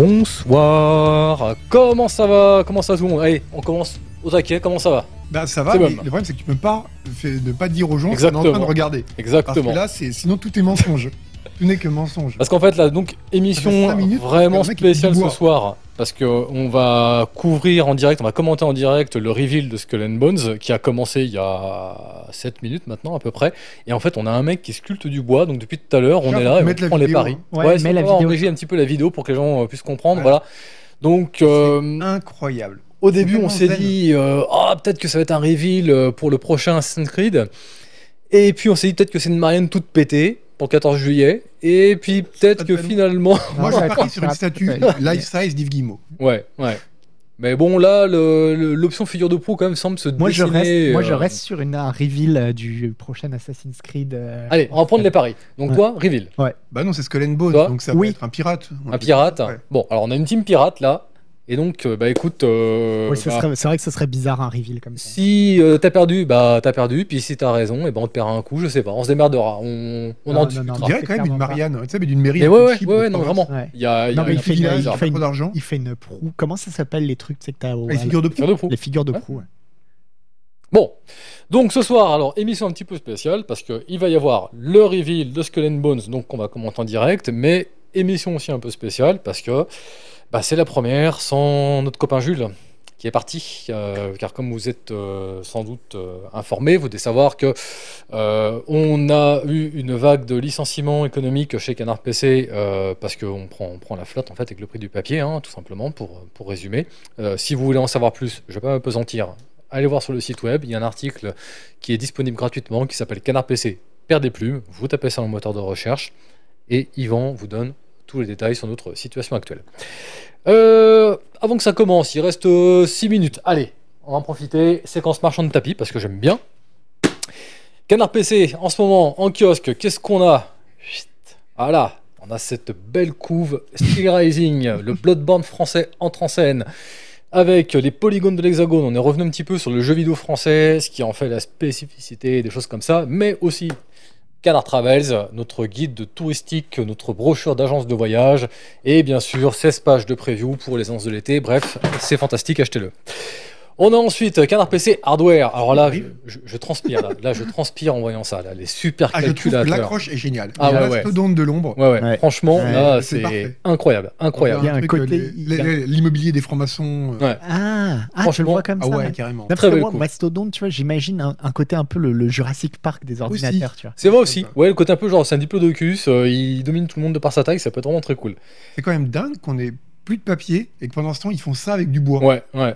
Bonsoir. Comment ça va? Comment ça tout le monde Allez, on commence au taquet. Comment ça va? Bah ça va, mais le problème c'est que tu peux pas fait- ne pas dire aux gens qu'on est en train de Exactement. regarder. Parce Exactement. que là, c'est sinon tout est mensonge. Tout n'est que mensonge. Parce qu'en fait là, donc émission minutes, vraiment spéciale ce soir parce que on va couvrir en direct, on va commenter en direct le reveal de Skull and Bones qui a commencé il y a 7 minutes maintenant à peu près. Et en fait, on a un mec qui sculpte du bois, donc depuis tout à l'heure, on est là, et on prend les paris. Ouais, mets la on va vidéo. un petit peu la vidéo pour que les gens euh, puissent comprendre. Ouais. Voilà. Donc euh, Incroyable. Au début, on s'est dit, euh, ah, peut-être que ça va être un reveal euh, pour le prochain Assassin's Creed. Et puis, on s'est dit peut-être que c'est une Marianne toute pétée pour le 14 juillet. Et puis, peut-être que finalement. Moi, j'ai être pari sur une statue ouais. life size d'Yves Guillemot. ouais, ouais. Mais bon, là, l'option figure de proue, quand même, semble se Moi je, reste, moi, je euh, reste sur une, un reveal euh, du prochain Assassin's Creed. euh, Allez, on va prendre les paris. Donc, Ouais. toi, reveal. Bah non, c'est Skull and Bones, Toi donc ça Oui. peut être un pirate. Un pirate. Ouais. Bon, alors, on a une team pirate, là. Et donc, euh, bah écoute. euh, ce bah, serait- c'est vrai que ce serait bizarre un reveal comme ça. Si euh, t'as perdu, bah t'as perdu. Puis si t'as raison, et ben on te paiera un coup, je sais pas. On se démerdera. On, on Non, en discutera. On dirait quand même une. Marianne, tu sais, mais d'une mairie. Mais ouais, ouais, cheap ouais, non, vraiment. Ouais. Il y a, il y a Non, mais une il fait une- qui il bizarre. fait Pas trop une- d'argent. Il fait une proue. Comment ça s'appelle les trucs que t'as Les figures de proue. Les figures de proue. ouais. Bon, donc ce soir, alors émission un petit peu spéciale parce que il va y avoir le reveal de Skull and Bones, donc qu'on va commenter en direct, mais émission aussi un peu spéciale parce que bah, c'est la première sans notre copain Jules qui est parti, euh, car comme vous êtes euh, sans doute euh, informés, vous devez savoir que on a eu une vague de licenciements économiques chez Canard PC parce qu'on prend, la flotte en fait avec le prix du papier, hein, tout simplement pour, résumer. Si vous voulez en savoir plus, je vais pas m'apesantir, allez voir sur le site web, il y a un article qui est disponible gratuitement qui s'appelle Canard PC perd des plumes, vous tapez ça dans le moteur de recherche et Yvan vous donne tous les détails sur notre situation actuelle. Euh, avant que ça commence, il reste 6 minutes. Allez, on va en profiter. Séquence marchand de tapis parce que j'aime bien. Canard PC en ce moment en kiosque, qu'est-ce qu'on a? Voilà, on a cette belle couve Steel Rising, le Bloodborne français entre en scène. Avec les polygones de l'hexagone, on est revenu un petit peu sur le jeu vidéo français, ce qui en fait la spécificité, des choses comme ça, mais aussi Canard Travels, notre guide touristique, notre brochure d'agence de voyage, et bien sûr 16 pages de preview pour les annonces de l'été. Bref, c'est fantastique, achetez-le. On a ensuite Canard PC Hardware. Alors là, je, je- je transpire, là. Là, je transpire en voyant ça, là. Les super Ah, je calculateurs. l'accroche est géniale. Ah ouais, un ouais. mastodonte de l'ombre. Ouais, ouais, Ouais. franchement, Ouais, là, c'est incroyable, incroyable. Il y a un côté- euh, L'immobilier des francs-maçons. euh, Ouais. Ah, ah tu le Franchement, vois comme Ah ça. ouais, ouais. carrément. Très que belle moi, coupe. Mastodon, tu vois, j'imagine un, un côté un peu le, le Jurassic Park des ordinateurs. C'est vrai aussi. Ouais, le côté un peu genre, c'est un diplodocus, euh, il domine tout le monde de par sa taille, ça peut être vraiment très cool. C'est quand même dingue qu'on ait plus de papier et que pendant ce temps, ils font ça avec du bois. Ouais, ouais.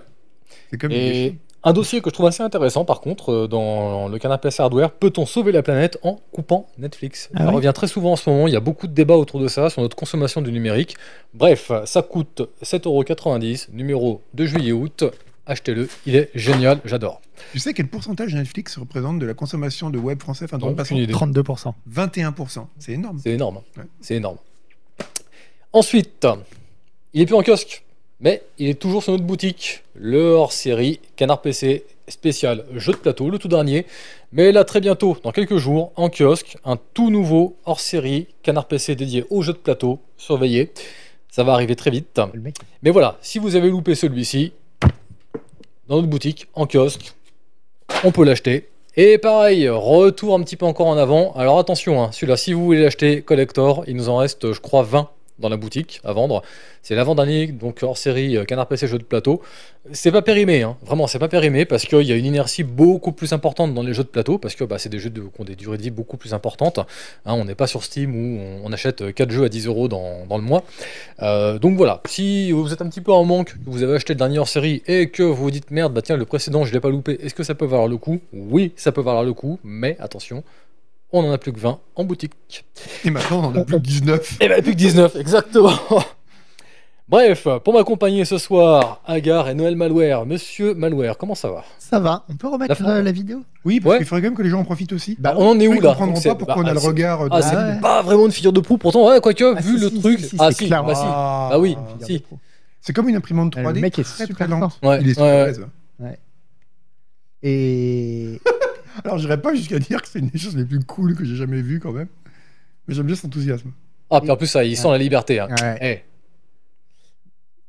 C'est comme Et un dossier que je trouve assez intéressant, par contre, euh, dans le canapé Hardware, peut-on sauver la planète en coupant Netflix Ah Ça oui revient très souvent en ce moment, il y a beaucoup de débats autour de ça, sur notre consommation du numérique. Bref, ça coûte 7,90€, numéro de juillet-août. Achetez-le, il est génial, j'adore. Tu sais quel pourcentage Netflix représente de la consommation de web français fin de Non, bande passante aucune idée. 32%. 21%. C'est énorme. C'est énorme. Ouais. C'est énorme. Ensuite, il est plus en kiosque, mais il est toujours sur notre boutique. Le hors-série Canard PC spécial jeu de plateau, le tout dernier. Mais là, très bientôt, dans quelques jours, en kiosque, un tout nouveau hors-série Canard PC dédié au jeu de plateau. Surveillez. Ça va arriver très vite. Mais voilà, si vous avez loupé celui-ci, dans notre boutique, en kiosque, on peut l'acheter. Et pareil, retour un petit peu encore en avant. Alors attention, hein, celui-là, si vous voulez l'acheter collector, il nous en reste, je crois, 20 dans la boutique à vendre. C'est l'avant-dernier, donc hors série euh, Canard PC jeu de plateau. C'est pas périmé, hein. vraiment, c'est pas périmé parce qu'il y a une inertie beaucoup plus importante dans les jeux de plateau parce que bah, c'est des jeux de- qui ont des durées de vie beaucoup plus importantes. Hein, on n'est pas sur Steam où on, achète 4 jeux à 10 euros dans, le mois. Euh, donc voilà, si vous êtes un petit peu en manque, que vous avez acheté le dernier hors série et que vous vous dites merde, bah tiens, le précédent je l'ai pas loupé, est-ce que ça peut valoir le coup? Oui, ça peut valoir le coup, mais attention, on en a plus que 20 en boutique. Et maintenant, on en a plus que 19. Et ben plus que 19, exactement Bref, pour m'accompagner ce soir, Agar et Noël Malware. Monsieur Malware, comment ça va? Ça va, on peut remettre La euh, la vidéo? Oui, parce Ouais. qu'il faudrait quand même que les gens en profitent aussi. Bah, On en est où ils là c'est- pas pourquoi bah, on a le regard. de- Ah, c'est ouais. pas vraiment une figure de proue, pourtant, ouais, quoique, Ah, vu si, le si, truc. si, si, ah, c'est si, clairement- bah si. Ah, Bah oui. Si. C'est comme une imprimante Euh, 3D. Le mec est très, super très lent. Il est super. Et Alors, j'irais pas jusqu'à dire que c'est une des choses les plus cool que j'ai jamais vues quand même. Mais j'aime bien cet enthousiasme. Ah, puis en plus, ça, il sent la liberté. Hein. Ouais.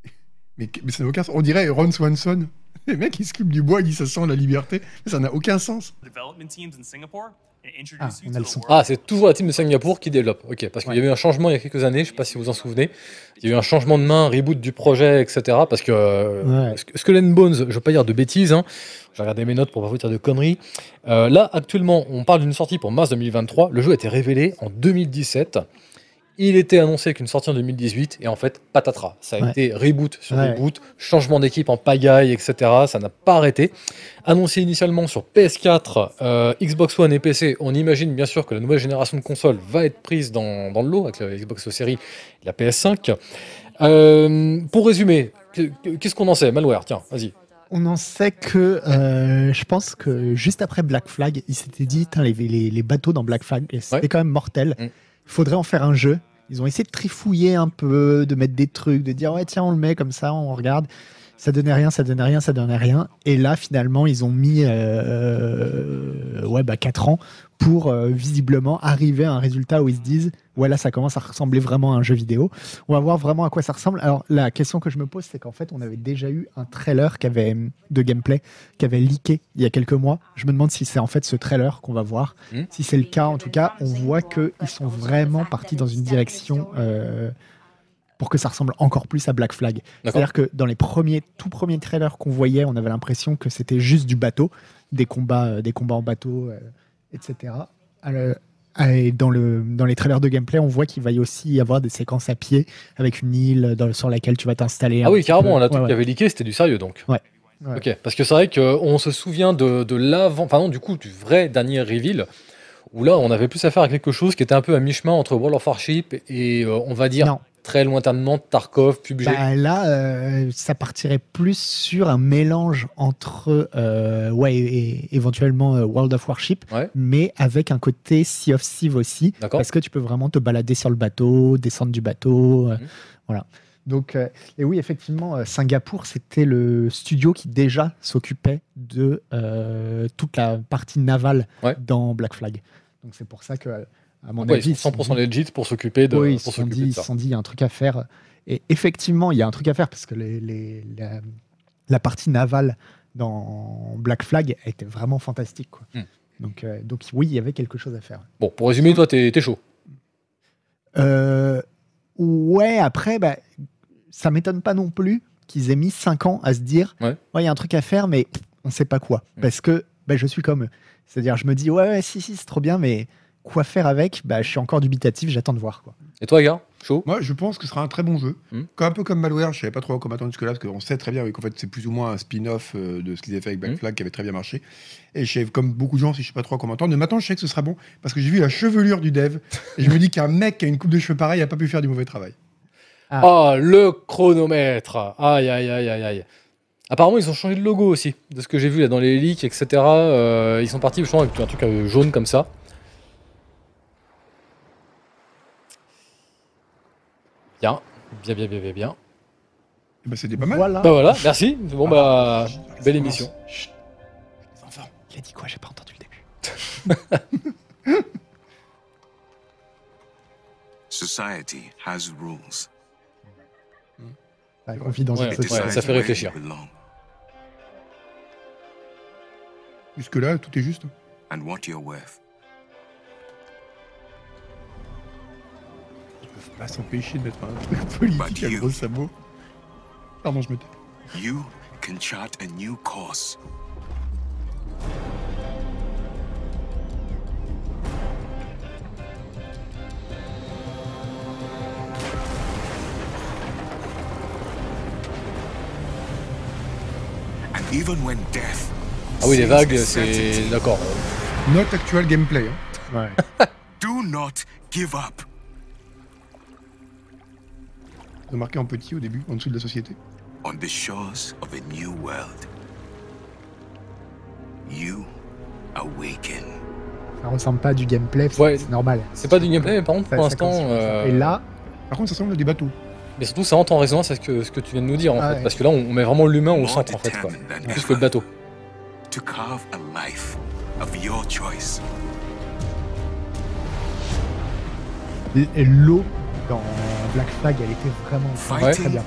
Eh, Mais, mais ça n'a aucun sens. On dirait Ron Swanson. Les mecs, ils sculptent du bois, ils disent ça sent la liberté. Mais ça n'a aucun sens. development teams in Singapore? Ah. Ah, c'est toujours la team de Singapour qui développe. Ok, parce qu'il y a eu un changement il y a quelques années, je sais pas si vous vous en souvenez. Il y a eu un changement de main, reboot du projet, etc. Parce que euh, Ouais. Skull and Bones, je vais pas dire de bêtises, hein. j'ai regardé mes notes pour pas vous dire de conneries. Euh, là, actuellement, on parle d'une sortie pour mars 2023. Le jeu a été révélé en 2017. Il était annoncé qu'une sortie en 2018 et en fait, patatras. Ça a Ouais. été reboot sur Ouais. reboot, changement d'équipe en pagaille, etc. Ça n'a pas arrêté. Annoncé initialement sur PS4, euh, Xbox One et PC, on imagine bien sûr que la nouvelle génération de consoles va être prise dans, dans le lot avec la Xbox Series et la PS5. Euh, pour résumer, que- que- qu'est-ce qu'on en sait? Malware, tiens, vas-y. On en sait que euh, je pense que juste après Black Flag, ils s'étaient dit les, les, les bateaux dans Black Flag, c'était Ouais. quand même mortel. Mm. Faudrait en faire un jeu. Ils ont essayé de trifouiller un peu, de mettre des trucs, de dire ouais tiens on le met comme ça, on regarde. Ça donnait rien, ça donnait rien, ça donnait rien. Et là finalement ils ont mis euh, ouais bah 4 ans pour euh, visiblement arriver à un résultat où ils se disent ouais là ça commence à ressembler vraiment à un jeu vidéo. On va voir vraiment à quoi ça ressemble. Alors la question que je me pose, c'est qu'en fait, on avait déjà eu un trailer qui avait, de gameplay qui avait leaké il y a quelques mois. Je me demande si c'est en fait ce trailer qu'on va voir. Hmm. Si c'est le cas, en tout cas, on voit qu'ils sont vraiment partis dans une direction euh, pour que ça ressemble encore plus à Black Flag. C'est-à-dire que dans les premiers, tout premiers trailers qu'on voyait, on avait l'impression que c'était juste du bateau, des combats, euh, des combats en bateau, euh, etc. Alors, et dans, le, dans les trailers de gameplay, on voit qu'il va y aussi y avoir des séquences à pied avec une île dans- sur laquelle tu vas t'installer. Ah oui, carrément, peu. là, Ouais, tout ouais. qui avait leaké, c'était du sérieux donc. Ouais. Ouais. Ok, parce que c'est vrai qu'on se souvient de, de l'avant, enfin non, du coup, du vrai dernier reveal, où là, on avait plus affaire à quelque chose qui était un peu à mi-chemin entre World of Warship et, euh, on va dire, Non. Très lointainement, Tarkov, PUBG. Bah, là, euh, ça partirait plus sur un mélange entre, euh, ouais, et, éventuellement euh, World of Warship, Ouais. mais avec un côté Sea of Thieves aussi, parce que tu peux vraiment te balader sur le bateau, descendre du bateau, Mhm. voilà. Donc, et oui, effectivement, Singapour, c'était le studio qui déjà s'occupait de toute la partie navale Ouais. dans Black Flag. Donc c'est pour ça que, à mon Ouais, avis, ils sont se 100% legit pour s'occuper de, oui, pour dit, de ils ça. dit, il y a un truc à faire. Et effectivement, il y a un truc à faire parce que les, les- la, la partie navale dans Black Flag était vraiment fantastique. quoi. Hmm. Donc, euh, donc oui, il y avait quelque chose à faire. Bon, pour résumer, toi, t'es chaud. Euh, ouais, après, bah, ça m'étonne pas non plus qu'ils aient mis 5 ans à se dire, Ouais. il y a un truc à faire, mais on sait pas quoi. Hmm. Parce que bah, je suis comme eux. C'est-à-dire, je me dis, ouais, ouais, si, si, c'est trop bien, mais quoi faire avec bah, Je suis encore dubitatif, j'attends de voir. Quoi. Et toi, gars Chaud? Moi, je pense que ce sera un très bon jeu. Hmm. Un peu comme Malware, je savais pas trop comment attendre jusque-là, parce qu'on sait très bien qu'en fait, c'est plus ou moins un spin-off euh, de ce qu'ils avaient fait avec Black Hmm. Flag qui avait très bien marché. Et je sais, comme beaucoup de gens, si je sais pas trop comment attendre, mais maintenant, je sais que ce sera bon, parce que j'ai vu la chevelure du dev, et je me dis qu'un mec qui a une coupe de cheveux pareille a pas pu faire du mauvais travail. Ah. Ah, le chronomètre Aïe, aïe, aïe, aïe, aïe. Apparemment, ils ont changé de logo aussi, de ce que j'ai vu là dans les leaks, etc. Euh, ils sont partis, je crois, avec un truc euh, jaune comme ça. Bien, bien, bien, bien, bien, bien. Et ben, c'était pas mal. Voilà. Bah voilà, merci. Bon bah, Chut, belle ça émission. Chut. Les enfants. Il a dit quoi? J'ai pas entendu le début. Society has rules. La confidence Ouais, ouais, ça fait réfléchir. Jusque-là, tout est juste. and what you're worth. Pas s'empêcher de mettre un truc politique à you. gros sabot. Pardon, je me tais. You can chart a new course. And even when death Ah oui, les vagues, c'est. D'accord. Note actual gameplay. hein. Ouais. Do not give up. Ils ont marqué en petit au début, en dessous de la société. On the shores of a new world, you awaken. Ça ressemble pas à du gameplay, c'est Ouais. c'est normal. C'est pas du gameplay, mais par contre, pour Ça- l'instant. euh, Et là, Par contre, ça ressemble à des bateaux. Mais surtout, ça entre en résonance avec ce que, ce que tu viens de nous dire, en Ah fait. ouais. Parce que là, on met vraiment l'humain au centre, en fait, quoi. Plus que le bateau. to carve a life of your choice. l- l'eau dans Black Flag, elle était vraiment très bien.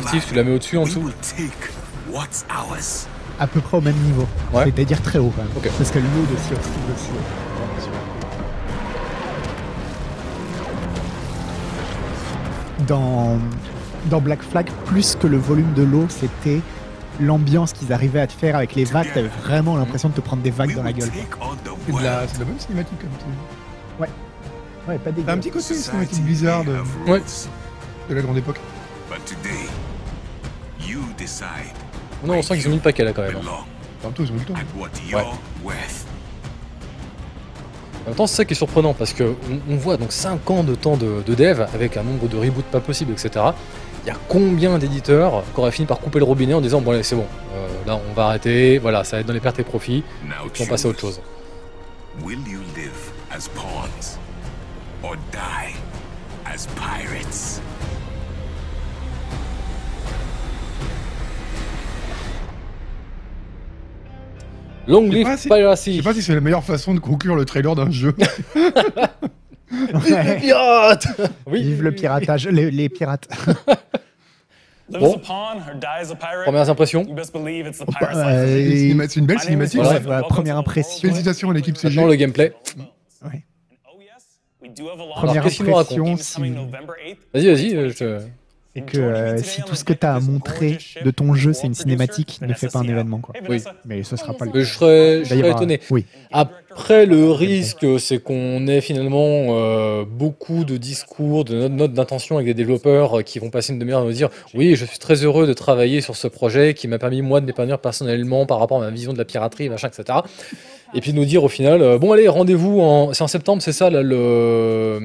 flag, tu la mets au-dessus, en dessous. À peu près au même niveau. Ouais. C'est-à-dire très haut quand même. Parce que le de Sea of Thieves aussi. Dans, dans Black Flag, plus que le volume de l'eau, c'était l'ambiance qu'ils arrivaient à te faire avec les vagues. T'avais vraiment l'impression de te prendre des vagues dans la gueule. C'est de, la, de bonne cinématique comme ça. Ouais, pas dégueu. T'as un petit côté cinématique Ouais. rules, de la grande époque. But today, you decide Non, on sent qu'ils ont mis le paquet là quand même. En même temps, ils ont eu le temps. En même temps, c'est ça qui est surprenant parce que on, on voit donc 5 ans de temps de, de dev avec un nombre de reboots pas possible, etc. Il y a combien d'éditeurs qui auraient fini par couper le robinet en disant bon allez c'est bon, euh, là on va arrêter, voilà ça va être dans les pertes et profits, on va passer à autre chose. Will you live as pawns? Or die as pirates? Long Je live si- Je Piracy. sais pas si c'est la meilleure façon de conclure le trailer d'un jeu. Ouais. Pirate Oui. Vive le piratage, les, les pirates. Live Bon. as a pawn or die as a pirate. Premières impressions. Bah, euh, C'est une belle cinématique. Première to the impression. Félicitations à l'équipe CG. Maintenant le gameplay. Ouais. Oh yes, we do have a launch Première impression, si- coming November 8th. Vas-y, vas-y, euh, je et que euh, si tout ce que tu as à montrer de ton jeu c'est une cinématique, ne fais pas un événement quoi. Oui. Mais ce sera pas le Mais je serais, je étonné. Oui. Après, le risque, c'est qu'on ait finalement euh, beaucoup de discours, de notes, d'intention avec des développeurs qui vont passer une demi-heure à nous dire Oui, je suis très heureux de travailler sur ce projet qui m'a permis, moi, de m'épanouir personnellement par rapport à ma vision de la piraterie, machin, etc. Et puis de nous dire au final euh, Bon, allez, rendez-vous en. C'est en septembre, c'est ça, là, le.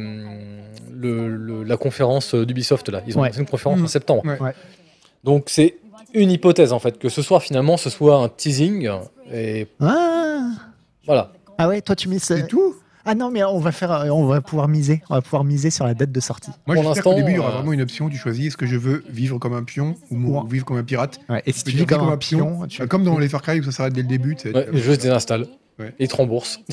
le- le- la conférence d'Ubisoft, là. Ils ont Ouais. une conférence en Mhm. septembre. Ouais. Donc, c'est une hypothèse, en fait, que ce soir, finalement, ce soit un teasing. Et Ah, voilà. ah ouais, toi tu mises. C'est tout Ah non, mais on va faire, euh, on va pouvoir miser, on va pouvoir miser sur la date de sortie. Moi, Pour l'instant, début, il y aura euh, vraiment une option. Tu choisis est-ce que je veux vivre comme un pion ou vivre comme un pirate? Ouais, et si tu veux vis comme un pion, pion, tu Euh, Comme dans les Far Cry où ça s'arrête dès le début. Ouais, le jeu se désinstalle. Ouais. Et te rembourse.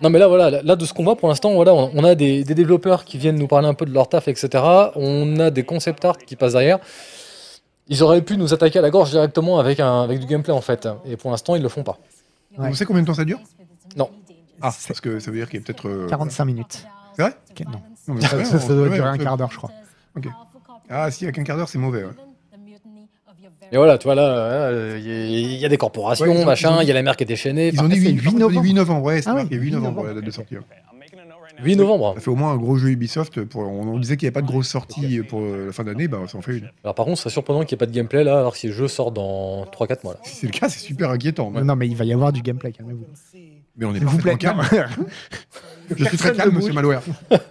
Non mais là voilà, là- de ce qu'on voit pour l'instant, voilà, on on a des, des développeurs qui viennent nous parler un peu de leur taf, etc. On a des concept art qui passent derrière. Ils auraient pu nous attaquer à la gorge directement avec, un, avec du gameplay en fait. Et pour l'instant, ils le font pas. Ouais. On sait combien de temps ça dure? Non. Ah, C'est- parce que ça veut dire qu'il y a peut-être. euh, 45 minutes. C'est vrai Ok, non. Non, mais Ça, c'est doit durer un quart d'heure, je crois. Ok. Ah, si, avec un quart d'heure, c'est mauvais. ouais. Et voilà, tu vois là, euh, il y, a- il y a des corporations, Ouais, ils ont- ils machin, ont il y a la mer qui est déchaînée. Ils ont dit c'est 8, le 8 novembre. novembre. 8 novembre, ouais, c'est Ah oui, marqué 8 8 novembre, novembre. la date de sortie. ouais. Okay, I'm making a note right now. 8 novembre. Ça fait au moins un gros jeu Ubisoft. Pour, on, on disait qu'il n'y avait pas de grosse sortie pour euh, la fin d'année, bah ça en fait une. Alors par contre, ce serait surprenant qu'il n'y ait pas de gameplay là, alors si le jeu sort dans 3-4 mois là. Si c'est le cas, c'est super inquiétant. Non, non, mais il va y avoir du gameplay, calmez-vous. Mais on est vous plaît, calme. Je suis très calme, monsieur. Malware.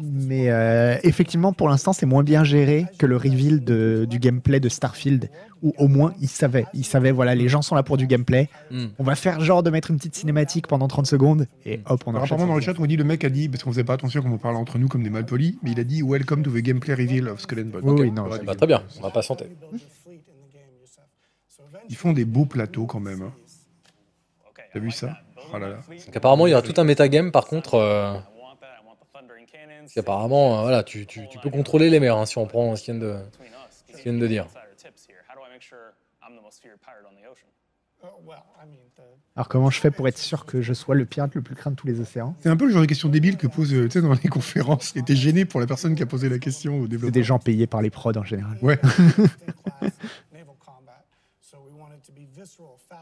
Mais euh, effectivement, pour l'instant, c'est moins bien géré que le reveal de- du gameplay de Starfield, où au moins ils savaient. Ils savaient, voilà, les gens sont là pour du gameplay. Hmm. On va faire genre de mettre une petite cinématique pendant 30 secondes, et hop, on Alors, apparemment, dans le chat, on dit le mec a dit, parce qu'on faisait pas attention comme on parlait entre nous comme des malpolis, mais il a dit Welcome to the gameplay reveal of Skull and Bones. Oui, non, Bah, très bien, on va pas santé. Ils font des beaux plateaux quand même. hein. Okay, T'as vu ça? Oh là a là. fleet. Donc apparemment, il y aura tout un metagame par contre. euh, qu'apparemment, euh, voilà, tu, tu, tu peux contrôler les mers hein, si on prend ce qu'ils viennent de. Ce viennent dire. Alors, comment je fais pour être sûr que je sois le pirate le plus craint de tous les océans? C'est un peu le genre de question débile que pose euh, tu sais, dans les conférences. Il était gêné pour la personne qui a posé la question au C'est développeur. des gens payés par les prods en général. Ouais. naval combat. So we want it to be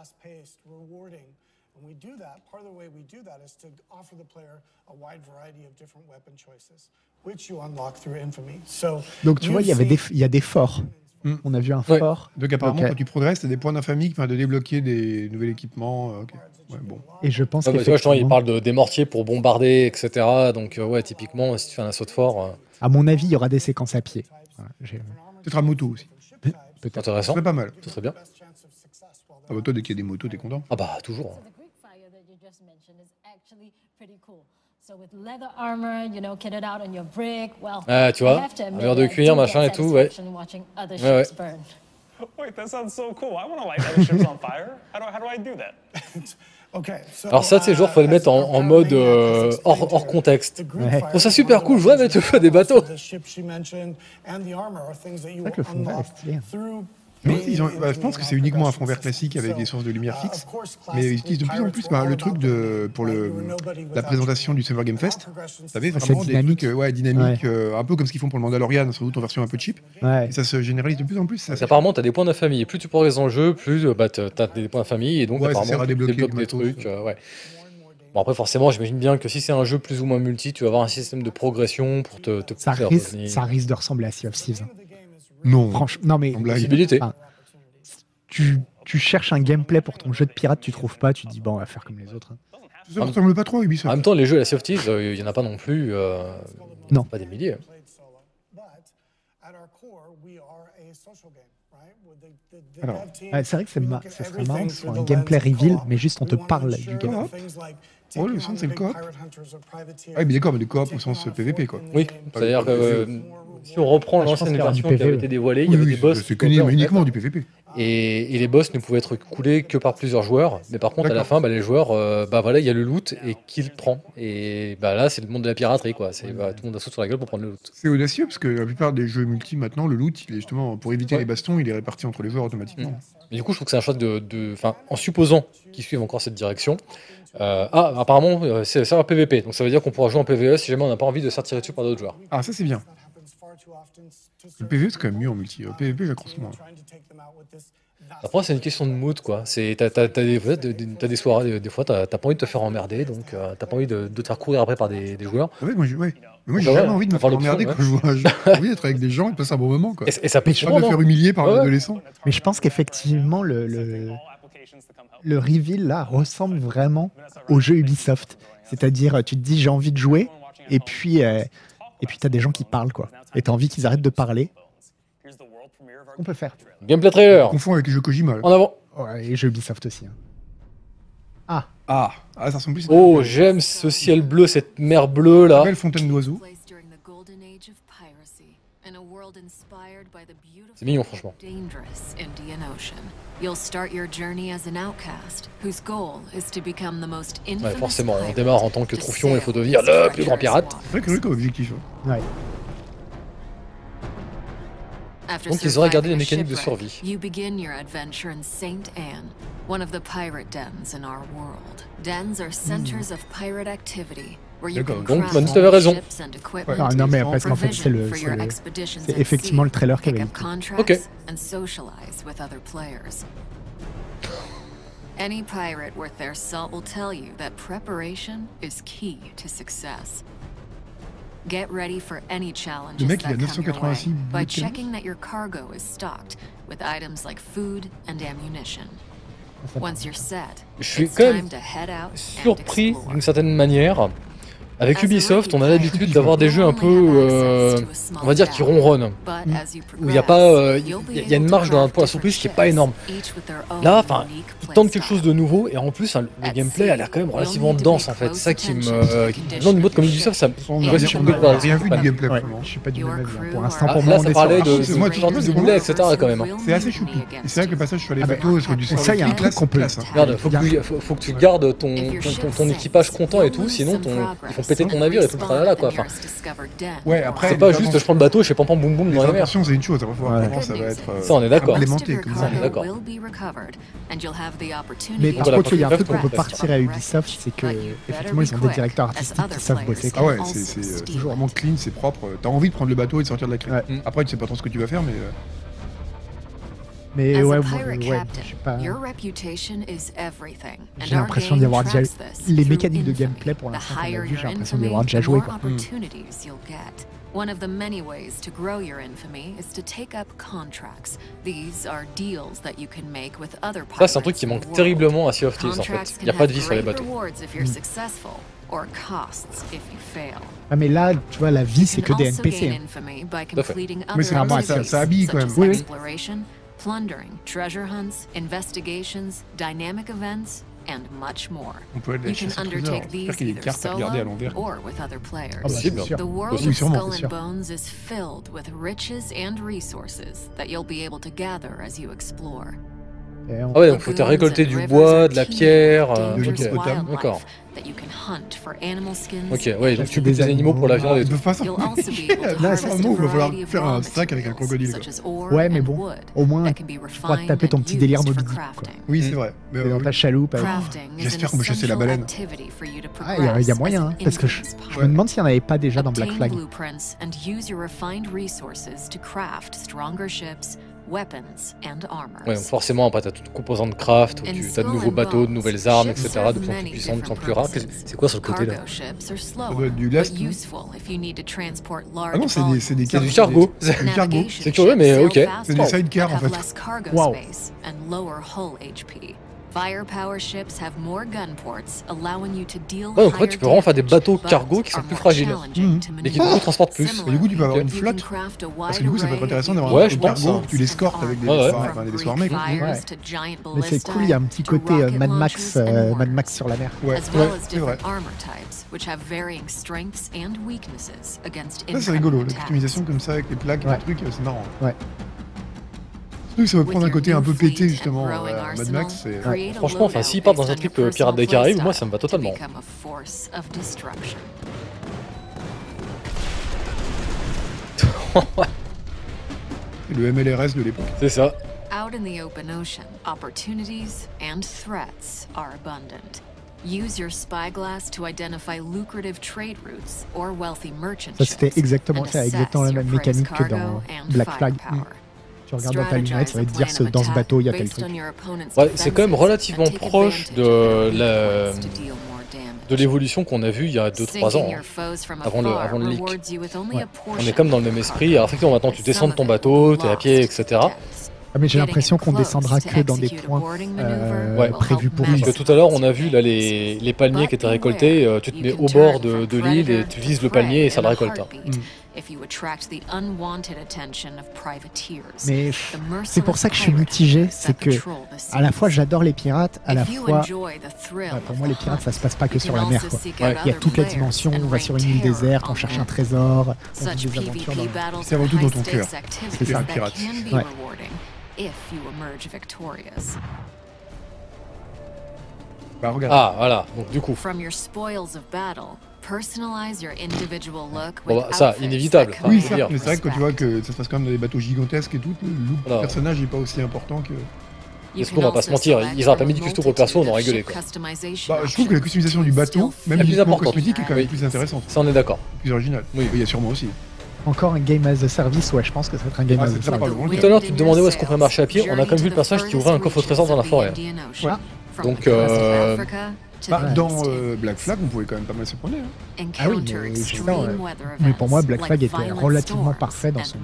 visceral, fast-paced, rewarding. When we do that, part of the way we do that is to offer the player a wide variety of different weapon choices, which you unlock through Infamy. So Donc, tu vois, il y avait des, seen- il y a des forts. Hmm. On a vu un Ouais. fort. Donc apparemment, quand tu progresses, t'as des points d'infamie qui permettent de débloquer des nouveaux équipements. euh, ok. Ouais, bon. Et je pense Ouais, bah, tu il parle de, des mortiers pour bombarder, etc. Donc, euh, ouais, typiquement, si tu fais un assaut de fort, euh, à mon avis, il y aura des séquences à pied. Voilà, Peut-être à moto aussi. Peut-être. Ce intéressant. serait pas mal. Ce serait bien. best chance of success while Ah bah toi, dès qu'il y a des motos, t'es content. Ah bah, toujours. So the Greek fire that you just mentioned is actually pretty cool. So with leather armor, you know, kitted out on your brick, well, Ah, tu vois, armure de cuir, machin et tout, ouais. Ouais, ouais. ships burn. Wait, that sounds so cool. I want to light other ships on fire. How do I, how do I do that? Okay, so, Alors ça, tu sais, genre, uh, faut le mettre en, en mode euh, hors, hors contexte. Ouais. trouve ça super cool, je vois mettre au feu des bateaux. The ships she mentioned and the armor are things that you C'est vrai que le fond est unlock stylé. The ils ont- bah, je pense que c'est uniquement un fond vert classique avec des sources de lumière course, Mais ils utilisent de plus en plus bah, le truc de, pour le, la présentation du Summer Game Fest. Vous savez, c'est vraiment des dynamique. trucs euh, ouais, dynamiques, euh, un peu comme ce qu'ils font pour le Mandalorian, sans doute en version un peu cheap. Ouais. Et ça se généralise de plus en plus. ça. Parce qu'apparemment, t'as des points de famille. Et plus tu progresses dans le jeu, plus euh, bah, t'as t'as des points de famille. Et donc, Ouais, ça apparemment, sert à tu débloquer débloques des trucs. euh, ouais. Bon, après, forcément, j'imagine bien que si c'est un jeu plus ou moins multi, tu vas avoir un système de progression pour te, te Ça risque, revenir. ça risque de ressembler à Sea of Thieves. hein. Non. Franchement, non mais. Enfin, tu, tu cherches un gameplay pour ton jeu de pirate, tu trouves pas, tu dis bon, on va faire comme les autres. hein. Ça ne ressemble pas trop à En Ubisoft. même temps, les jeux à la Sea of Thieves, euh, il y en a pas non plus. euh, Non. Pas des milliers. played solo. But at our core, we are a social game, right? With the- the- the Alors, Ouais, c'est vrai que c'est ma- ça serait marrant through sur un the gameplay reveal, mais juste on te parle du gameplay. Oh, le sens, c'est le coop. Ah, mais d'accord, mais le coop au sens PVP, quoi. Oui, c'est-à-dire que euh, si on reprend Ah, l'ancienne version qui avait PvE. été dévoilée, il y avait oui, des boss. c'est qui que copaient, en fait. uniquement du PVP. Et, et les boss ne pouvaient être coulés que par plusieurs joueurs. Mais par contre, à la fin, bah, les joueurs, euh, bah voilà, il y a le loot et qui le prend. Et bah là, c'est le monde de la piraterie, quoi. C'est bah, tout le monde a sauté sur la gueule pour prendre le loot. C'est audacieux parce que la plupart des jeux multi maintenant, le loot, il est justement pour éviter Ouais. les bastons, il est réparti entre les joueurs automatiquement. Mais du coup, je trouve que c'est un choix de, de, enfin, en supposant qu'ils suivent encore cette direction. euh, ah, apparemment, euh, c'est ça un PVP. Donc ça veut dire qu'on pourra jouer en PVE si jamais on n'a pas envie de se faire tirer dessus par d'autres joueurs. Ah, ça c'est bien. Le PVE c'est quand même mieux en multi. Le PVP, j'accroche moins. Après, c'est une question de mood, quoi. C'est, t'as, t'as- t'as des, des- des- t'as des soirées, des, des fois, t'as, pas envie de te faire emmerder, donc euh, t'as pas envie de, de te faire courir après par des, des joueurs. Moi, j'ai ouais. Mais moi, j'ai Bah ouais, jamais envie de me faire emmerder ouais. quand je jeu. J'ai envie d'être avec des gens et de passer un bon moment, quoi. Et, et ça peut Pas de me faire humilier par Ouais, un adolescent. Mais je pense qu'effectivement, le, le, le reveal là ressemble vraiment au jeu Ubisoft. C'est-à-dire, tu te dis j'ai envie de jouer, et puis, euh, et puis tu as des gens qui parlent, quoi. Et tu as envie qu'ils arrêtent de parler. On peut faire. Gameplay trailer, confond avec les jeux Kojima. en avant. Ouais, et jeux Ubisoft aussi. hein. Ah, Ah, ah, ça ressemble plus à Oh, j'aime ce ciel bleu, cette mer bleue là. une belle fontaine d'oiseaux. C'est mignon, franchement. Dangerous Indian Ocean. You'll start your journey as an outcast, whose goal is to become the most infamous Ouais, forcément, on pirate démarre en tant que to troufion, il faut devenir le plus grand pirate. waters. C'est vrai que c'est comme objectif. hein. ouais. Donc, ils auraient gardé les mécaniques de survie. You begin your adventure in Saint Anne, one of the pirate dens in our world. Dens are centers hmm. of pirate activity, donc, Manu, t'avais raison. Ah, non, mais parce qu'en fait, c'est le, for c'est effectivement le trailer qui avait Ok. Any pirate worth their salt will tell you that preparation is key to success. Get ready for any challenges Le mec, il a that come your 986 way by checking that your cargo is stocked with items like food and ammunition. Once you're set, Je suis it's quand même time to head out and surpris d'une certaine manière. Avec Ubisoft, on a l'habitude d'avoir des you jeux un peu, euh, on va dire, qui ronronnent. But as you Où il n'y a pas, euh, il y a- il y a une marge dans pour la surprise qui est pas énorme. Là, enfin, ils tentent quelque chose de nouveau et en plus, hein, le gameplay a l'air quand même relativement dense en fait. ça qui me. euh, d'une of boîte comme Ubisoft, ça me. On n'a rien, pas- rien vu pas- du gameplay. Ouais, je suis pas du même avis. hein. Pour l'instant, are pour Ah, moi, là, on ça parlait de- C'est moi, tu genre vois, de c'est boulet, etc. quand même. hein. C'est assez choupi. Et c'est vrai que le passage sur les bateaux, sur du ça, il y a un truc qu'on peut-. Regarde, faut que, tu, faut, faut que tu gardes ton, ton, ton- ton équipage content et tout, sinon ton, ils font péter ton navire et tout le tralala quoi. Enfin, Ouais, après, c'est pas juste je prends le bateau et je fais pam pam boum boum dans la mer. c'est une chose. Après, Ouais. comment ça va être. euh, Ça, on est d'accord. implémenté comme ça. on est d'accord. Mais par contre, il y a un truc qu'on peut partir à Ubisoft, c'est que effectivement, ils ont des directeurs artistiques qui savent bosser. Ah ouais, c'est c'est, euh, toujours vraiment clean, c'est propre. T'as envie de prendre le bateau et de sortir de la. Mm. Après, tu sais pas trop ce que tu vas faire, mais. Mais As ouais, bon, ouais, je sais pas. your reputation is everything. and J'ai l'impression d'y avoir déjà les mécaniques de gameplay pour The l'instant qu'on a higher vu, j'ai l'impression d'y avoir déjà joué more quoi. opportunities you'll get. One of the many ways to grow your infamy is to take up contracts. These are deals that you can make with other Ça, c'est un truc qui manque terriblement à Sea of Thieves en fait. Il n'y a pas de vie sur les bateaux. rewards if you're successful, or costs if you fail. Ah, mais là, tu vois, la vie, c'est que des NPC. gain hein. Mais c'est normal, ça- ça habille quand même. oui. Exploration, plundering, treasure hunts, investigations, dynamic events, and much more. On peut aller You can undertake these qu'il y a des either cartes à regarder à solo or with other players. Ah bah, Possible. c'est sûr. The world of Skull and Bones is filled with riches and resources that you'll be able to gather as you explore. Ah ouais, donc faut récolter du bois, de la pierre. euh, De ok. D'accord. That you can hunt for animal skins. Ok, ouais, donc tu butes des animaux pour la viande et Ils tout. able to Là, c'est un mot il va falloir faire un sac avec un crocodile. quoi. Ouais, mais and bon, au moins, be pourras te taper ton petit délire crafting. Oui, c'est vrai. Mais, dans ta chaloupe. J'espère peut chasser la baleine. Ah, il y a- y, moyen, hein, parce que je, me demande s'il n'y en avait pas déjà dans Black Flag. Ouais, donc forcément, après, t'as toute composante de craft, où tu as de nouveaux bateaux, de nouvelles armes, etc. De plus en plus puissantes, de plus en plus rares. C'est quoi sur le côté là Ça doit être du but lest, non useful if you need to transport large Ah non, c'est des, c'est des C'est cartes. du cargo. C'est du cargo. C'est curieux, mais ok. C'est des sidecars, en fait. Wow. Space and lower hull HP. Firepower ships have more gun ports, allowing you to deal Ouais, donc en fait, tu peux vraiment faire des damage, bateaux cargo qui sont plus fragiles. to Mais qui transportent plus. Et du coup, tu peux avoir une flotte. Parce que du coup, ça peut être intéressant d'avoir Ouais, un cargo hein. que tu l'escortes avec des Ouais, ouais. enfin, des quoi. Mais c'est cool, il y a un petit côté euh, Mad Max, euh, Mad. Max sur la mer. Ouais, c'est vrai. different armor types, which have varying strengths and weaknesses against Ça, c'est rigolo. Customisation comme ça avec les plaques et Ouais. les trucs, euh, c'est marrant. Ouais. Que ça va prendre un côté un peu pété justement. euh, Mad Max, a Franchement, enfin, s'ils partent dans un your euh, Pirates des Caraïbes, moi, ça me va to totalement. Le MLRS de l'époque. C'est ça. Out in the open ocean, opportunities and threats are abundant. Use your spyglass to identify lucrative trade routes or wealthy merchant Ça, c'était exactement ça, exactement la même mécanique que dans Black Flag. Tu regardes dans ta lunette, ça va te dire ce, dans ce bateau, il y a tel truc. Ouais, c'est quand même relativement proche de their la-. De l'évolution qu'on a vue il y a 2-3 ans. Hein. avant le- avant le leak. rewards you with only Ouais. a On est portion comme dans le même esprit. Alors effectivement, maintenant tu descends de ton bateau, t'es à pied, etc. Ah, mais j'ai l'impression qu'on descendra que dans des points euh, Ouais. prévus pour Parce nous. que tout à l'heure, on a vu là les, les palmiers qui étaient récoltés. euh, tu te mets au bord de, de l'île et tu vises le palmier et ça le récolte. hein. Mais c'est pour ça que je suis mitigé, c'est que à la fois j'adore les pirates, à la fois ouais, pour moi les pirates ça se passe pas que sur la mer quoi. Ouais. Il y a toute la dimension, on va sur une île déserte, on cherche un trésor, on vit Such des aventures dans PvP C'est avant tout dans ton cœur. C'est ça, un pirate. Ouais. If you emerge victorious. Bah regarde. Ah, voilà. Donc du coup, Bon, with bah, ça, inévitable. Oui, certes, mais c'est vrai que quand tu vois que ça se passe quand même dans des bateaux gigantesques et tout, le look du Voilà. personnage n'est pas aussi important que. You Est-ce qu'on va pas se mentir, ils auraient pas mis du custo pour le perso, on aurait of quoi. Bah, je trouve que la customisation du bateau, même La plus importante. cosmétique, est quand même Oui. plus intéressante, Ça, on est d'accord. plus originale. Oui. Il y a sûrement aussi. Encore un game as a service, ouais, je pense que ça va être un game Ah, as a service. Tout à l'heure, tu te demandais où est-ce qu'on peut marcher à pied. On a quand même vu le personnage qui ouvrait un coffre au trésor dans la forêt. Ouais. Donc, euh, Bah, dans euh, Black Flag, on pouvait quand même pas mal se prendre. Hein. Ah oui, mais ouais. Pour moi, Black Flag était relativement parfait dans son-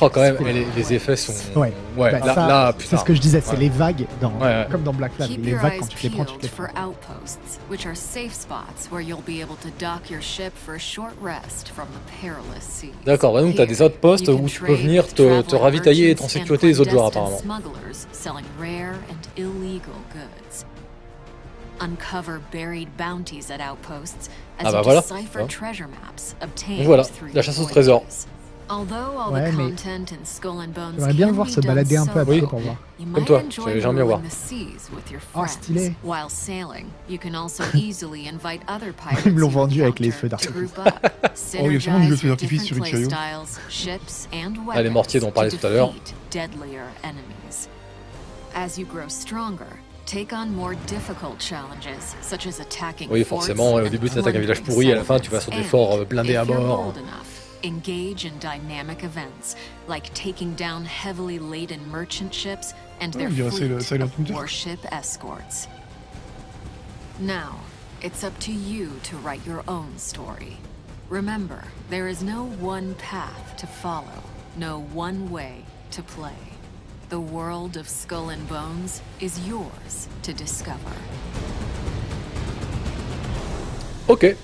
Oh, quand même, et les, les effets sont. Ouais. Ouais, Bah, là, là, c'est ce que je disais, c'est Ouais. les vagues, dans, Ouais, ouais. comme dans Black Flag. Keep Les your vagues, eyes quand tu les prends, tu peeled les for prends. outposts, which are safe spots where you'll be able to dock your ship for a short rest from the perilous seas. D'accord, ouais, donc t'as des outposts où tu peux venir te, ravitailler et être en sécurité des autres joueurs, apparemment. Uncover buried bounties at outposts as Ah bah you voilà, decipher hein. treasure maps obtained voilà, through la your chasse au trésor. voyages. Although all Ouais, the mais content in Skull and Bones J'aimerais bien le voir be se balader un peu à pied pour voir. you Comme might toi, j'aimerais bien voir. ruling the seas with your Oh, friends. stylé. While sailing, you can also easily invite other pirates Ils me l'ont you vendu avec les feux to d'artifice. group up, Oh, il y a sûrement du jeu de feux synergize your d'artifice sur ships, and Ah, les mortiers dont on parlait to tout à l'heure. defeat deadlier enemies. As you grow stronger, take on more difficult challenges, such as attacking Oui, forcément, au début, tu attaques un village pourri, à la fin, tu vas settlements. sur des forts, euh, And, blindés à if you're bord. bold enough, engage in dynamic events like taking down heavily laden merchant ships and Oh, their on fleet Silent- Silent of warship escorts. Now, it's up to you to write your own story. Remember, there is no one path to follow, no one way to play. The world of Skull and Bones is yours to discover. Ok.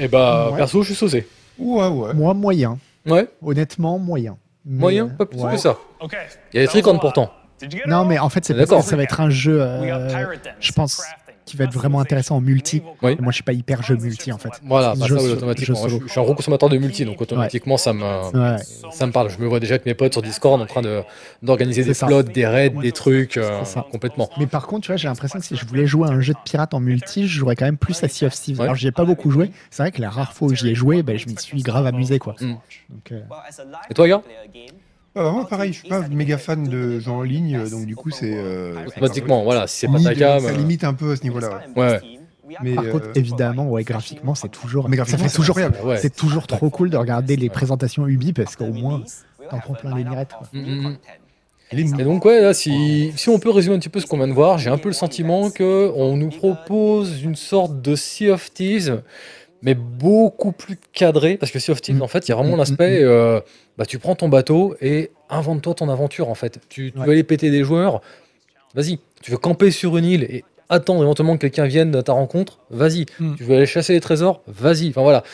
Et bah, Ouais. perso, je suis saucé. Ouais, ouais. Moi, moyen. Ouais, Honnêtement, moyen. Mais, moyen, euh, pas plus ouais. que ça. Okay. Il y a des lot. pourtant. Did you get it Non, mais en fait, c'est que ça va être un jeu. Euh, je pense. Qui va être vraiment intéressant en multi. Oui. Moi, je suis pas hyper jeu multi en fait. Voilà, bah Jeu ça, oui, solo- automatiquement. Je, suis un gros consommateur de multi, donc automatiquement, ça, me, Ouais. ça me parle. Je me vois déjà avec mes potes sur Discord en train de- d'organiser des slots, des raids, des trucs, euh, complètement. Mais par contre, tu vois, j'ai l'impression que si je voulais jouer à un jeu de pirate en multi, je jouerais quand même plus à Sea of Thieves. Ouais. Alors, j'y ai pas beaucoup joué. C'est vrai que la rare fois où j'y ai joué, ben, je m'y suis grave amusé, quoi. Mm. Donc, euh, Et toi, gars Ah, bah, moi, pareil, je suis pas méga fan de jeux en ligne, donc du coup, c'est. euh, Automatiquement, voilà, si c'est pas limite, ta cam. Ça limite un peu à ce niveau-là. ouais. Ouais. Mais, Par euh, contre, évidemment, ouais, graphiquement, c'est toujours, Mais ça graphiquement, fait toujours. Ouais. c'est toujours trop cool de regarder les présentations Ubi parce qu'au moins, t'en prends plein les mirettes. Mm, mm, mm. est Et donc ouais, là, si, si on peut résumer un petit peu ce qu'on vient de voir, j'ai un peu le sentiment que on nous propose une sorte de Sea of Thieves, mais beaucoup plus cadré, parce que Sea of Thieves, Mm. en fait, il y a vraiment Mm, l'aspect, euh, bah, tu prends ton bateau et invente-toi ton aventure, en fait. Tu, tu Ouais. veux aller péter des joueurs, vas-y. Tu veux camper sur une île et attendre éventuellement que quelqu'un vienne à ta rencontre, vas-y. Mm. Tu veux aller chasser les trésors, vas-y. Enfin voilà.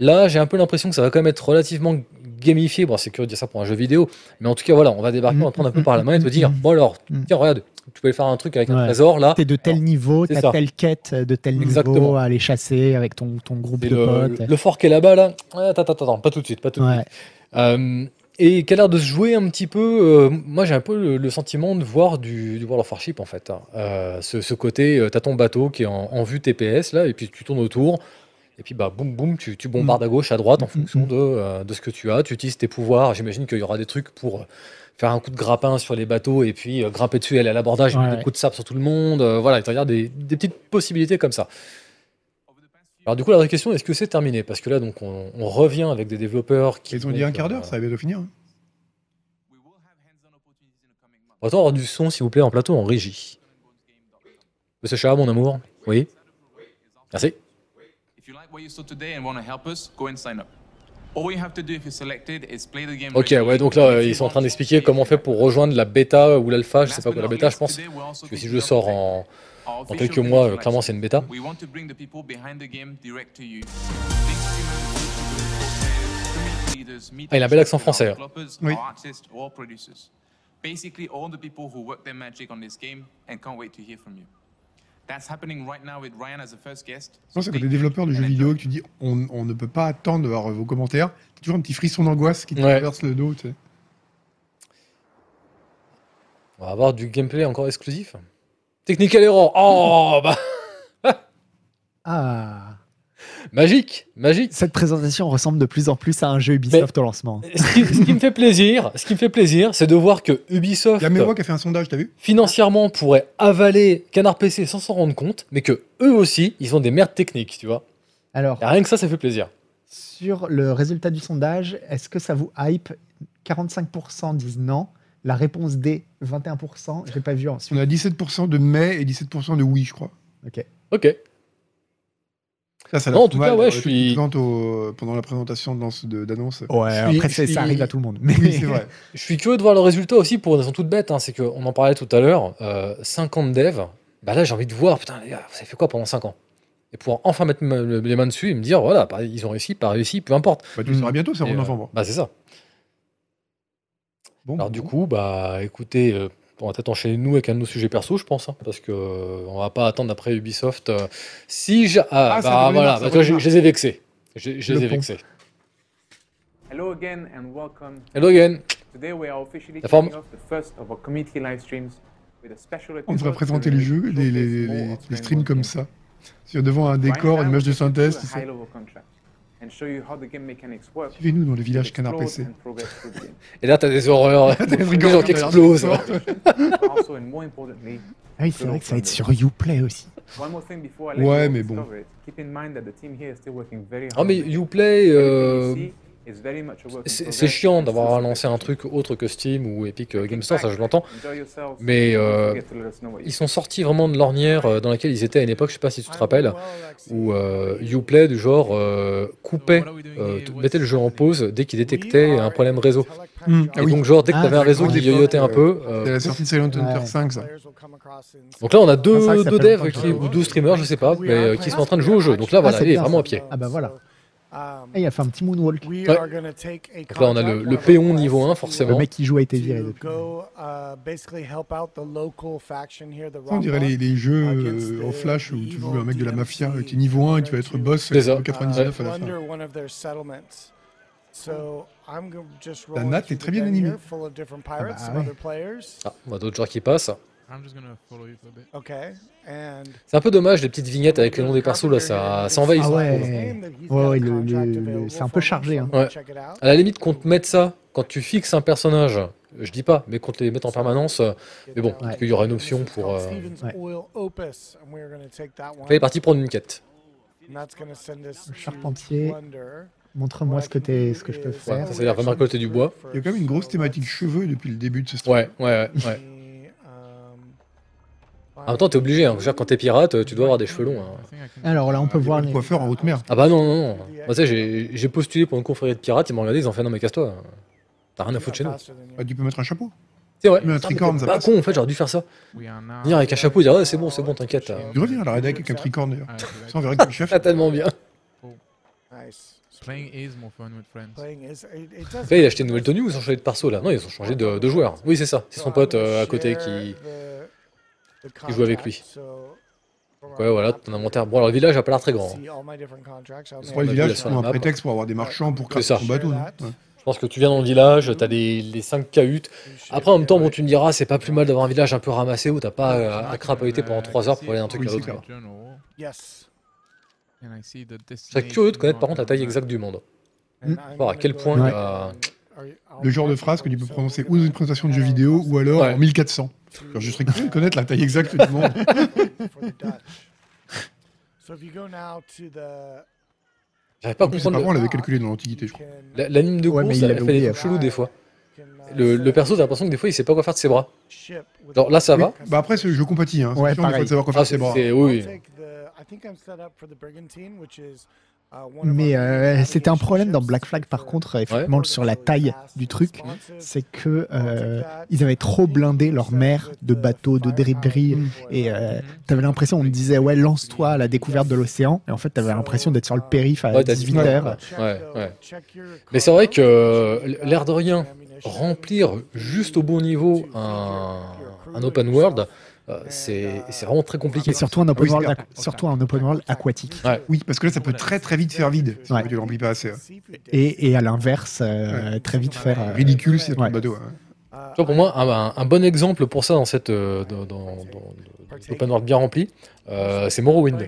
Là, j'ai un peu l'impression que ça va quand même être relativement gamifié. Bon, c'est curieux de dire ça pour un jeu vidéo, mais en tout cas, voilà, on va débarquer, on va te prendre un peu par la main et te dire, bon alors, Mm. tiens, regarde, tu peux faire un truc avec un Ouais. trésor là. T'es de tel niveau, C'est t'as telle quête de tel Exactement. niveau à aller chasser avec ton, ton groupe de le, potes. le fort qui est là-bas, là, attends, attends, attends, pas tout de suite, pas tout de Ouais. suite. Euh, et qui a l'air de se jouer un petit peu. euh, moi, j'ai un peu le, le sentiment de voir du, du World of Warship en fait. hein. Euh, ce, ce côté, t'as ton bateau qui est en, en vue TPS là, et puis tu tournes autour. Et puis bah boum boum, tu, tu bombardes à gauche, à droite en Mm, fonction mm. de, euh, de ce que tu as. Tu utilises tes pouvoirs. J'imagine qu'il y aura des trucs pour euh, faire un coup de grappin sur les bateaux et puis euh, grimper dessus, aller à l'abordage, Ouais, mettre des ouais. coups de sable sur tout le monde. Euh, voilà, il y a des, des petites possibilités comme ça. Alors du coup, la vraie question, est-ce que c'est terminé? Parce que là, donc, on, on revient avec des développeurs qui... Ils ont dit un quart d'heure, ça va bientôt finir. hein. On va avoir du son, s'il vous plaît, en plateau, en régie. Monsieur Chat, mon amour. Oui. Merci. Ok, ouais, donc là, ils sont en want train to d'expliquer play comment on fait pour rejoindre la bêta ou l'alpha, je sais pas quoi, la bêta, je pense. Parce que si je le sors en, en quelques game mois, euh, clairement, c'est une bêta. We want to bring the people behind the game direct to you. Big streamers, community leaders, meet Ah, il a un bel accent français, hein. Oui. our artists, or producers. Basically, all the people who work their magic on this game and can't wait to hear from you. Non, c'est quand t'es développeur de jeux vidéo que tu dis on, on ne peut pas attendre de voir vos commentaires. T'as toujours un petit frisson d'angoisse qui te Ouais. traverse le dos. tu sais. On va avoir du gameplay encore exclusif. Technical error. Oh, bah, Ah, magique, magique. cette présentation ressemble de plus en plus à un jeu Ubisoft au lancement. Ce qui, ce qui me fait plaisir, ce qui me fait plaisir, c'est de voir que Ubisoft Il y a qui a fait un sondage, t'as vu? financièrement pourrait avaler Canard PC sans s'en rendre compte, mais que eux aussi, ils ont des merdes techniques, tu vois. Alors, Et rien que ça, ça fait plaisir. sur le résultat du sondage, est-ce que ça vous hype? 45% disent non. La réponse D, 21%. J'ai pas vu ensuite. On a 17% de mais et 17% de oui, je crois. Ok. Ok. Ça, ça Non, en tout mal, cas, ouais, euh, je suis- au- pendant la présentation d'annonce. Ouais, suis- après, c'est- ça suis- arrive à tout le monde. Mais Oui, c'est vrai. Je suis curieux de voir le résultat aussi pour une raison toute bête. hein, c'est qu'on en parlait tout à l'heure. euh, 50 devs. Bah là, j'ai envie de voir, putain, les gars, vous avez fait quoi pendant 5 ans? Et pouvoir enfin mettre ma- le- les mains dessus et me dire, voilà, bah, ils ont réussi, pas réussi, peu importe. Bah, tu le sauras bientôt, c'est en euh, novembre. Bah, c'est ça. Bon, Alors, bon, du coup, bah, écoutez, euh, on va peut-être enchaîner nous avec un de nos sujets perso, je pense, hein, parce que euh, on va pas attendre après Ubisoft. euh, si j'ai. Ah, Ah, bah voilà, bah, tu vois, je, je les ai vexés. Je, je Le les ai pont. vexés. Hello again and welcome. Hello again. Today we are officially La forme. kicking off the first of our community live streams with a special On devrait présenter les jeux, les, les- les- les streams comme ça. Sur devant un décor, une image de synthèse, Suivez-nous dans le village Canard PC. and progress through the game. Et là, t'as des horreurs, des gens qui explosent. fort. But also and more importantly, Ah oui, c'est vrai que ça va être sur Uplay aussi. one more thing before I let Ouais, mais bon. discover it. Keep in mind that the team here is still working very hard. Ah, mais. Uplay, euh, c'est chiant d'avoir still lancé un truc autre que Steam ou Epic euh, Game Store, ça je l'entends. Mais euh, ils sont sortis vraiment de l'ornière euh, dans laquelle ils étaient à une époque, je sais pas si tu te rappelles, où euh, Uplay du genre euh, coupait, euh, mettait le jeu en pause dès qu'il détectait un problème réseau. Ah oui. donc genre dès que Ah, t'avais un réseau d'accord. qui yoyotait un peu, C'est la sortie de Silent Hunter Ouais. 5, ça. donc là on a Ah, deux, devs qui, ou deux streamers, je sais pas, mais qui sont en train de jouer au jeu. Donc là voilà, c'est il est vraiment à pied. Ah bah voilà. Um, Et il a fait un petit moonwalk. Ouais. a Donc là, on a le, le péon niveau 1, Le forcément. mec qui joue a été viré. to depuis. uh, on dirait les, jeux euh, en flash où tu joues un mec de la mafia qui est niveau 1 et tu vas être boss euh, 99 à la fin. La natte est très bien animée. pirates, bah ouais. Ah, on voit d'autres joueurs qui passent. I'm just gonna follow you for a bit. Okay, and C'est un peu dommage, les petites vignettes avec le nom des persos, là, ça, ça envahit. Ah ouais. Ouais, ouais, le- le- le- c'est un peu chargé, hein. Ouais. À la limite, qu'on te mette ça quand tu fixes un personnage, je dis pas, mais qu'on te les mette en permanence. Mais bon, peut-être qu'il y aura une option pour. Euh... Là, il est parti prendre une quête. Charpentier. Montre-moi ce que, t'es- ce que je peux faire. ça, ça veut dire vraiment récolter du bois. Il y a quand même une grosse thématique cheveux depuis le début de ce stream. Ouais, ouais, ouais. En même temps, t'es obligé. Hein. Je Quand t'es pirate, tu dois avoir des cheveux longs. hein. Alors là, on peut voir Le les... coiffeur en haute mer. Ah bah non, non, non. Moi, tu sais, j'ai postulé pour une confrérie de pirates, ils m'ont regardé, ils ont fait non, mais casse-toi. T'as rien à foutre chez nous. Ah, tu peux mettre un chapeau? C'est vrai. Mais un tricorne, ça pas passe. con, en fait, j'aurais dû faire ça. Venir avec un chapeau et dire, ouais, c'est bon, c'est bon, t'inquiète. Tu devrais venir à la rédac avec un tricorne d'ailleurs. Ah, Ça, on verrait que le chef. Pas tellement bien. Playing is more fun with friends. Là, il a acheté une nouvelle tenue ou ils ont changé de perso là Non, ils ont changé de, de joueur. Oui, c'est ça. C'est son pote euh, à côté qui, qui joue avec lui. Ouais, voilà, ton inventaire. Bon, alors le village a pas l'air très grand. hein. On a le village, c'est un map. prétexte pour avoir des marchands pour C'est crafter ton bateau. Ouais. Je pense que tu viens dans le village, t'as les, les 5 cahutes. Après, en même temps, bon, tu me diras, c'est pas plus mal d'avoir un village un peu ramassé où t'as pas euh, à crapahuter pendant 3 heures pour aller d'un truc à c'est l'autre. clair. quoi. Yes. And I see the Je serais curieux de connaître par contre la taille exacte du monde. And Voir à quel point you- Le genre de phrase que tu peux prononcer ou dans une présentation de jeu vidéo ou alors Ouais. en 1400. Alors, je serais curieux de connaître la taille exacte du monde. for the Dutch. So if you go now to the J'arrive pas à comprendre. parents le- l'avaient calculé dans l'Antiquité, je crois. la- L'anime de Ouais, course, il l'avait fait des chelous des fois. Le, le perso, t'as l'impression que des fois, il sait pas quoi faire de ses bras. Genre là, ça va. Bah après, c'est- je compatis. Hein. Ouais, fois pareil. de savoir quoi Ah, faire c'est ses bras. oui. Mais euh, c'était un problème dans Black Flag par contre, effectivement, for sur la taille du truc, c'est que euh, ils avaient trop blindé leur mer de bateaux, de débris, et euh, t'avais l'impression, on te disait, ouais, lance-toi à la découverte de l'océan, et en fait, t'avais l'impression d'être sur le périph' à Ouais, t'as 18 dit- heures. Ouais. Mais c'est vrai que euh, l'air de rien, remplir juste au bon niveau un, un open world, euh, c'est c'est vraiment très compliqué. Et surtout un open world, surtout un open world aquatique. Ouais. Oui, parce que là, ça peut très très vite faire vide si Ouais. tu le remplis pas assez. hein. Et, et à l'inverse, euh, très vite faire. euh, Ridicule si c'est ton bateau. hein. Tu vois, pour moi, un, bon exemple pour ça dans cette euh, dans, dans, dans- open world bien rempli, euh, c'est Morrowind.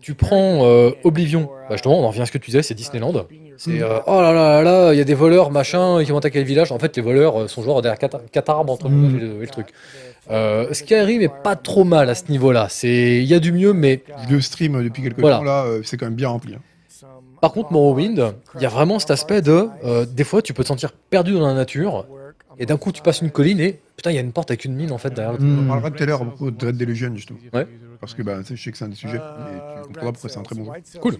Tu prends euh, Oblivion, bah, justement, on en revient à ce que tu disais, c'est Disneyland. C'est euh, oh là là là là, il y a des voleurs, machin, qui vont attaquer le village. En fait, les voleurs euh, sont genre derrière quatre, quatre arbres entre le Mm. village et le truc. Euh, Skyrim est pas trop mal à ce niveau-là. C'est, il y a du mieux, mais Je le stream depuis quelques Voilà. temps, là, euh, c'est quand même bien rempli. hein. par contre, Morrowind, il y a vraiment cet aspect de, euh, des fois, tu peux te sentir perdu dans la nature, et d'un coup, tu passes une colline et putain, il y a une porte avec une mine en fait derrière. le On en parlera tout à l'heure propos de Dread Delusion, justement. Ouais. Parce que bah, je sais que c'est un des sujets, et tu comprendras pourquoi c'est un très bon jeu. Cool.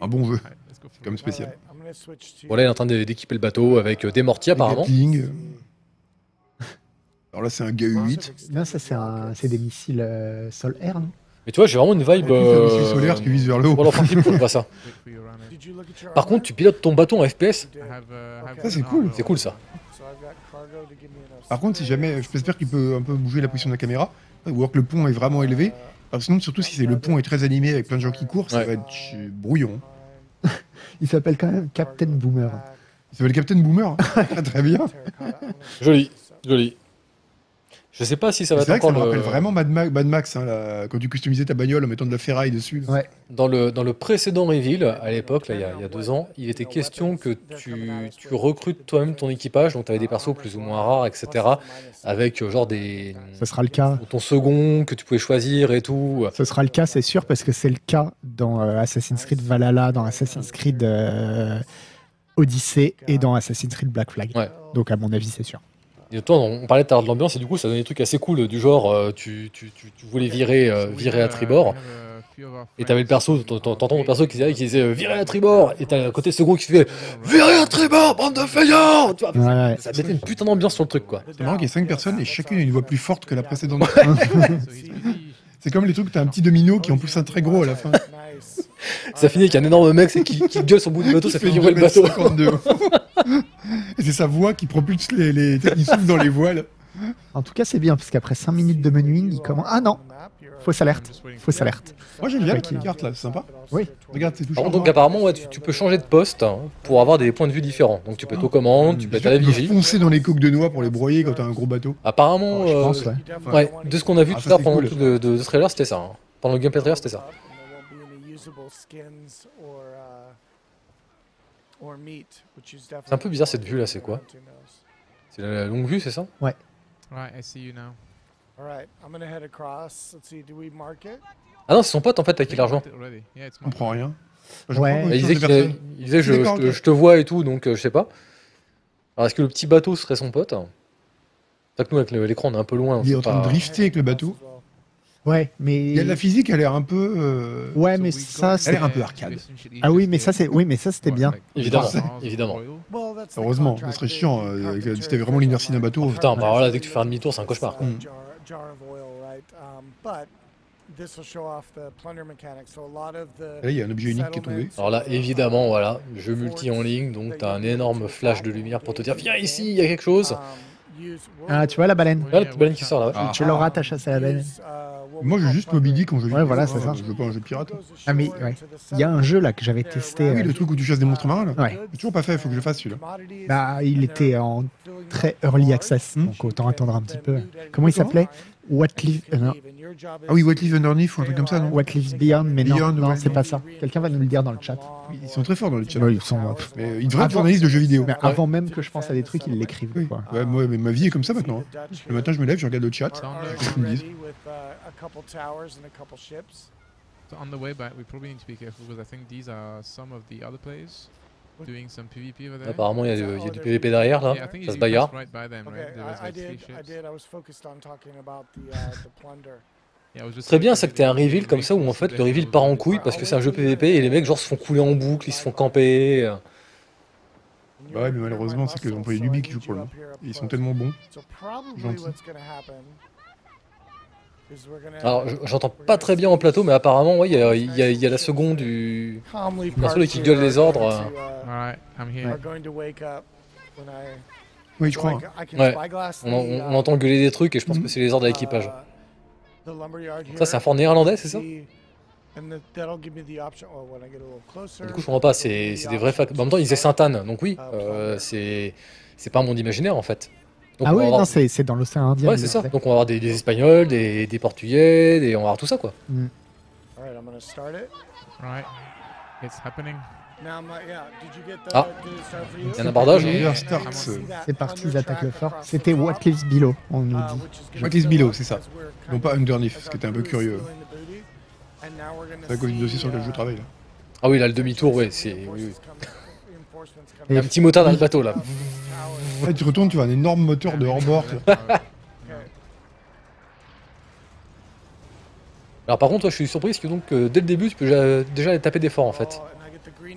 Un bon jeu, comme spécial. Bon, là, il est en train d'équiper le bateau avec euh, des mortiers apparemment. Euh. Alors là, c'est un GU8. Non, ça, c'est un- c'est des missiles euh, sol-air, non? Mais tu vois, j'ai vraiment une vibe. Puis, c'est un euh, solaire qui vise vers le haut. Je vois ça. Par contre, tu pilotes ton bateau en FPS, uh, Ça, c'est cool. c'est cool ça. Par contre, si jamais, j'espère qu'il peut un peu bouger la position de la caméra, ou alors que le pont est vraiment élevé. Parce sinon, surtout si c'est le pont est très animé avec plein de gens qui courent, ça Ouais. va être euh, brouillon. Il s'appelle quand même Captain Boomer. Il s'appelle Captain Boomer. hein. Très bien. Joli, joli. Je sais pas si ça va C'est être vrai que ça le- rappelle vraiment Mad, Ma- Mad Max, hein, là, quand tu customisais ta bagnole en mettant de la ferraille dessus. Ouais. dans le dans le précédent reveal à l'époque, il y, a, il y a deux ans, il était question que tu, tu recrutes toi-même ton équipage, donc tu avais des persos plus ou moins rares, etc. Avec euh, genre des Ce sera le cas. ton second que tu pouvais choisir et tout. Ce sera le cas, c'est sûr, parce que c'est le cas dans euh, Assassin's Creed Valhalla, dans Assassin's Creed euh, Odyssey et dans Assassin's Creed Black Flag. Ouais. Donc, à mon avis, c'est sûr. Et toi, on parlait tout à l'heure de l'ambiance et du coup, ça donnait des trucs assez cool du genre, euh, tu, tu, tu, tu voulais virer, euh, virer à uh, tribord. a Et t'avais le perso, t'entends uh, ton perso qui disait, qui disait euh, virer à tribord, et t'as un côté second qui fait virer à tribord, bande de feignants Tu vois, Ouais, ouais. Ça mettait une putain d'ambiance sur le truc, quoi. C'est marrant qu'il y ait 5 personnes et chacune a une voix plus forte que la précédente. C'est comme les trucs t'as un petit domino qui en pousse un très gros à la fin. Ça finit avec un énorme mec qui, qui gueule sur le bout du bateau, ça fait vibrer le bateau. 2m52. Et c'est sa voix qui propulse les, les, qui souffle dans les voiles. En tout cas, c'est bien, parce qu'après 5 minutes de menuing, il commence. Ah non Fausse alerte. Fausse alerte. Moi j'aime bien la carte là, c'est sympa. Oui. Regarde, c'est tout donc apparemment, ouais, tu, tu peux changer de poste hein, pour avoir des points de vue différents. Donc tu peux être aux commandes, tu peux être à la Tu peux vigie. foncer dans les coques de noix pour les broyer quand t'as un gros bateau. Apparemment, Je euh, pense, ouais. ouais, de ce qu'on a vu Ah, tout à l'heure pendant cool. le de trailer, c'était ça. hein. Pendant le gameplay trailer, c'était ça. C'est un peu bizarre, cette vue-là, c'est quoi? C'est la longue vue, c'est ça? Ouais. Right, I see you now. Alright, I'm gonna head across. Let's see, do we mark it? Ah non, c'est son pote en fait à qui it's Je comprends rien. Je Ouais. comprends Bah, il disait, qu'il a- personne. il disait je, te, ok. je te vois et tout, donc euh, je sais pas. Alors est-ce que le petit bateau serait son pote? C'est que nous, avec l'écran, on est un peu loin. on Il est en train pas- de drifter avec le bateau. Ouais, mais. Il y a de la physique, elle a l'air un peu. euh, Ouais, mais ça, Elle c'est. est un peu arcade. Ah oui, mais ça, c'est. Oui, mais ça, c'était bien. Évidemment, évidemment. Heureusement, ça serait chiant. euh, Si t'avais vraiment l'inertie d'un bateau. Putain, bah voilà, dès que tu fais un demi-tour, c'est un cauchemar. a Mm. jar, jar of oil, right? But this will show off the plunder mechanics. So a lot of the Là, il y a un objet unique qui est tombé. Alors là, évidemment, voilà, jeu multi en ligne, donc t'as un énorme flash de lumière pour te dire Viens ici, il y a quelque chose. use Ah, tu vois la baleine Là, la petite baleine qui sort là. ouais. Ah. Tu l'auras attaché à la baleine. Moi, je call juste Moby. Dick en jeu Ouais, vidéo. voilà, c'est ça. Je veux pas un jeu pirate. Ah, mais ouais. Il y a un jeu là que j'avais testé. Ah oui, euh, le truc où tu chasses des monstres marins là. Ouais. J'ai toujours pas fait, il faut que je le fasse celui-là. Bah, il était en très early access, Hmm. donc autant attendre un petit peu. Comment il s'appelait? What Live. euh, non, Ah oui, What Live Underneath ou un truc comme ça, non What Lives Beyond, mais non, Beyond, non, ouais, c'est non. pas ça. Quelqu'un va nous le dire dans le chat. Ils sont très forts dans le chat. Ouais, ils sont. Mais euh, ils devraient être Avant- journalistes de jeux vidéo. Mais avant même que je pense à des trucs, ils l'écrivent. Oui. Quoi. Ouais, moi, mais ma vie est comme ça maintenant. hein. Le matin, je me lève, je regarde le chat. qu'ils me ships. So on the way back, we probably need to be careful because I think these are some of the other players doing some PvP over there? Apparemment, il y, a du- il y a du PVP derrière là, Yeah, ça se bagarre. passed right by them, Okay, right? There was I, I like did, three I ships. did. I was focused on talking about the, uh, the plunder. Yeah, I was just Très bien, c'est que t'es un reveal comme ça où en fait le reveal part en couille parce que c'est un jeu PVP et les mecs genre se font couler en boucle, ils se font camper. Bah ouais, mais malheureusement, c'est que muscle, l'employé so du I BIC qui need joue pour le Ils sont tellement bons. So probably Gentil. what's gonna happen is we're gonna- Alors je- j'entends pas très bien en plateau, mais apparemment, ouais, il y, a- il y a- il y a la seconde du. les qui here les ordres, euh. to, uh, Alright, I'm here. are going to wake up when I- Oui, je crois. Ouais. On, the, on- uh, on entend gueuler des trucs et je pense Mhm. que c'est les ordres de l'équipage. uh, Ça, c'est un fort néerlandais, c'est ça See, and that- that'll give me the option- oh, when I get a little closer, Du coup, je comprends pas, c'est des vrais facs. En même temps, ils disaient start. Sainte-Anne, donc oui, Ah, euh, c'est pas un monde imaginaire en fait. Donc, Ah on va oui, avoir- non, c'est c'est dans l'océan Indien. Ouais, c'est ça. Donc on va avoir des, des Espagnols, des, des Portugais, des... on va avoir tout ça quoi. All right, I'm gonna start it. Right, it's happening. Now, my, yeah, did you get the, Ah. Il y a un abordage. That C'est parti, ils attaquent le fort. C'était What Lives Below, on nous uh, dit. What Lives Below, c'est ça. Non pas Underneath, ce qui était un peu curieux. C'est la Covid dossier see, sur lequel je travaille là. Ah oui, là le demi-tour, ouais, c'est. Oui, Il y a un petit motard dans le bateau là. Là, tu retournes, tu vois un énorme moteur de hors-bord. Alors par contre, je suis surpris parce que donc euh, dès le début, tu peux déjà, déjà aller taper des forts en fait.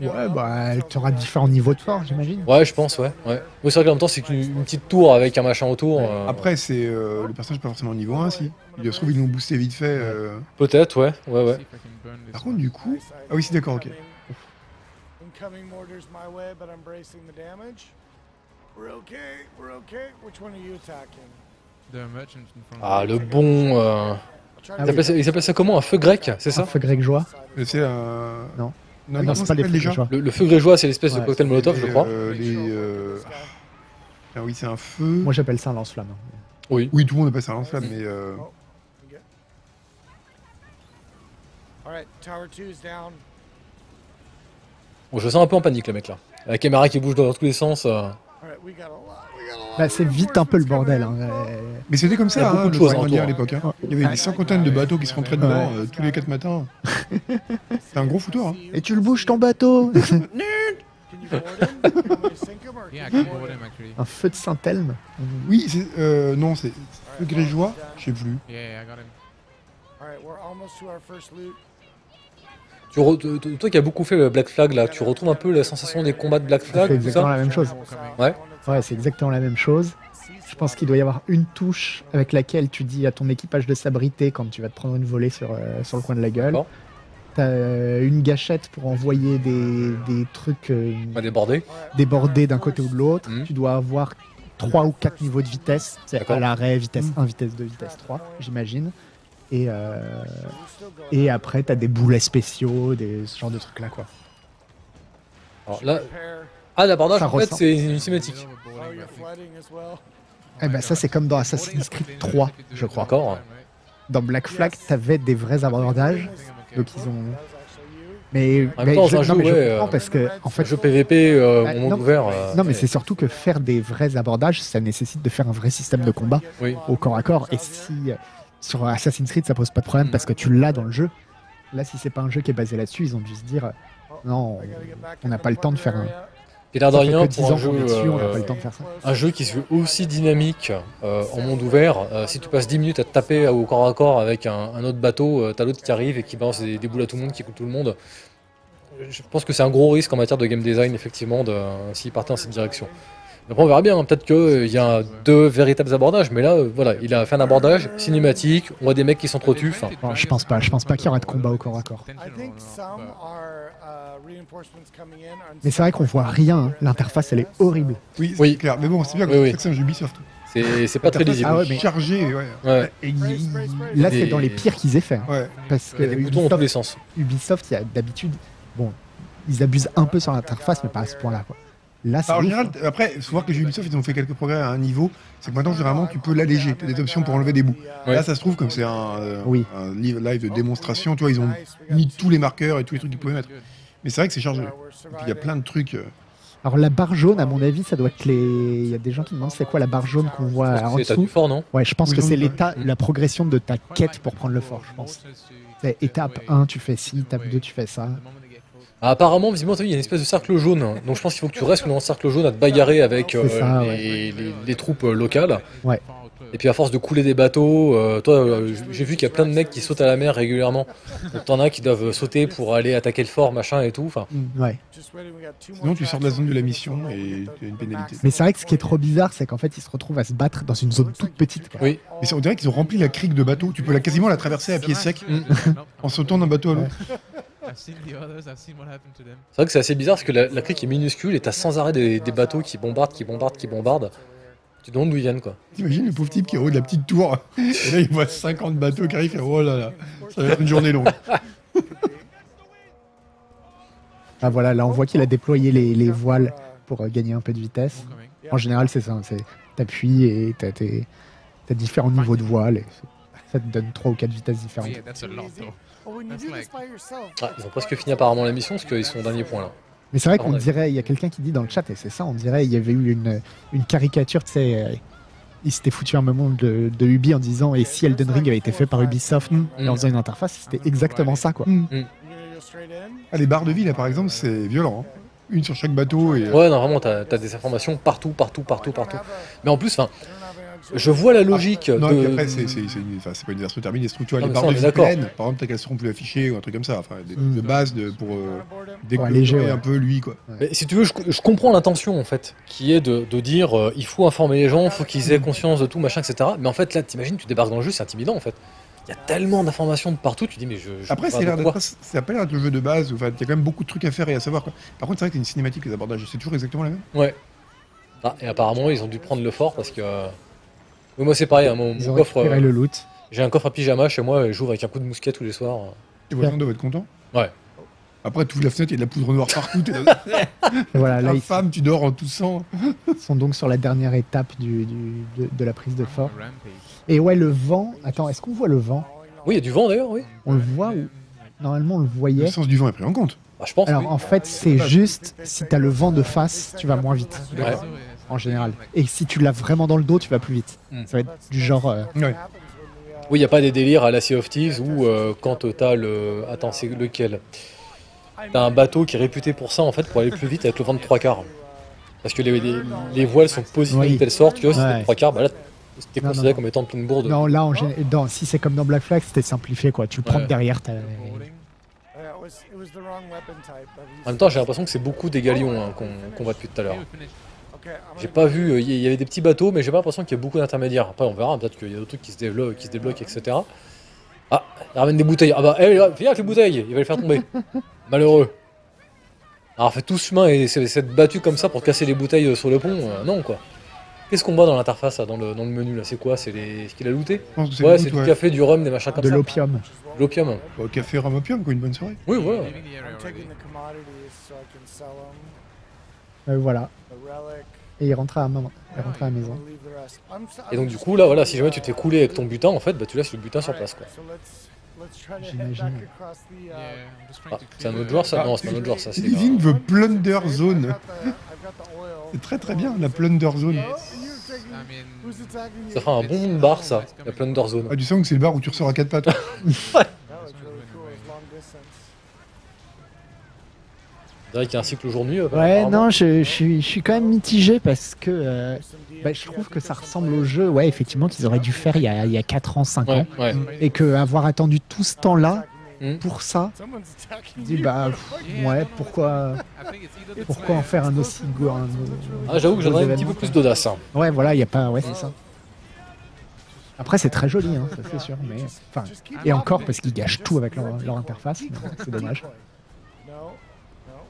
Ouais, bah, tu auras différents niveaux de fort, j'imagine. Ouais, je pense, ouais. ouais. Oui, c'est vrai que en même temps, c'est qu'une une petite tour avec un machin autour. euh, Après, c'est euh, le personnage pas forcément niveau 1, si. Il se trouve, ils l'ont boosté vite fait. euh. Peut-être, ouais, ouais, ouais. Par contre, du coup. Ah oui, c'est d'accord, ok. We're okay, we're okay. Which one are you attacking? The merchant in front Ah, le bon. euh, Ah Il s'appelle ça comment Un feu grec, c'est ça? Un feu grec joie. Mais C'est un. Non. Non, Ah non, c'est pas les feux le, le feu grégeois, c'est l'espèce de cocktail molotov, je crois. euh, les, euh, Ah oui, c'est un feu. Moi, j'appelle ça un lance-flamme. Oui. Oui, tout le monde appelle ça un lance-flamme, mais. euh, Oh, okay. All right, tower two is down. Bon, je sens un peu en panique, le mec là. La caméra qui bouge dans tous les sens. All right, we got a lot. We got a lot Bah, of c'est vite un peu le bordel. hein. in. Mais c'était comme Il y a ça, beaucoup hein, de le autour, à l'époque. hein. Il y avait des cinquantaines de bateaux qui se rentraient dedans euh, tous les 4 matins. C'est un gros foutoir. hein. Et tu le bouges ton bateau. Un feu de Saint-Elme Oui, c'est. euh, non, c'est. Le Grégeois Je sais plus. Tu re- toi qui as beaucoup fait le Black Flag là, tu retrouves un peu la sensation des combats de Black C'est Flag, tout exactement ça la même chose. Ouais. Ouais, c'est exactement la même chose. Je pense qu'il doit y avoir une touche avec laquelle tu dis à ton équipage de s'abriter quand tu vas te prendre une volée sur, euh, sur le coin de la gueule. T'as une gâchette pour envoyer des, des trucs euh, débordés d'un côté ou de l'autre. Mhm. Tu dois avoir 3 ou 4 niveaux de vitesse. C'est à l'arrêt, vitesse 1, vitesse 2, vitesse 3, j'imagine. Et, euh, et après, t'as des boulets spéciaux, des, ce genre de trucs là, quoi. Alors là, ah l'abordage en fait c'est une cinématique. Eh ben, ça, c'est comme dans Assassin's Creed 3, je crois. Dans Black Flag, t'avais des vrais abordages. Donc, ils ont. Mais, En même temps, je, un non, jeu, mais je ouais, comprends euh, parce que, en fait, Jeu PVP euh, Bah, au monde non. ouvert. euh, Non, mais c'est surtout que faire des vrais abordages, ça nécessite de faire un vrai système de combat Oui. au corps à corps. Et si sur Assassin's Creed, ça pose pas de problème parce que tu l'as dans le jeu. Là, si c'est pas un jeu qui est basé là-dessus, ils ont dû se dire euh, non, on n'a pas le temps de faire un. Que 10 pour un jeu, euh, un jeu qui se veut aussi dynamique euh, en monde ouvert. euh, si tu passes 10 minutes à te taper au corps à corps avec un, un autre bateau, t'as l'autre qui arrive et qui balance des, des boules à tout le monde, qui coule tout le monde. Je pense que c'est un gros risque en matière de game design, effectivement, de, s'il partait dans cette direction. Après, on verra bien, hein, peut-être qu'il y a deux véritables abordages, mais là, euh, voilà, il a fait un abordage cinématique, on voit des mecs qui s'entretuent. Enfin, Bon, je pense pas. Je pense pas qu'il y aura de combat au corps à corps. Mais c'est vrai qu'on voit rien. hein. L'interface, elle est horrible. Oui, c'est Oui. clair. Mais bon, c'est bien que Oui, oui. c'est un jeu Ubisoft. c'est pas très lisible. Ah ouais, mais- Chargé, ouais. Ouais. Et il- là, c'est dans les pires qu'ils aient fait. Ouais. Parce Il que y a des boutons dans tous les sens. Ubisoft, il y a d'habitude, bon, ils abusent un peu sur l'interface, mais pas à ce point-là. Quoi. Là, c'est Alors, en général, après, il faut voir que les jeux Ubisoft, ils ont fait quelques progrès à un niveau. C'est que maintenant, généralement, tu peux l'alléger. Tu as des options pour enlever des bouts. Ouais. Là, ça se trouve, comme c'est un, euh, Oui. un live, live de démonstration, tu vois, ils ont mis tous les marqueurs et tous les trucs qu'ils pouvaient mettre. Mais c'est vrai que c'est chargé. Et puis, il y a plein de trucs. euh, Alors la barre jaune, à mon avis, ça doit être les. Il y a des gens qui demandent c'est quoi la barre jaune qu'on voit en C'est dessous. fort, non? Ouais, je pense Oui, que c'est l'état, la progression de ta quête pour prendre le fort, je pense. C'est étape 1, tu fais ci, étape 2, tu fais ça. Ah, apparemment, visiblement, il y a une espèce de cercle jaune. Donc je pense qu'il faut que tu restes dans le cercle jaune à te bagarrer avec euh, ça, les, ouais. les- les troupes euh, locales. Ouais. Et puis à force de couler des bateaux, euh, toi, j'ai vu qu'il y a plein de mecs qui sautent à la mer régulièrement. Donc t'en as qui doivent sauter pour aller attaquer le fort, machin et tout. Enfin, Ouais. Sinon, tu sors de la zone de la mission et tu as une pénalité. Mais c'est vrai que ce qui est trop bizarre, c'est qu'en fait, ils se retrouvent à se battre dans une zone toute petite. quoi. oui. Mais on dirait qu'ils ont rempli la crique de bateaux. Tu peux la, quasiment la traverser à pied sec en sautant d'un bateau à l'autre. C'est vrai que c'est assez bizarre parce que la, la crique est minuscule et t'as sans arrêt des, des bateaux qui bombardent, qui bombardent, qui bombardent. Tu te demandes d'où ils viennent quoi. T'imagines le pauvre type qui est au haut de la petite tour. Et là, il voit 50 bateaux qui arrivent. Et oh là là, ça va être une journée longue. Ah voilà, là on voit qu'il a déployé les, les voiles pour euh, gagner un peu de vitesse. En général, c'est ça. hein, C'est t'appuies et t'as tes- t'as différents niveaux de voiles. Et ça te donne 3 ou 4 vitesses différentes. Ah, ils ont presque fini apparemment la mission parce qu'ils sont au dernier point là. Mais c'est vrai qu'on dirait, il y a quelqu'un qui dit dans le chat, et c'est ça, on dirait, il y avait eu une, une caricature, tu sais, euh, il s'était foutu un moment de, de Ubi en disant, et si Elden Ring avait été fait par Ubisoft, et en faisant une interface, c'était exactement ça, quoi. Ah, les barres de vie, là, par exemple, c'est violent. hein. Une sur chaque bateau. Et, euh, Ouais, non, vraiment, t'as as des informations partout, partout, partout, partout. Mais en plus, enfin, je vois la logique Non, de. et puis après, c'est c'est- c'est une- enfin, c'est pas une version terminée. Vois, Non, les barres de par exemple, t'as qu'elles seront plus affichées ou un truc comme ça. Enfin, des, Mm. de base de, pour euh, ouais. un peu lui, quoi. Mais si tu veux, je, je comprends l'intention en fait, qui est de, de dire euh, il faut informer les gens, il faut qu'ils aient conscience de tout, machin, etc. Mais en fait, là, t'imagines, tu débarques dans le jeu, c'est intimidant en fait. Il y a tellement d'informations de partout, tu dis, mais je. je Après, c'est pas l'air de quoi. d'être, ça a pas l'air d'être le jeu de base. Enfin, il y a quand même beaucoup de trucs à faire et à savoir. Quoi. Par contre, c'est vrai que c'est une cinématique les abordages. C'est toujours exactement la même. Ouais. Ah, et apparemment, ils ont dû prendre le fort parce que. euh, oui, moi, c'est pareil, hein, mon, Ils coffre. euh, le loot. J'ai un coffre à pyjama chez moi et j'ouvre avec un coup de mousquet tous les soirs. Les voisins doivent être contents. Ouais. Après, tu ouvres la fenêtre, il y a de la poudre noire partout. Et voilà, là, la ils femme, tu dors en toussant. sont donc sur la dernière étape du, du- de, de la prise de fort. Et ouais, le vent, attends, est-ce qu'on voit le vent? Oui, il y a du vent d'ailleurs, oui. On le voit ou Normalement, on le Le voyait. sens du vent est pris en compte. Bah, je pense. Alors oui. en fait, c'est juste si t'as le vent de face, tu vas moins vite. Ouais. En général. Et si tu l'as vraiment dans le dos, tu vas plus vite. Hmm. Ça va être du genre. euh. Oui, il n'y a pas des délires à la Sea of Thieves où euh, quand t'as le. Attends, c'est lequel? T'as un bateau qui est réputé pour ça en fait, pour aller plus vite avec le vent de trois quarts. Parce que les, les, les voiles sont positionnées Oui. de telle sorte que si Ouais. trois quarts, bah là t'es Non, considéré non, comme étant en pleine bourde. Non, là, en gé- dans- si c'est comme dans Black Flag, c'était simplifié quoi. Tu le prends Ouais. derrière. En même temps, j'ai l'impression que c'est beaucoup des galions hein, qu'on qu'on voit depuis tout à l'heure. J'ai pas vu, euh, il y avait des petits bateaux, mais j'ai pas l'impression qu'il y a beaucoup d'intermédiaires. Après, on verra, peut-être qu'il y a d'autres trucs qui se débloquent, qui se débloquent etc. Ah, il ramène des bouteilles. Ah bah, eh, là, viens avec les bouteilles, il va les faire tomber. Malheureux. Alors, fait tout ce chemin et c'est- s'être battu comme ça pour casser les bouteilles euh, sur le pont, euh, non quoi. Qu'est-ce qu'on voit dans l'interface, là, dans le, dans le menu là? C'est quoi? C'est les... ce qu'il a looté? C'est Ouais, le c'est du ouais. café, du rhum, des machins comme De ça. l'opium. De L'opium. Au café rhum opium, quoi, une bonne soirée. Oui, voilà. Leaving the area I'm already. taking the commodities so I can sell them. Euh, voilà. Et il rentre à la maman. Il rentre à la maison. Et donc, du coup, là, voilà, si jamais tu te fais couler avec ton butin, en fait, bah, tu laisses le butin sur place quoi. J'imagine. Ah, c'est un autre joueur ça Non, c'est pas un autre joueur ça. c'est Living the Plunder Zone. C'est très très bien, la Plunder Zone. Ça fera un bon bar ça, la Plunder Zone. Ah, tu sens que c'est le bar où tu ressors à quatre pattes. That was really cool. It was long distance. On dirait qu'il y a un cycle jour-nuit. euh, Ouais, non, je, je suis, je suis quand même mitigé parce que euh, bah, je trouve que ça ressemble au jeu, ouais, effectivement, qu'ils auraient dû faire il y a, il y a 4 ans, 5 Ouais, ans. ouais. Et qu'avoir attendu tout ce temps-là Hmm. pour ça, je dis bah pff, ouais, pourquoi, pourquoi en faire un aussi go un- Ah, j'avoue que j'aurais un petit peu plus d'audace. hein. Ouais, voilà, il y a pas, ouais, c'est ça. Après, c'est très joli, hein, ça c'est sûr, mais enfin, et encore parce qu'ils gâchent tout avec leur, interface, c'est dommage.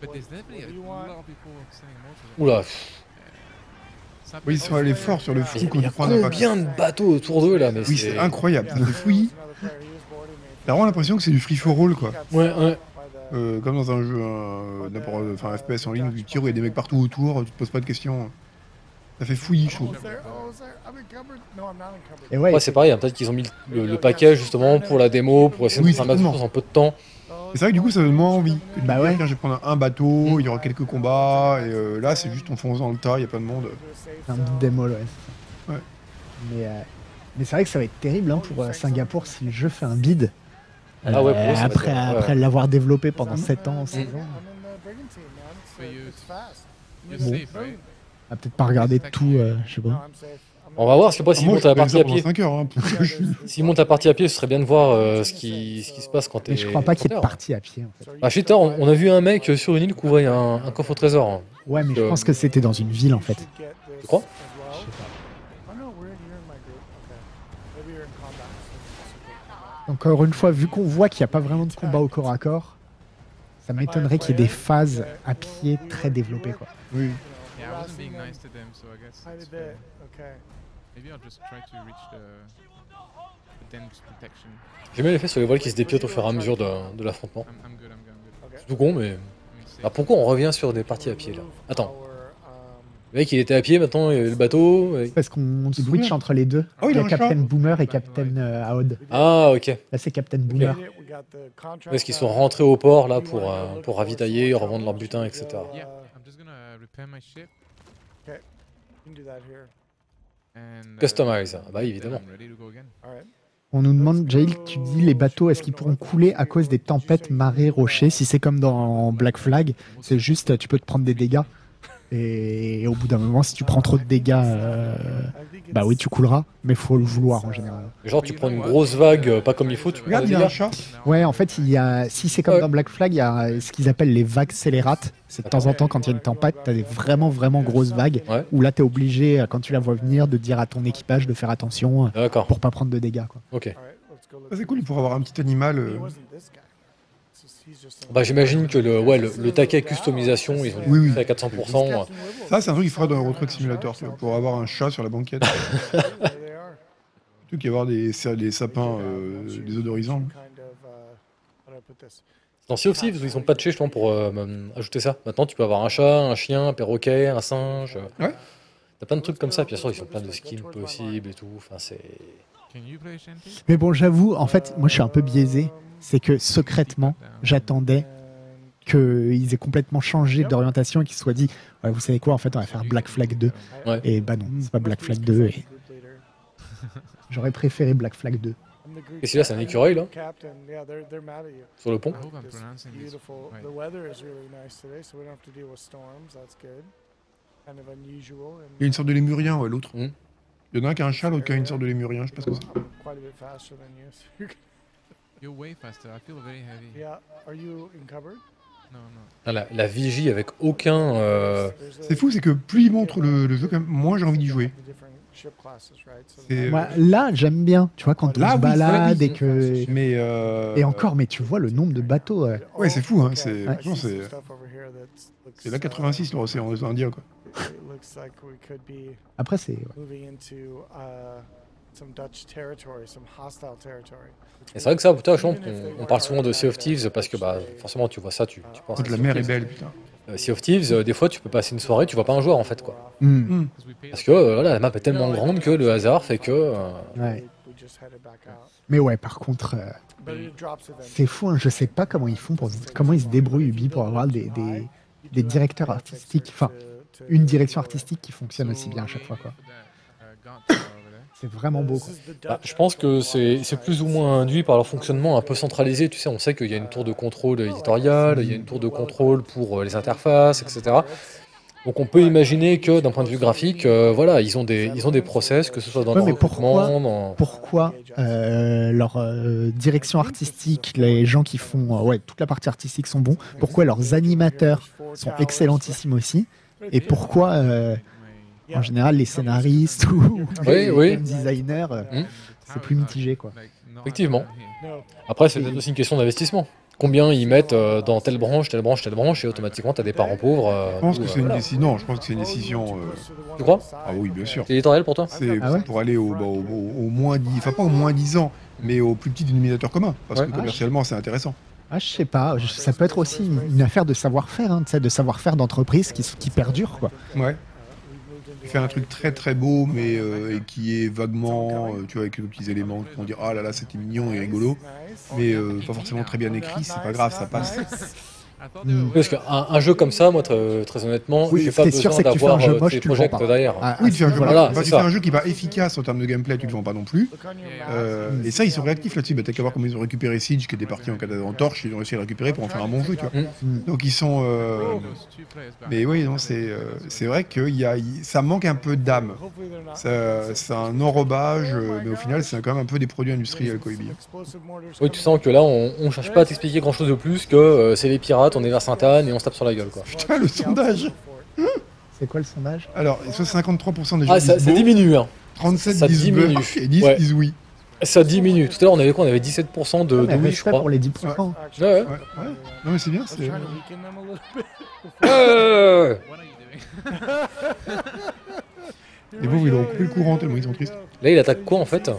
But there's a. Oula, Oui, ils sont allés fort sur le fou qu'on y prend combien de bateaux autour d'eux là mais Oui, c'est incroyable. Ça fait fouillis. T'as vraiment l'impression que c'est du free for all, quoi. Ouais, ouais. Euh, comme dans un jeu, un, enfin, un FPS en ligne où tu tires, où il y a des mecs partout autour, tu te poses pas de questions. Ça fait fouillis, je Oh, trouve. Oh. Et ouais, Ouais, c'est pareil, hein, peut-être qu'ils ont mis le, le paquet justement pour la démo, pour essayer Oui, de faire un en peu de temps. Et c'est vrai que du coup, ça donne moins envie. Bah ouais. tiens, je vais prendre un bateau, il y aura quelques combats, et euh, là, c'est juste on fonce dans le tas, il y a plein de monde. c'est un de démo, ouais. c'est ça. Ouais. Mais, euh, mais c'est vrai que ça va être terrible hein, pour euh, Singapour si le jeu fait un bid. Ah ouais, pour eux, ça va après après l'avoir développé pendant 7 ans, 6 Mm. ans. Bon. On va peut-être pas regarder tout, euh, je sais pas. On va voir, parce que après, Ah, s'ils moi, montent je à la partie à pied, 5 heures. Hein, je- s'ils montent à partie à pied, ce serait bien de voir euh, ce, qui, ce qui se passe quand t'es. Mais je crois pas qu'il y ait de terre. partie à pied. En fait. Ah, shit, on, on a vu un mec sur une île qui ouvrait un, un coffre au trésor. hein. Ouais, mais je Euh, pense que c'était dans une ville en fait. Tu crois? Je sais pas. Oh no, we're in, you're in my group. Okay. Maybe you're in combat. Encore une fois, vu qu'on voit qu'il n'y a pas vraiment de combat au corps à corps, ça m'étonnerait qu'il y ait des phases à pied très développées. Quoi. Oui. Yeah, I wasn't being nice to them, so I guess Tiny it's bit. fair. Okay. Maybe I'll just try to reach the, the dense protection. J'aime bien l'effet sur les voiles qui se dépiotent au fur et à mesure de, de l'affrontement. C'est tout con, mais. Safe. Ah, pourquoi on revient sur des parties à pied là? Attends, um, le mec il était à pied, maintenant il y avait le bateau. et- Parce qu'on switch entre les deux. Oh, il il y a. Captain Boomer et Captain euh, Aod. Ah, ok. Là, c'est Captain Boomer. Est-ce qu'ils sont out. rentrés au port là pour, euh, pour ravitailler, revendre leur butin, etc. Yeah, I'm just gonna repair my ship You can do that here. Customize, ah bah évidemment. On nous demande, Jail, tu dis les bateaux, est-ce qu'ils pourront couler à cause des tempêtes, marées, rochers? Si c'est comme dans Black Flag, c'est juste tu peux te prendre des dégâts. Et au bout d'un moment, si tu prends trop de dégâts, euh, bah oui, tu couleras, mais faut le vouloir en général. Genre tu prends une grosse vague, euh, pas comme il faut, tu peux Regarde, faire il y des a un dégâts. chat. Ouais, en fait, il y a, si c'est comme Ouais. dans Black Flag, il y a ce qu'ils appellent les vagues scélérates. C'est de temps en temps, quand il y a une tempête, tu as des vraiment, vraiment grosses vagues, Ouais. où là, tu es obligé, euh, quand tu la vois venir, de dire à ton équipage de faire attention euh, D'accord, pour pas prendre de dégâts. Quoi. ok. Ça, c'est cool pour avoir un petit animal. Euh, Bah j'imagine que le, ouais, le, le taquet customisation, ils ont Oui, oui. fait à 400%. Ça, c'est un truc qu'il faudra dans Euro Truck Simulator, pour avoir un chat sur la banquette. There they are. Plutôt qu'il y avoir des, des sapins euh, désodorisants. Kind of, how do I put this? Dans Sea of Thieves, ils ont patché justement pour euh, ajouter ça. Maintenant, tu peux avoir un chat, un chien, un perroquet, un singe. Ouais. T'as plein de trucs comme ça, puis bien sûr, ils ont plein de skins possibles et tout. Enfin, c'est. Can you play Shanty? Mais bon, j'avoue, en fait, moi, je suis un peu biaisé. C'est que secrètement, j'attendais qu'ils aient complètement changé d'orientation et qu'ils se soient dit ouais, vous savez quoi, en fait, on va faire Black Flag 2. Ouais. Et bah non, c'est pas Black Flag 2. Et j'aurais préféré Black Flag 2. Qu'est-ce qu'il y a, c'est un écureuil, là Captain, yeah, they're, they're mad at you. Sur le pont I hope I'm It's pronouncing this beautiful. right. The weather is really nice today, so we don't have to deal with storms. That's good. Kind of unusual. And Il y a une sorte de lémurien, ouais, l'autre. Hmm. Il y en a un qui a un chat, l'autre qui a une sorte de lémurien, je sais pas ce que c'est. You're- You're way faster. I feel very heavy. yeah. Are you encumbered? No, no. Ah, la, la vigie avec aucun. euh, C'est fou, c'est que plus il montre le, le jeu, moins j'ai envie d'y jouer. Moi, là, j'aime bien. Tu vois, quand Là, on se oui, balade oui. et que. Mais euh, Et encore, mais tu vois le nombre de bateaux. euh, Ouais, c'est fou, hein. C'est Ouais. c'est c'est la 86 l'océan Indien quoi. Après, c'est. ouais. Moving into uh, some Dutch territory, some hostile territory. Et c'est vrai que ça, putain, je on parle souvent de Sea of Thieves parce que bah, forcément, tu vois ça, tu, tu penses. Contre la mer est belle, putain. Euh, sea of Thieves, euh, des fois, tu peux passer une soirée, tu vois pas un joueur en fait, quoi. Hmm. Parce que euh, voilà, la map est tellement grande que le hasard fait que. euh, Ouais. Mais ouais, par contre, euh, But it drops eventually. c'est fou. hein, Je sais pas comment ils font pour comment ils se débrouillent Ubi pour avoir des, des, des directeurs artistiques, enfin une direction artistique qui fonctionne aussi bien à chaque fois. quoi. C'est vraiment beau. Quoi. bah, je pense que c'est plus ou moins induit par leur fonctionnement un peu centralisé. Tu sais, on sait qu'il y a une tour de contrôle éditoriale, il y a une tour de contrôle pour euh, les interfaces, etc. Donc on peut imaginer que d'un point de vue graphique, euh, voilà, ils ont des ils ont des process, que ce soit dans Ouais, le mais pourquoi, dans- pourquoi euh, leur euh, direction artistique, les gens qui font euh, ouais, toute la partie artistique sont bons, pourquoi leurs animateurs sont excellentissimes aussi, et pourquoi euh, en général les scénaristes ou Oui, les oui. game designers, euh, Hmm. c'est plus mitigé. quoi. Effectivement. Après, c'est peut-être aussi une question d'investissement. Combien ils mettent euh, dans telle branche, telle branche, telle branche, et automatiquement, tu as des parents pauvres. euh, Je pense où, euh, c'est une voilà. décision. Non, je pense que c'est une décision. euh, Tu crois? Ah oui, bien sûr. C'est éditorial pour toi? C'est Ah ouais? pour aller au, bah, au, au- au moins 10, enfin pas au moins 10 ans, mais au plus petit dénominateur commun. Parce Ouais. que commercialement, c'est intéressant. Ah, je sais pas, ça peut être aussi une, affaire de savoir-faire, hein, de savoir-faire d'entreprise qui, qui perdure. Quoi. Ouais. Tu fais un truc très très beau, mais euh, qui est vaguement, euh, tu vois, avec nos petits éléments qui vont dire ah là là, c'était mignon et rigolo, mais euh, pas forcément très bien écrit, c'est pas grave, ça passe. Hmm. Parce qu'un un jeu comme ça, moi, très, très honnêtement, Oui, j'ai pas besoin c'est que tu fais un d'avoir jeu euh, pas. derrière. Ah, Oui, tu fais un jeu, Voilà, bah, c'est tu ça. fais un jeu qui va efficace en termes de gameplay, tu le vends pas non plus. Euh, et ça, ils sont réactifs là-dessus. Bah, T'as qu'à voir comment ils ont récupéré Siege, qui était parti en, en torche, ils ont réussi à le récupérer pour en faire un bon jeu, tu vois. Mm. Donc ils sont. euh, Mais oui, non, c'est euh, c'est vrai que y a, y- ça manque un peu d'âme. C'est un enrobage, mais au final, c'est quand même un peu des produits industriels, Koibi. Oui, tu sens que là, on, on cherche pas à t'expliquer grand chose de plus que euh, c'est les pirates, on est vers Sainte-Anne et on se tape sur la gueule. Quoi. Putain, le sondage C'est quoi le sondage? Alors, 53% des gens Ah, ça, disent ça beau, diminue. Hein. 37 ça disent diminue. bof et 10 Ouais. disent oui. Ça diminue. Tout à l'heure, on avait quoi? On avait 17% de, de mais oui, je crois. pour les 10%. Ouais, ouais. Ouais, ouais. Non, mais c'est bien. c'est- Euh, Les pauvres, ils ont coupé le courant tellement ils sont tristes. Là, il attaque quoi en fait?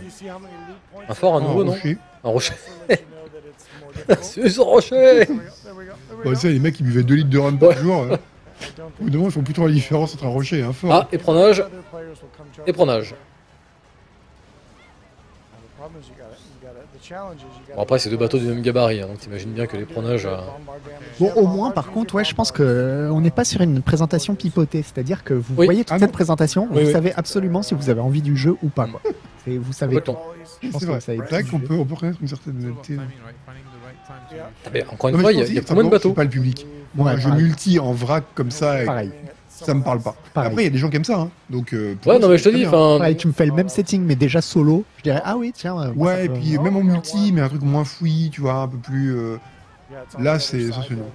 Un fort à nouveau, Un non? rocher. Un rocher. C'est ce rocher Bon, les mecs, ils buvaient 2 litres de rhum par jour. euh. Au bout d'un moment, ils font plus trop la différence entre un rocher et un fort. Ah, éprenage. Éprenage. Bon, après, c'est deux bateaux du même gabarit, hein, donc t'imagines bien que l'éprenage. euh, Bon, au moins, par contre, ouais, je pense que euh, on n'est pas sur une présentation pipotée. C'est-à-dire que vous Oui. voyez toute Ah cette non. présentation, Oui, vous oui. savez absolument si vous avez envie du jeu ou pas. Quoi. C'est- Vous savez. Je pense C'est que vrai. ça vrai qu'on peut, on peut reconnaître une certaine honnêteté. Ah, mais encore une Non, fois, je il y a, combien de bateaux pas le public. Moi, Ouais, un jeu pareil. multi en vrac comme ça, et Pareil. ça me parle pas. Pareil. Après, il y a des gens qui aiment ça. Hein. Donc, euh, Ouais, non, mais je te dis. Pareil, tu me fais le même setting, mais déjà solo. Je dirais, ah oui, tiens. Ouais, et peut- puis même en multi, mais un truc moins fouillis, tu vois, un peu plus. euh, Là, c'est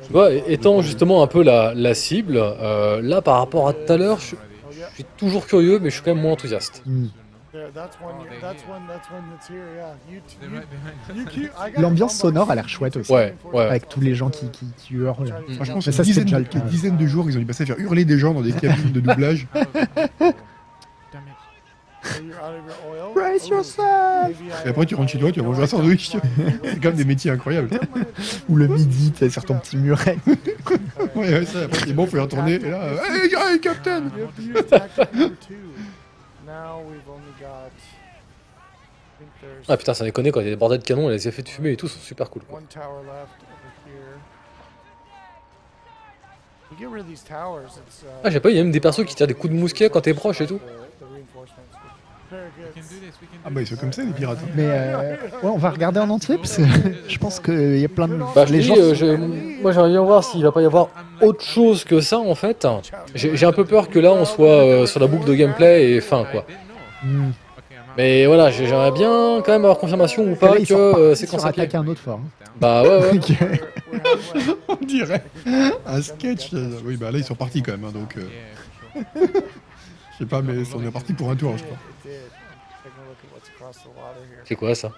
vois, étant justement un peu la, la cible, euh, là par rapport à tout à l'heure, je, je suis toujours curieux, mais je suis quand même moins enthousiaste. Hmm. L'ambiance sonore a l'air chouette aussi. Ouais, ouais. Avec tous les gens qui, qui, qui hurlent. Franchement, c'est dizaine, déjà le de- cas. une dizaine de jours, ils ont dû passer à faire hurler des gens dans des cabines de doublage. Brace yourself Et après, tu rentres chez toi, tu vas manger un sandwich. C'est quand même des métiers incroyables. Ou le midi, tu sais, sur ton petit muret. Ouais, ouais, ça, après, c'est bon, faut y retourner. Et là, euh, hey, hey, Captain Ah putain, ça déconne quand il y a des bordels de canon et les effets de fumée et tout sont super cool. Quoi. One tower left over here. You get rid of these towers, it's, uh, Ah, j'ai pas, il y a même des persos qui tirent des coups de mousquet quand t'es proche et tout. Ah bah, ils sont comme ça, les pirates. hein. Mais euh, ouais, on va regarder en entier parce que je pense qu'il y a plein de. Bah, je les dis, gens. euh, je- moi j'aimerais bien voir s'il va pas y avoir autre chose que ça en fait. J'ai j'ai un peu peur que là on soit euh, sur la boucle de gameplay et fin quoi. Hmm. Mais voilà, j'ai- j'aimerais bien quand même avoir confirmation ou pas là, que euh, c'est attaquer un autre fort. Bah ouais, ouais. On dirait un sketch. Oui, bah là, ils sont partis quand même. hein, donc, euh, sais pas, mais on est parti pour un tour, je crois. C'est quoi ça?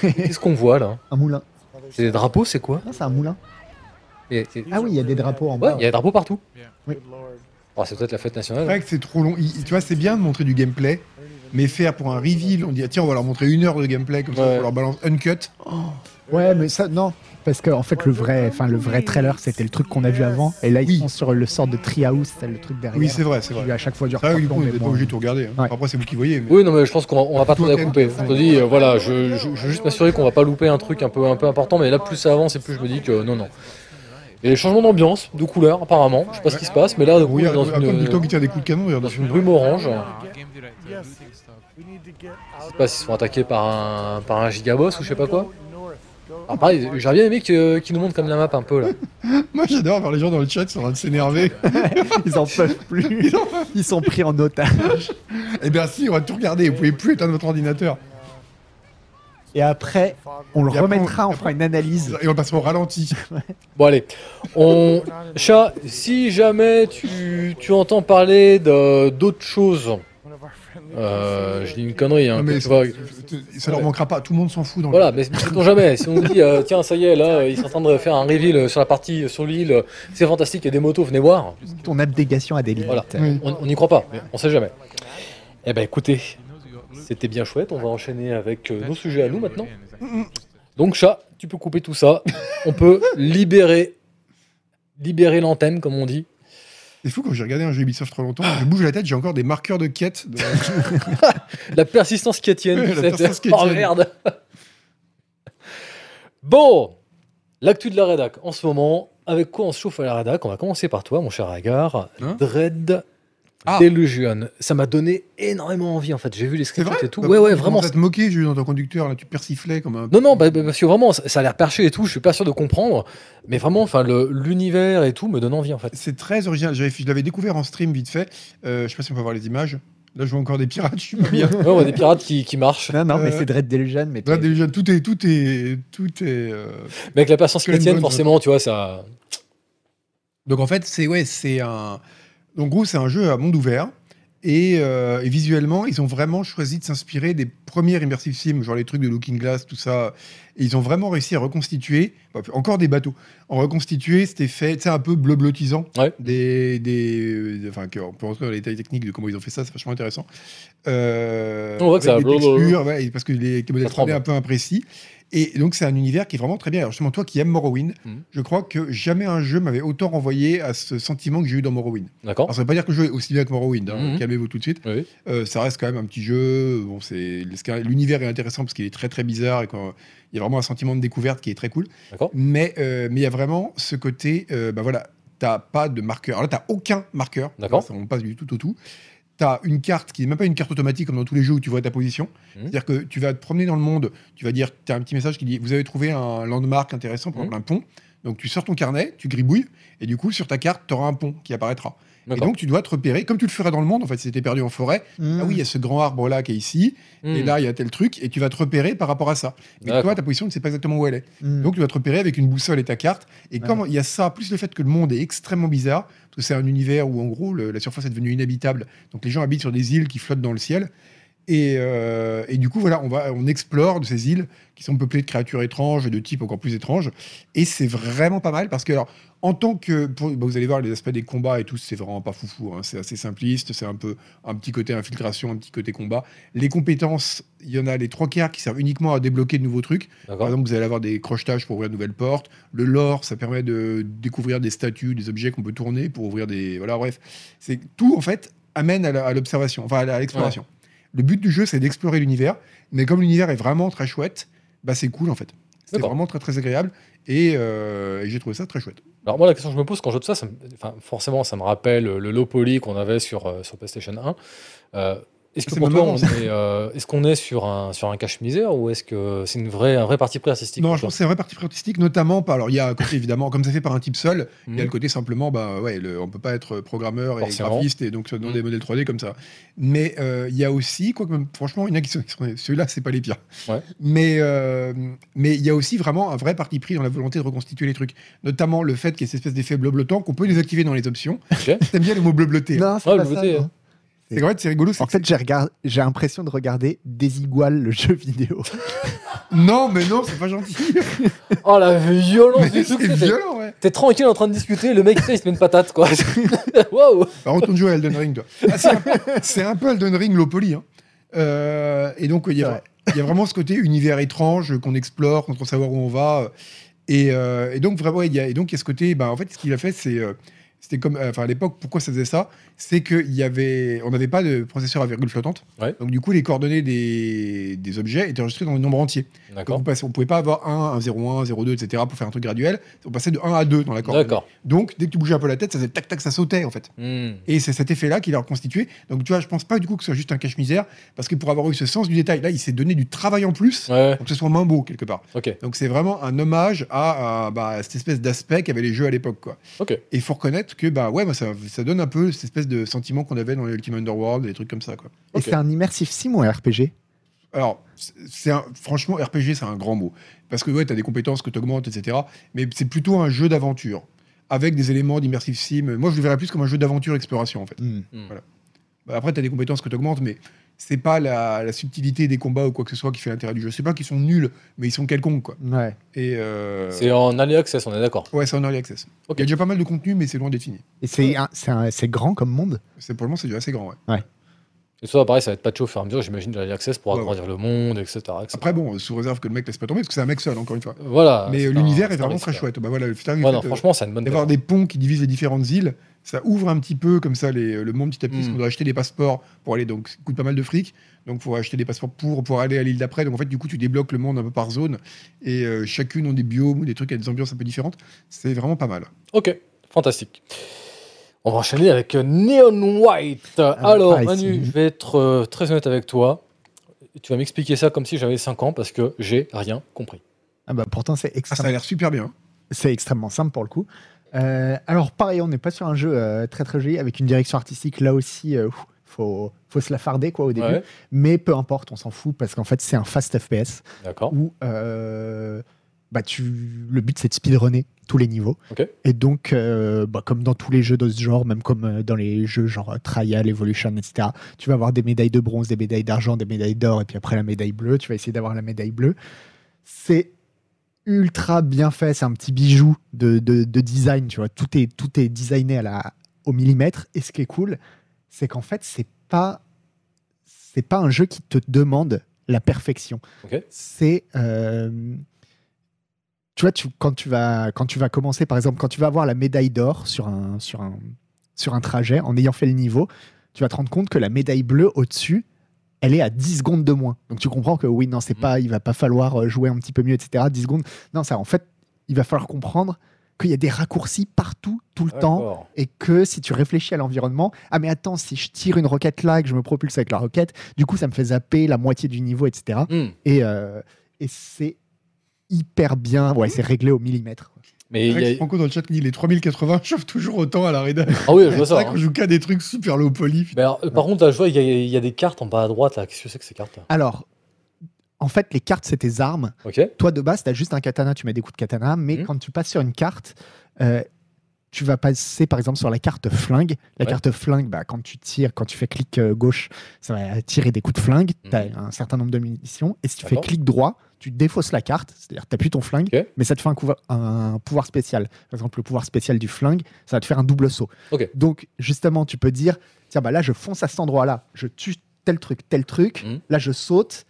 Qu'est-ce qu'on voit là? Un moulin. C'est des drapeaux, c'est quoi? Non, c'est un moulin. Et- et- Ah oui, il y a des drapeaux en Ouais, bas. il y a des drapeaux partout. Oui. Oh, c'est peut-être la fête C'est nationale. vrai que c'est trop long. Il- tu vois, c'est bien de montrer du gameplay, mais faire pour un reveal, on dit ah, tiens, on va leur montrer une heure de gameplay comme ça, on leur balance uncut. Ouais, mais ça, non. Parce que en fait, le vrai, enfin, le vrai trailer, c'était le truc qu'on a vu avant. Et là, ils Oui. sont sur le sort de Treehouse, c'est le truc derrière. Oui, c'est vrai, c'est vrai. à chaque fois dure C'est vrai du coup, on n'est mais pas bon. obligé de tout regarder. hein. Ouais. Après, c'est vous qui voyez. Mais... Oui, non, mais je pense qu'on va, on va pas la Toi, couper. On te dit, euh, voilà, je, je, je veux juste m'assurer qu'on va pas louper un truc un peu, un peu important, mais là, plus ça avance et plus je me dis que non, non. Et les changements d'ambiance, de couleur, apparemment. Je sais pas ce qui se passe, mais là, du coup, on est Regarde, dans comme du temps une, qui tire des coups de canon, dans une brume orange. Je sais pas s'ils sont attaqués par un, par un gigaboss ou je sais pas quoi. Alors pareil, j'aurais bien aimé qu'ils nous montrent comme la map un peu là. Moi, j'adore voir les gens dans le chat qui sont en train de s'énerver. Ils en peuvent plus. Ils sont pris en otage. Eh bien, si, on va tout regarder. Vous pouvez plus éteindre votre ordinateur. Et après, on le Et remettra, on- on fera une analyse. Et on passera au ralenti. Bon allez, on... Chat, si jamais tu, tu entends parler d'autres choses, euh, je dis une connerie, hein, mais vois- ça leur manquera pas. Tout le monde s'en fout. Dans le- Voilà, mais sait-on jamais, si on dit, euh, tiens, ça y est, là, euh, ils sont en train de faire un reveal euh, sur la partie, euh, sur l'île, euh, c'est fantastique, il y a des motos, venez voir. Ton abdégation a des limites. Voilà, Oui. on on n'y croit pas, mais on sait jamais. Eh ben écoutez, c'était bien chouette, on va enchaîner avec euh, nos sujets à nous maintenant. Donc chat, tu peux couper tout ça, on peut libérer, libérer l'antenne, comme on dit. C'est fou quand j'ai regardé un jeu Ubisoft trop longtemps, je bouge la tête, j'ai encore des marqueurs de quête. de- La persistance qui tienne. Ouais, la persistance qui Oh merde. bon, l'actu de la rédac en ce moment. Avec quoi on se chauffe à la rédac? On va commencer par toi, mon cher Agar. Hein? Dread Ah. Delusion. Ça m'a donné énormément envie en fait. J'ai vu les vrai et tout. Bah, ouais, ouais, tu vraiment. à te moquer, j'ai vu dans ton conducteur, là, tu persiflais comme un. Non, non, bah, bah, parce que vraiment, ça, ça a l'air perché et tout. Je suis pas sûr de comprendre. Mais vraiment, enfin, l'univers et tout me donne envie en fait. C'est très original. Je l'avais découvert en stream vite fait. Euh, je sais pas si on peut voir les images. Là, je vois encore des pirates, je suis pas bien. Ouais, on a des pirates qui, qui marchent. Non, non, mais Euh, c'est Dread Delusion. Mais déjà, tout est, tout est, tout est. euh, Mais avec la patience chrétienne, forcément, tu vois, ça. Donc en fait, c'est ouais, c'est un. Donc gros, c'est un jeu à monde ouvert. Et, euh, et visuellement, ils ont vraiment choisi de s'inspirer des premières immersive sims, genre les trucs de Looking Glass, tout ça. Et ils ont vraiment réussi à reconstituer, bah, encore des bateaux, en reconstituer cet effet, sais, un peu bleu-bleutisant. Ouais. Des, des, des- enfin, on peut rentrer dans les détails techniques de comment ils ont fait ça, c'est vachement intéressant. Euh, On voit que ça- des textures, ouais, parce que les modèles Ça tremble. 3D un peu imprécis. Et donc, c'est un univers qui est vraiment très bien. Alors, justement, toi qui aimes Morrowind, Mhm. je crois que jamais un jeu m'avait autant renvoyé à ce sentiment que j'ai eu dans Morrowind. D'accord Alors, ça veut pas dire que le jeu est aussi bien que Morrowind, hein, Mhm. calmez-vous tout de suite. Oui. Euh, ça reste quand même un petit jeu. Bon, c'est l'univers est intéressant parce qu'il est très très bizarre et quand il y a vraiment un sentiment de découverte qui est très cool. D'accord. Mais euh, mais il y a vraiment ce côté, euh, bah voilà, t'as pas de marqueur. Alors là, t'as aucun marqueur. D'accord. Ça, On passe du tout au tout. T'as une carte qui n'est même pas une carte automatique comme dans tous les jeux où tu vois ta position. Mhm. C'est-à-dire que tu vas te promener dans le monde, tu vas dire, tu as un petit message qui dit Vous avez trouvé un landmark intéressant, par exemple un pont. Donc tu sors ton carnet, tu gribouilles, et du coup, sur ta carte, tu auras un pont qui apparaîtra. Et donc, tu dois te repérer, comme tu le ferais dans le monde, en fait, si tu étais perdu en forêt. Hmm. Ah oui, il y a ce grand arbre là qui est ici, et Hmm. là, il y a tel truc, et tu vas te repérer par rapport à ça. Mais toi, ta position, tu ne sais pas exactement où elle est. Hmm. Donc, tu vas te repérer avec une boussole et ta carte. Et comme il y a ça, plus le fait que le monde est extrêmement bizarre, parce que c'est un univers où, en gros, le- la surface est devenue inhabitable. Donc, les gens habitent sur des îles qui flottent dans le ciel. Et, euh, et du coup, voilà, on, va, on explore de ces îles qui sont peuplées de créatures étranges et de types encore plus étranges. Et c'est vraiment pas mal parce que, alors, en tant que. pour- bah, vous allez voir les aspects des combats et tout, c'est vraiment pas foufou. hein. C'est assez simpliste, c'est un peu un petit côté infiltration, un petit côté combat. Les compétences, il y en a les trois quarts qui servent uniquement à débloquer de nouveaux trucs. Par exemple, vous allez avoir des crochetages pour ouvrir de nouvelles portes. Le lore, ça permet de découvrir des statues, des objets qu'on peut tourner pour ouvrir des. Voilà, bref. C'est tout, en fait, amène à l'observation, enfin à l'exploration. Le but du jeu, c'est d'explorer l'univers. Mais comme l'univers est vraiment très chouette, bah c'est cool, en fait. C'est vraiment très, très agréable. Et, euh, et j'ai trouvé ça très chouette. Alors moi la question que je me pose quand je joue de ça, ça me- forcément ça me rappelle le low poly qu'on avait sur, euh, sur PlayStation 1. Euh, est-ce que C'est pour même toi marrant, on est, euh, est-ce qu'on est sur un sur un cache-misère ou est-ce que c'est une vraie un vrai parti pris artistique Non, je pense que c'est un vrai parti pris artistique, notamment par. Alors, il y a un côté, évidemment, comme ça fait par un type seul, il y a Mhm. le côté simplement, bah ouais, le- on peut pas être programmeur et Forcément. graphiste et donc dans Mhm. des modèles 3D comme ça. Mais euh, il y a aussi, quoi que, franchement, il y en a qui sont. Ceux-là, c'est pas les pires. Ouais. Mais euh, mais il y a aussi vraiment un vrai parti pris dans la volonté de reconstituer les trucs. Notamment le fait qu'il y ait cette espèce d'effet bleu-bleutant qu'on peut désactiver dans les options. Ok. T'aimes bien le mot bleu-bleuté hein Non, c'est Ouais, pas ça. C'est fait, c'est rigolo. c'est En fait, j'ai regard- l'impression de regarder Desigual, le jeu vidéo. c'est- Non, mais non, c'est pas gentil. Oh la violence mais du c'est truc. T'es violent, ouais. t'es tranquille en train de discuter, le mec il se met une patate quoi. Waouh Bah, retourne jouer à Elden Ring, toi. Ah, c'est, un peu, c'est un peu Elden Ring low poly. Hein. Euh, et donc, il y, C'est a, vrai. il y a vraiment ce côté univers étrange qu'on explore, qu'on trouve savoir où on va. Et, euh, et donc, vraiment, il y a, et donc, il y a ce côté. Bah, en fait, ce qu'il a fait, c'est. euh, c'était comme, euh, enfin à l'époque, pourquoi ça faisait ça? C'est qu'il y avait, on n'avait pas de processeur à virgule flottante. Ouais. Donc du coup, les coordonnées des, des objets étaient enregistrées dans le nombre entier. Donc on pouvait pas avoir 1, 1, 0, 1, 0, 2, etc. pour faire un truc graduel. On passait de 1 à 2 dans la coordonnée. Donc dès que tu bougeais un peu la tête, ça faisait tac tac, ça sautait en fait. Hmm. Et c'est cet effet-là qu'il a reconstitué. Donc tu vois, je pense pas du coup que ce soit juste un cache-misère, parce que pour avoir eu ce sens du détail, là, il s'est donné du travail en plus Ouais, pour que ce soit moins beau quelque part. Donc c'est vraiment un hommage à, à, bah, à cette espèce d'aspect qu'avaient les jeux à l'époque, quoi. Et il faut reconnaître que bah ouais, bah, ça, ça donne un peu cette espèce de sentiment qu'on avait dans les Ultimate Underworld, et des trucs comme ça, quoi. Et c'est un immersive sim ou un RPG Alors, c'est- franchement, RPG, c'est un grand mot. Parce que ouais, tu as des compétences que tu augmentes, etc. Mais c'est plutôt un jeu d'aventure, avec des éléments d'immersive sim. Moi, je le verrais plus comme un jeu d'aventure-exploration, en fait. Hmm. Bah, après, tu as des compétences que tu augmentes, mais c'est pas la, la subtilité des combats ou quoi que ce soit qui fait l'intérêt du jeu. C'est pas qu'ils sont nuls, mais ils sont quelconques, quoi. Ouais. Et euh, C'est en early access, on est d'accord. Ouais, c'est en early access. Il y a déjà pas mal de contenu, mais c'est loin d'être fini. Et c'est un- c'est un- c'est grand comme monde C'est pour le moment, c'est déjà assez grand. Ouais. Et ça, pareil, ça va être patché au fur et à mesure, j'imagine, de l'early access pour Ouais, agrandir le monde, etc. etc. Après, bon, sous réserve que le mec laisse pas tomber, parce que c'est un mec seul, encore une fois. Voilà. mais euh, un- l'univers est vraiment très ouais. chouette. Bah voilà, le Ouais, le non, fait, euh, franchement, c'est une bonne d'avoir des ponts qui divisent les différentes îles, ça ouvre un petit peu comme ça les- le monde petit à petit. parce Mm. qu'on doit acheter des passeports pour aller, donc ça coûte pas mal de fric. Donc, il faut acheter des passeports pour, pour aller à l'île d'après. Donc, en fait, du coup, tu débloques le monde un peu par zone. Et euh, chacune ont des biomes ou des trucs, a des ambiances un peu différentes. C'est vraiment pas mal. Ok, fantastique. On va enchaîner avec Neon White. Alors, pareil, Manu, je vais être euh, très honnête avec toi. Tu vas m'expliquer ça comme si j'avais 5 ans parce que j'ai rien compris. ah bah, Pourtant, c'est Ah, ça a extrêmement, l'air super bien. c'est extrêmement simple pour le coup. Euh, alors, pareil, on n'est pas sur un jeu euh, très très joli avec une direction artistique là aussi. euh, faut, faut se la farder quoi au début. Ouais, Mais peu importe, on s'en fout parce qu'en fait, c'est un fast FPS où euh, bah, tu, le but c'est de speedrunner tous les niveaux. Et donc, bah, comme dans tous les jeux de ce genre, même comme dans les jeux genre Trial, Evolution, etc., tu vas avoir des médailles de bronze, des médailles d'argent, des médailles d'or, et puis après la médaille bleue. Tu vas essayer d'avoir la médaille bleue. C'est ultra bien fait. C'est un petit bijou de, de- de design. Tu vois, tout est, tout est designé à la, au millimètre. Et ce qui est cool, c'est qu'en fait, c'est pas, c'est pas un jeu qui te demande la perfection. C'est euh, tu vois, tu, quand, tu vas, quand tu vas commencer, par exemple, quand tu vas avoir la médaille d'or sur un, sur, un, sur un trajet, en ayant fait le niveau, tu vas te rendre compte que la médaille bleue au-dessus, elle est à 10 secondes de moins. Donc tu comprends que oui, non, c'est Mhm. pas, il va pas falloir euh, jouer un petit peu mieux, etc. 10 secondes. Non, ça, en fait, il va falloir comprendre qu'il y a des raccourcis partout, tout le temps, D'accord. et que si tu réfléchis à l'environnement, ah mais attends, si je tire une roquette là, que je me propulse avec la roquette, du coup ça me fait zapper la moitié du niveau, etc. Et, euh, et c'est hyper bien, ouais, c'est réglé au millimètre. Mais il y a- Rex Franco dans le chat dit les 3080 chauffent toujours autant à la rédac. Ah oui, je vois C'est ça. vrai hein. qu'on joue qu'à des trucs super low poly. Mais alors, euh, par contre, là, je vois, il y, a- il y a des cartes en bas à droite. Qu'est-ce que c'est que ces cartes? Alors, en fait, les cartes, c'est tes armes. Toi, de base, tu as juste un katana, tu mets des coups de katana, mais Mhm. quand tu passes sur une carte, euh, tu vas passer par exemple sur la carte flingue. La Ouais. carte flingue, bah, quand tu tires, quand tu fais clic euh, gauche, ça va tirer des coups de flingue. Tu as Mhm. un certain nombre de munitions. Et si tu fais clic droit, tu défausses la carte, c'est-à-dire tu plus ton flingue, mais ça te fait un, couva- un pouvoir spécial. Par exemple, le pouvoir spécial du flingue, ça va te faire un double saut. Donc, justement, tu peux dire tiens, bah là, je fonce à cet endroit-là, je tue tel truc, tel truc, Mhm. là, je saute.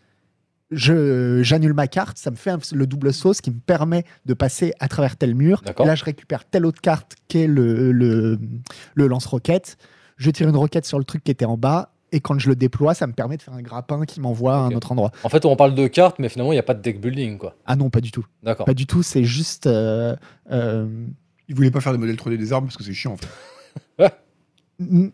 Je, j'annule ma carte, ça me fait un- le double saut, ce qui me permet de passer à travers tel mur. Là, je récupère telle autre carte qui est le, le, le lance-roquette. Je tire une roquette sur le truc qui était en bas. Et quand je le déploie, ça me permet de faire un grappin qui m'envoie à un autre endroit. En fait, on parle de cartes, mais finalement, il n'y a pas de deck building, quoi. Ah non, pas du tout. D'accord. Pas du tout, c'est juste. euh, euh, Ils voulaient pas faire des modèles 3D des armes parce que c'est chiant en fait.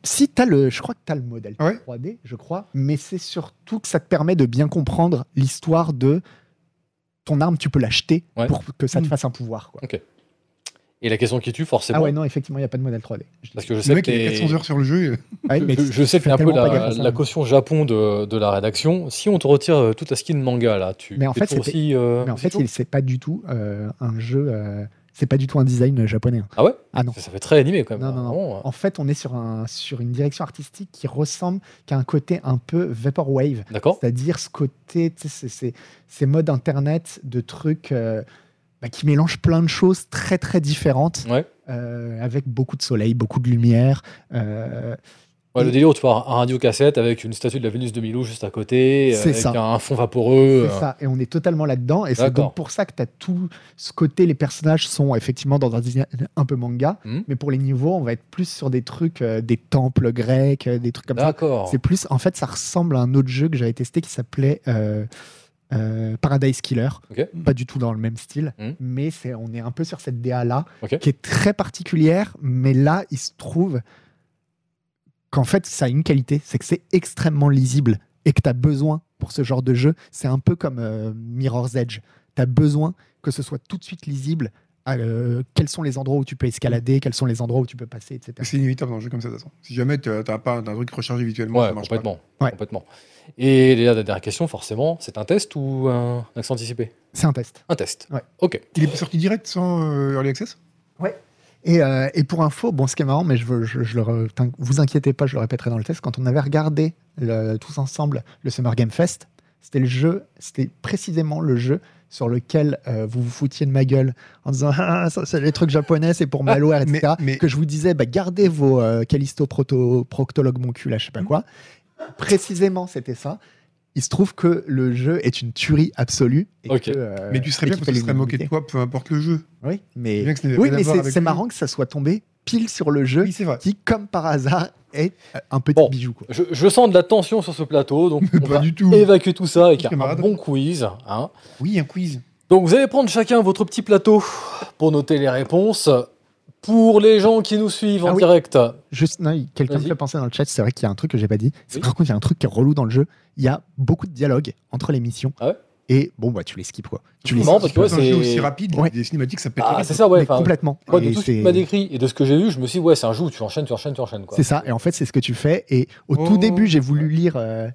Si t'as le, je crois que tu as le modèle Ah ouais 3D, je crois, mais c'est surtout que ça te permet de bien comprendre l'histoire de ton arme, tu peux l'acheter Ouais. pour que ça te Mm. fasse un pouvoir. Quoi. Et la question qui tue, forcément. Ah ouais, non, effectivement, il n'y a pas de modèle 3D. Je dis- Parce que je Le sais mec, que il a t'es- 400 heures sur le jeu. et- oui, mais je, je sais que t'es un peu la, la caution Japon de, de la rédaction. Si on te retire toute ta skin manga, là, tu Mais en fait, aussi, euh, Mais en fait, c'est pas du tout euh, un jeu euh, C'est pas du tout un design japonais. hein. Ah ouais? Ah non. Ça, ça fait très animé quand même. Non, non, non. Hein. En fait, on est sur, un, sur une direction artistique qui ressemble, qui a un côté un peu vaporwave. D'accord. C'est-à-dire ce côté, c'est- ces modes internet de trucs euh, bah, qui mélangent plein de choses très très différentes, Ouais. euh, avec beaucoup de soleil, beaucoup de lumière. euh, Ouais, le Et- délire où tu vois un radio cassette avec une statue de la Vénus de Milo juste à côté, avec ça. un fond vaporeux. C'est euh, ça, et on est totalement là-dedans. Et c'est donc pour ça que tu as tout ce côté. Les personnages sont effectivement dans un design un peu manga, Mhm. mais pour les niveaux, on va être plus sur des trucs, euh, des temples grecs, euh, des trucs comme ça. D'accord. C'est plus, en fait, ça ressemble à un autre jeu que j'avais testé qui s'appelait euh, euh, Paradise Killer. Ok. Pas du tout dans le même style, mais c'est, on est un peu sur cette DA là, qui est très particulière. Mais là, il se trouve qu'en fait, ça a une qualité, c'est que c'est extrêmement lisible et que tu as besoin pour ce genre de jeu. C'est un peu comme euh, Mirror's Edge. Tu as besoin que ce soit tout de suite lisible. euh, quels sont les endroits où tu peux escalader, quels sont les endroits où tu peux passer, etc. C'est inévitable dans un jeu comme ça, de toute façon. Si jamais tu n'as pas un truc rechargé visuellement, Ouais, ça marche complètement. Ouais. complètement. Et la dernière question, forcément, c'est un test ou un accent anticipé? C'est un test. Un test. Ouais. Ok. Il est sorti direct sans euh, Early Access? Et, euh, et pour info, bon, ce qui est marrant, mais je, veux, je, je le re- t'in- vous inquiétez pas, je le répéterai dans le test. Quand on avait regardé le- tous ensemble le Summer Game Fest, c'était le jeu, c'était précisément le jeu sur lequel euh, vous vous foutiez de ma gueule en disant ah, ça, c'est les trucs japonais, c'est pour malware, mais- etc. mais- Que je vous disais, bah, gardez vos euh, Callisto proto, proctologue mon cul, là, je sais pas quoi. Précisément, c'était ça. Il se trouve que le jeu est une tuerie absolue. Et Ok. que, euh, Mais tu serais bien parce que serais moqué de toi, peu importe le jeu. Oui, mais, oui, c'est marrant jeu. que ça soit tombé pile sur le jeu Oui, c'est vrai. qui, comme par hasard, est euh, un petit Bon. bijou. Quoi. Je, je sens de la tension sur ce plateau, donc on Pas va du tout. évacuer tout ça avec un, Camarade. bon quiz. hein. Oui, un quiz. Donc vous allez prendre chacun votre petit plateau pour noter les réponses. Pour les gens qui nous suivent en Ah oui. direct, Juste, quelqu'un me fait penser dans le chat, c'est vrai qu'il y a un truc que j'ai pas dit. C'est Oui. Par contre, il y a un truc qui est relou dans le jeu. Il y a beaucoup de dialogues entre les missions. Ah ouais et bon, bah, tu les skips quoi. Tu les Non, parce skips. que ouais, Dans un jeu c'est- aussi rapide, Ouais. des cinématiques, ça pète Ah, c'est ça, ouais. Complètement. moi, de Et tout ce que tu m'as décrit et de ce que j'ai vu, je me suis dit, ouais, c'est un jeu où tu enchaînes, tu enchaînes, tu enchaînes. quoi. C'est ça. Et en fait, c'est ce que tu fais. Et au Oh. tout début, j'ai voulu lire. euh,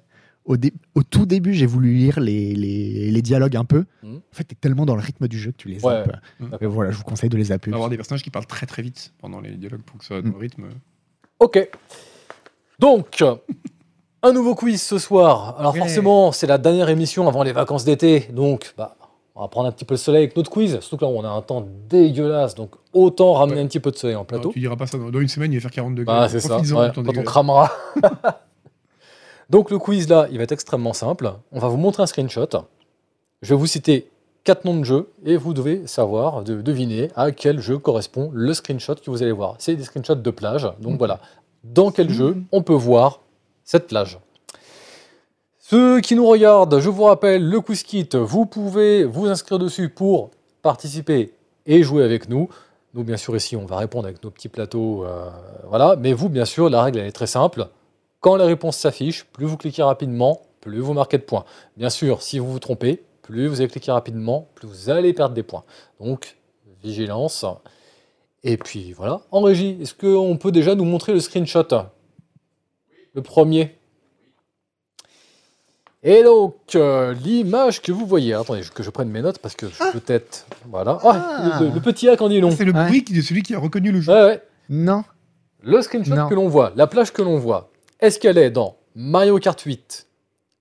au, dé- au tout début, j'ai voulu lire les, les, les dialogues un peu. Mhm. En fait, t'es tellement dans le rythme du jeu que tu les Ouais. zappes. Mhm. Et voilà, je vous conseille de les zapper. On va avoir des personnages qui parlent très très vite pendant les dialogues pour que ça soit Mm. dans le rythme. Ok. Donc, un nouveau quiz ce soir. Alors Ouais. forcément, c'est la dernière émission avant les vacances d'été. Donc, bah, on va prendre un petit peu le soleil avec notre quiz. Surtout que là, on a un temps dégueulasse. Donc, autant ramener Ouais. un petit peu de soleil en plateau. Alors, tu diras pas ça. Dans une semaine, il va faire 40 degrés. Ah, c'est ça. Ouais, quand on cramera. Donc, le quiz là, il va être extrêmement simple. On va vous montrer un screenshot. Je vais vous citer quatre noms de jeux et vous devez savoir, de, deviner à quel jeu correspond le screenshot que vous allez voir. C'est des screenshots de plage. Donc voilà, dans quel jeu on peut voir cette plage? Ceux qui nous regardent, je vous rappelle, le quiz kit, vous pouvez vous inscrire dessus pour participer et jouer avec nous. Nous, bien sûr, ici, on va répondre avec nos petits plateaux. euh, voilà. Mais vous, bien sûr, la règle, elle est très simple. Quand les réponses s'affichent, plus vous cliquez rapidement, plus vous marquez de points. Bien sûr, si vous vous trompez, plus vous allez cliquer rapidement, plus vous allez perdre des points. Donc, vigilance. Et puis voilà. En régie, est-ce qu'on peut déjà nous montrer le screenshot? Le premier. Et donc, euh, l'image que vous voyez, attendez que je prenne mes notes parce que peut-être. Voilà. Ah, Ah. le, le petit A quand dit long. C'est le Ouais. bruit qui- de celui qui a reconnu le jeu. Ouais, ouais. Non. Le screenshot Non. que l'on voit, la plage que l'on voit, est-ce qu'elle est dans Mario Kart 8,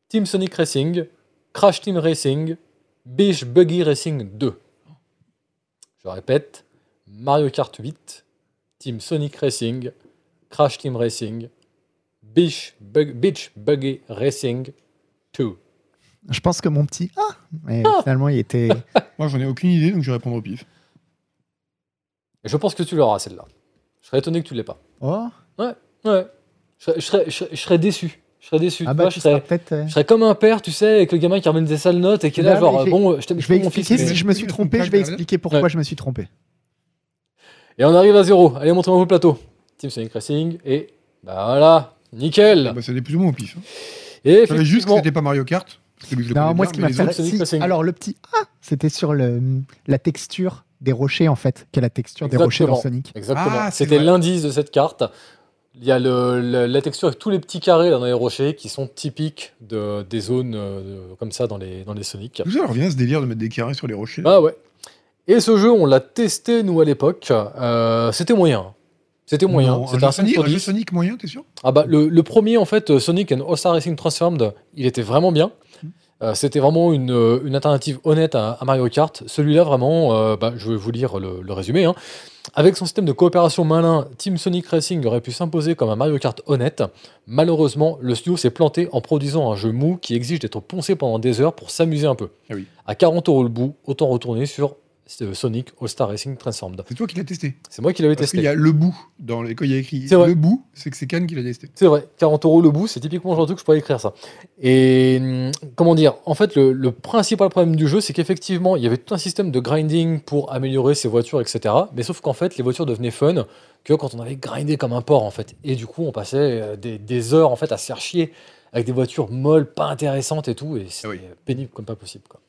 Team Sonic Racing, Crash Team Racing, Beach Buggy Racing 2 Je répète, Mario Kart 8, Team Sonic Racing, Crash Team Racing, Beach, Bug- Beach Buggy Racing 2. Je pense que mon petit. Ah Mais finalement, il était. Moi, j'en ai aucune idée, donc je vais répondre au pif. Et je pense que tu l'auras celle-là. Je serais étonné que tu l'aies pas. Oh Ouais. Je serais, je serais- je serais- je serais déçu. Je serais déçu. Ah bah, je serais, euh, Je serais comme un père, tu sais, avec le gamin qui ramène des sales notes et qui est là, genre, bon, je t'aime Je vais fils, expliquer mais- si je me suis trompé, je vais expliquer pourquoi Ouais. je me suis trompé. Et on arrive à zéro. Allez, montrez-moi le plateau. Team Sonic Racing, et bah voilà, nickel. Bah, c'était plus ou moins au pif. hein. Et Je savais juste que c'était pas Mario Kart. Non, moi, bien, ce qui m'a fait. autres, si, alors, le petit Ah c'était sur le, la texture des rochers, en fait. Quelle est la texture des rochers dans Exactement. Sonic exactement. Ah, C'était l'indice de cette carte. Il y a le, le- la texture avec tous les petits carrés là, dans les rochers qui sont typiques de, des zones euh, de- comme ça dans les, dans les Sonic. D'où ça revient ce délire de mettre des carrés sur les rochers Ah ouais. Et ce jeu, on l'a testé, nous, à l'époque. Euh, c'était moyen. C'était moyen. Non, un C'était jeu un 5 Sonic, sur un jeu 10. Sonic moyen, t'es sûr? Ah bah, le, le premier, en fait, euh, Sonic and All-Star Racing Transformed, il était vraiment bien. Euh, C'était vraiment une, euh, une alternative honnête à, à Mario Kart. Celui-là, vraiment, euh, bah, je vais vous lire le, le résumé. hein. Avec son système de coopération malin, Team Sonic Racing aurait pu s'imposer comme un Mario Kart honnête. Malheureusement, le studio s'est planté en produisant un jeu mou qui exige d'être poncé pendant des heures pour s'amuser un peu. Ah oui. À 40 euros le bout, autant retourner sur euh, Sonic All-Star Racing Transformed. C'est toi qui l'as testé. C'est moi qui l'avais testé. qu'il y a le bout. Dans les... Quand il y a écrit le bout, c'est que c'est Cannes qui l'a testé. C'est vrai, 40 euros le bout, c'est typiquement le genre de truc que je pourrais écrire ça. Et hum, comment dire, en fait, le, le principal problème du jeu, c'est qu'effectivement, il y avait tout un système de grinding pour améliorer ses voitures, etc. Mais sauf qu'en fait, les voitures devenaient fun que quand on avait grindé comme un porc, en fait. Et du coup, on passait euh, des, des heures, en fait, à se faire chier avec des voitures molles, pas intéressantes et tout, et c'était pénible comme pas possible, quoi.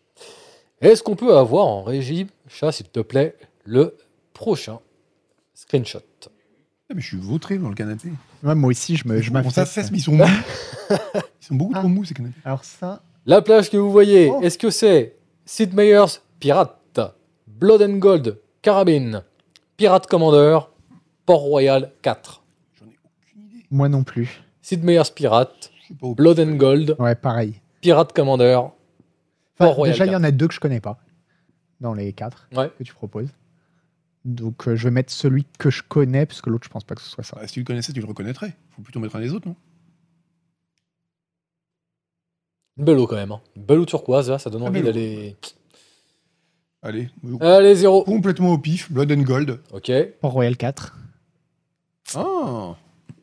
Est-ce qu'on peut avoir en régie, chat, s'il te plaît, le prochain screenshot? Ah, mais je suis vautré dans le canapé. Ouais, moi aussi, je me je s'affaisse, mais ils sont mous. ils sont beaucoup trop mous, ces canapés. Alors ça, La plage que vous voyez, Oh. est-ce que c'est Sid Meier's Pirate, Blood and Gold Carabine, Pirate Commander, Port-Royal 4 moi non plus. Sid Meier's Pirate, Blood and Gold, Ouais, pareil. Pirate Commander, Enfin, déjà, il y 4. en a deux que je connais pas dans les quatre Ouais. que tu proposes. Donc, euh, je vais mettre celui que je connais, parce que l'autre, je pense pas que ce soit ça. Ah, si tu le connaissais, tu le reconnaîtrais. Faut plutôt mettre un des autres, non? Une belle eau quand même. hein. Une belle eau turquoise, là, ça donne Ah, envie d'aller. Allez. Allez, zéro. Complètement au pif. Blood and Gold. Ok, Port-Royal 4. Ah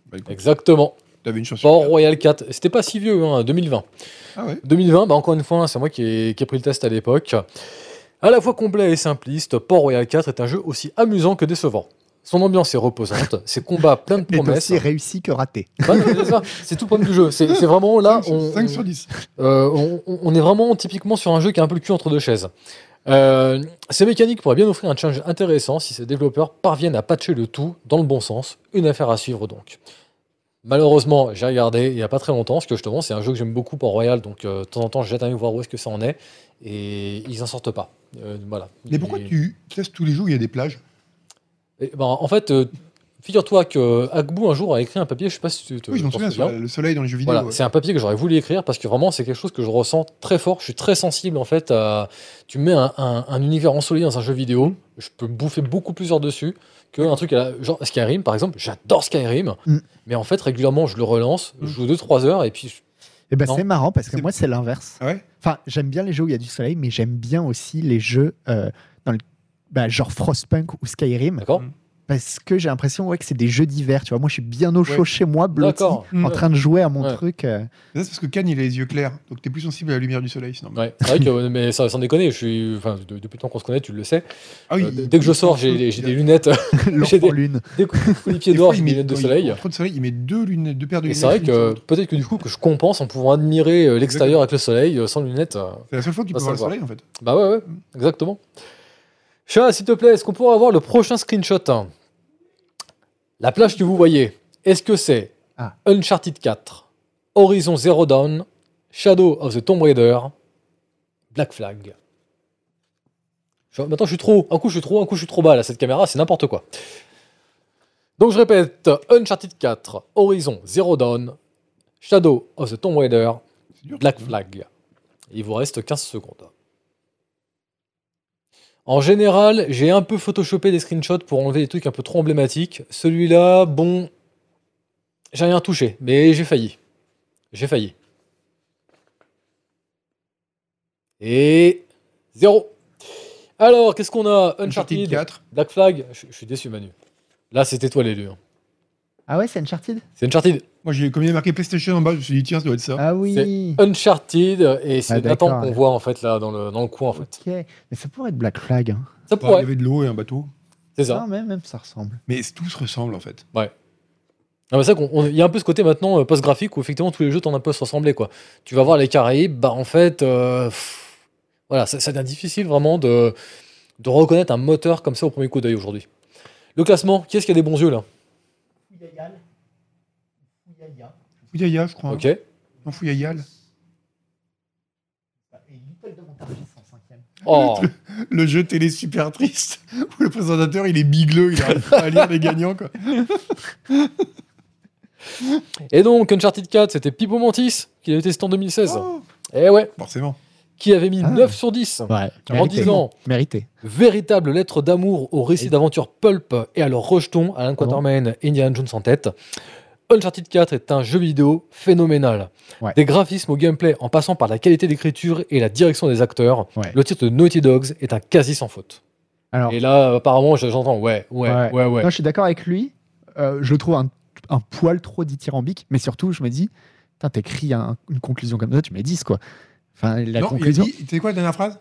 bah, exactement. T'avais une chance sur Port-Royal 4. C'était pas si vieux, hein, 2020. quatre. Ah ouais 2020, bah encore une fois, c'est moi qui ai, qui ai pris le test à l'époque. À la fois complet et simpliste, Port Royal 4 est un jeu aussi amusant que décevant. Son ambiance est reposante, ses combats pleins de Il est promesses. aussi réussi que raté. Bah non, c'est ça, c'est tout le problème du jeu. C'est c'est vraiment là, 5 on, 5 sur 10. euh, on, on est vraiment typiquement sur un jeu qui a un peu le cul entre deux chaises. Euh, ces mécaniques pourraient bien offrir un challenge intéressant si ces développeurs parviennent à patcher le tout dans le bon sens. Une affaire à suivre donc. Malheureusement, j'ai regardé il n'y a pas très longtemps, parce que justement, c'est un jeu que j'aime beaucoup pour Royal, donc euh, de temps en temps, je jette un œil voir où est-ce que ça en est, et ils n'en sortent pas. Euh, voilà. Mais pourquoi Et- tu testes tous les jours où il y a des plages? Et, ben, En fait, euh, figure-toi que Agbu un jour a écrit un papier, je sais pas si tu te Oui, je m'en souviens, sur le soleil dans les jeux vidéo. Voilà, ouais. c'est un papier que j'aurais voulu écrire parce que vraiment c'est quelque chose que je ressens très fort. Je suis très sensible en fait à. Tu mets un, un- un univers ensoleillé dans un jeu vidéo, je peux bouffer beaucoup plus heures dessus qu'un truc à la- genre Skyrim par exemple. J'adore Skyrim, Mm. mais en fait régulièrement je le relance, je joue 2-trois heures et puis. je- Et ben c'est marrant parce que moi c'est l'inverse. Ah ouais? Enfin, j'aime bien les jeux où il y a du soleil, mais j'aime bien aussi les jeux euh, dans le bah, genre Frostpunk ou Skyrim D'accord Mm. Parce que j'ai l'impression ouais, que c'est des jeux d'hiver. Tu vois, moi je suis bien au chaud Ouais. chez moi, blotti, D'accord. en train de jouer à mon Ouais. truc. euh. C'est parce que Cannes, il a les yeux clairs. Donc t'es plus sensible à la lumière du soleil, sinon. Ouais, c'est vrai que mais ça, sans déconner, je suis, enfin, de- depuis le temps qu'on se connaît, tu le sais. Ah oui, Euh, il- dès que je sors, j'ai il- des lunettes. J'ai des- lune. Dès que je les pieds des dehors, j'ai met- lunettes de soleil. trop de soleil, il met deux, lunettes, deux paires de Et lunettes. c'est vrai que peut-être que du coup que je compense en pouvant admirer euh, l'extérieur avec le soleil sans lunettes. C'est la seule fois que tu peux voir le soleil, en fait. Bah ouais, ouais, exactement. Chat, s'il te plaît, est-ce qu'on pourrait avoir le prochain screenshot hein? La plage que vous voyez, est-ce que c'est Ah. Uncharted 4, Horizon Zero Dawn, Shadow of the Tomb Raider, Black Flag? Je- Maintenant, je suis trop. Un coup, je suis trop, un coup, je suis trop bas. Là, cette caméra, c'est n'importe quoi. Donc, je répète Uncharted 4, Horizon Zero Dawn, Shadow of the Tomb Raider. Black Flag. Il vous reste 15 secondes. En général, j'ai un peu photoshopé des screenshots pour enlever des trucs un peu trop emblématiques. Celui-là, bon, j'ai rien touché, mais j'ai failli. J'ai failli. Et zéro. Alors, qu'est-ce qu'on a? Uncharted Uncharted, 4. Black Flag. Je, suis déçu, Manu. Là, c'était toi l'élu. Ah ouais, c'est Uncharted? C'est Uncharted. Moi, j'ai, comme il y a marqué PlayStation en bas, je me suis dit, tiens, ça doit être ça. Ah oui. Uncharted, et c'est Ah, Nathan qu'on ouais. voit en fait là dans le, dans le coin en fait. Ok, mais ça pourrait être Black Flag. hein. Ça Bah, il y pourrait, avait de l'eau et un bateau. c'est ça. Ah, même, même ça ressemble. Mais tout se ressemble, en fait. Ah, c'est vrai qu'on- on- il y a un peu ce côté maintenant euh, post-graphique où effectivement tous les jeux tendent un peu à se ressembler quoi. Tu vas voir les Caraïbes, bah en fait, euh, pff, voilà, ça, ça devient difficile vraiment de, de reconnaître un moteur comme ça au premier coup d'œil aujourd'hui. Le classement, qui est-ce qui a des bons yeux là? Fouyaya, je crois. Ok. Non, Fouyayal. Oh, Le jeu télé super triste où le présentateur il est bigleux, il arrive pas à lire les gagnants quoi. Et donc, Uncharted 4, c'était Pipo Mantis qui avait testé en 2016. Oh, Et ouais, forcément. qui avait mis Ah. 9 sur 10 Ouais. en mérité. disant Mérité. véritable lettre d'amour au récit d'aventure pulp et à leur rejeton, Alan Quatermain et Indiana Jones en tête. Uncharted 4 est un jeu vidéo phénoménal. Ouais. Des graphismes au gameplay en passant par la qualité d'écriture et la direction des acteurs, Ouais. le titre de Naughty Dogs est un quasi sans faute. Alors, Et là, apparemment, j'entends ouais, ouais, ouais, Ouais. ouais. Non, je suis d'accord avec lui. Euh, je le trouve un, un poil trop dithyrambique, mais surtout, je me dis, t'écris un- une conclusion comme ça, tu mets 10, quoi. Enfin, la non, conclusion. c'est quoi la dernière phrase?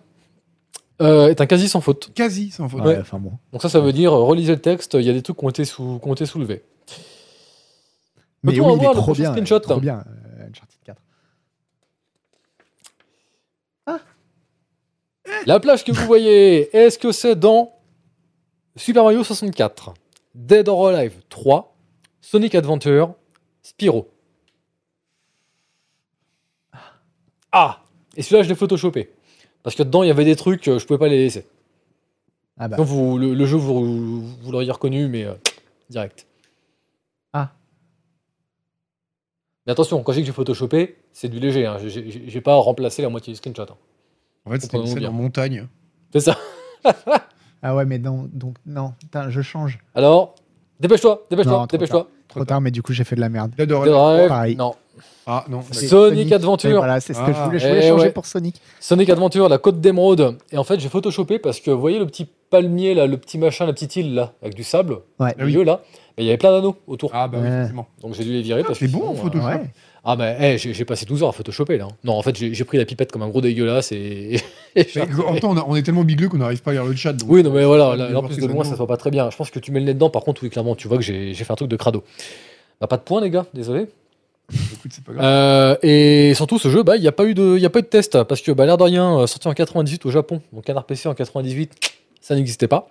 Euh, est un quasi sans faute. Quasi sans faute. Ouais, enfin bon. Donc ça, ça veut dire, euh, relisez le texte, il y a des trucs qui ont été, sous, qui ont été soulevés. Mais Peut-on oui, il avoir est le trop prochain bien. screenshot Trop bien, euh, Uncharted 4. La plage que vous voyez, est-ce que c'est dans Super Mario 64, Dead or Alive 3, Sonic Adventure, Spyro? Ah Et celui-là, je l'ai photoshopé. Parce que dedans, il y avait des trucs, euh, je pouvais pas les laisser. Ah bah. Donc, vous, le, le jeu, vous, vous l'auriez reconnu, mais euh, direct. Ah. Mais attention, quand je dis que j'ai photoshopé, c'est du léger. Hein. J'ai- pas remplacé la moitié du screenshot. hein. En fait, c'était une scène en montagne. C'est ça. Ah ouais, mais non, donc, non, je change. Alors, dépêche-toi, dépêche-toi, trop dépêche-toi. Trop tard, mais du coup, j'ai fait de la merde. Pareil. Non. Ah non. C'est Sonic Adventure. Et Voilà, c'est ce que je Ah. voulais. Je voulais Eh changer ouais. pour Sonic. Sonic Adventure, la côte d'émeraude. Et en fait, j'ai photoshopé parce que vous voyez le petit palmier là, le petit machin, la petite île là, avec du sable? Ouais. au milieu là. Il y avait plein d'anneaux autour. Ah bah oui, effectivement. Donc j'ai dû les virer parce que C'est bon en sinon, Photoshop. Ouais. Ah bah eh, j'ai passé 12 heures à photoshopper là. Non, en fait, j'ai pris la pipette comme un gros dégueulasse et. et en même temps, on, a- on est tellement bigleux qu'on n'arrive pas à lire le chat. donc- Oui, non, mais voilà, là, en plus de loin, anneaux. ça se voit pas très bien. Je pense que tu mets le nez dedans, par contre, oui, clairement, tu vois que j'ai j'ai fait un truc de crado. Bah, pas de points, les gars, désolé. Écoute, c'est pas grave. Euh, et surtout, ce jeu, bah, il n'y a, pas eu de- il y a pas eu de test, parce que, bah, l'air de rien, euh, sorti en 98 au Japon, donc un RPG en 98, ça n'existait pas.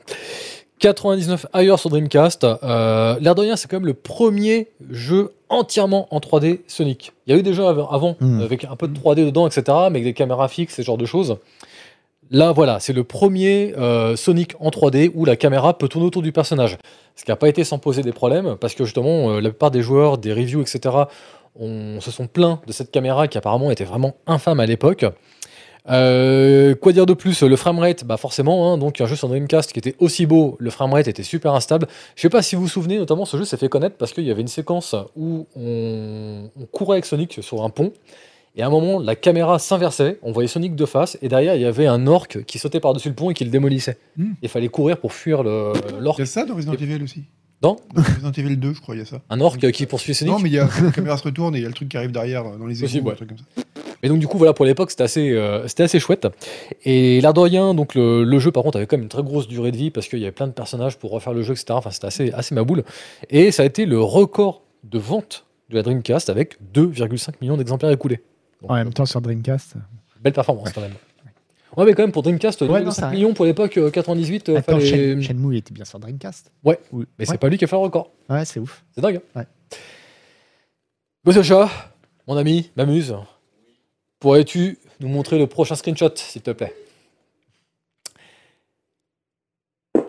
99 ailleurs sur Dreamcast. Euh, l'air de rien, c'est quand même le premier jeu entièrement en 3D Sonic. Il y a eu des jeux av- avant, Hmm. avec un peu de 3D dedans, etc., mais avec des caméras fixes, ce genre de choses. Là, voilà, c'est le premier euh, Sonic en 3D où la caméra peut tourner autour du personnage. Ce qui n'a pas été sans poser des problèmes, parce que justement, euh, la plupart des joueurs, des reviews, etc., on se sont plaints de cette caméra qui apparemment était vraiment infâme à l'époque. Euh, quoi dire de plus? Le framerate, bah forcément, hein, donc un jeu sur Dreamcast qui était aussi beau, le framerate était super instable. Je sais pas si vous vous souvenez, notamment ce jeu s'est fait connaître parce qu'il y avait une séquence où on, on courait avec Sonic sur un pont, et à un moment la caméra s'inversait, on voyait Sonic de face, et derrière il y avait un orc qui sautait par-dessus le pont et qui le démolissait. Hmm. Il fallait courir pour fuir l'orc. Il y a ça dans Resident Evil aussi? Dans Dans Resident Evil 2, je crois, il y a ça. Un orc qui poursuit Sonic Non, mais il y a la caméra se retourne et il y a le truc qui arrive derrière euh, dans les Possible, ouais. un truc comme ça. Mais donc du coup voilà pour l'époque c'était assez euh, c'était assez chouette et l'air de rien donc le, le jeu par contre avait quand même une très grosse durée de vie parce qu'il y avait plein de personnages pour refaire le jeu etc enfin c'était assez assez maboule et ça a été le record de vente de la Dreamcast avec 2,5 millions d'exemplaires écoulés Donc, En même temps, sur Dreamcast. belle performance quand même ouais mais quand même pour Dreamcast Ouais, 2,5 non, ça- millions pour l'époque euh, 98 euh, Attends, fallait- Shen- Shenmue il était bien sur Dreamcast. ouais Oui. mais c'est pas lui qui a fait le record Ouais, c'est ouf. c'est dingue hein Ouais. Mon ami m'amuse pourrais-tu nous montrer le prochain screenshot s'il te plaît?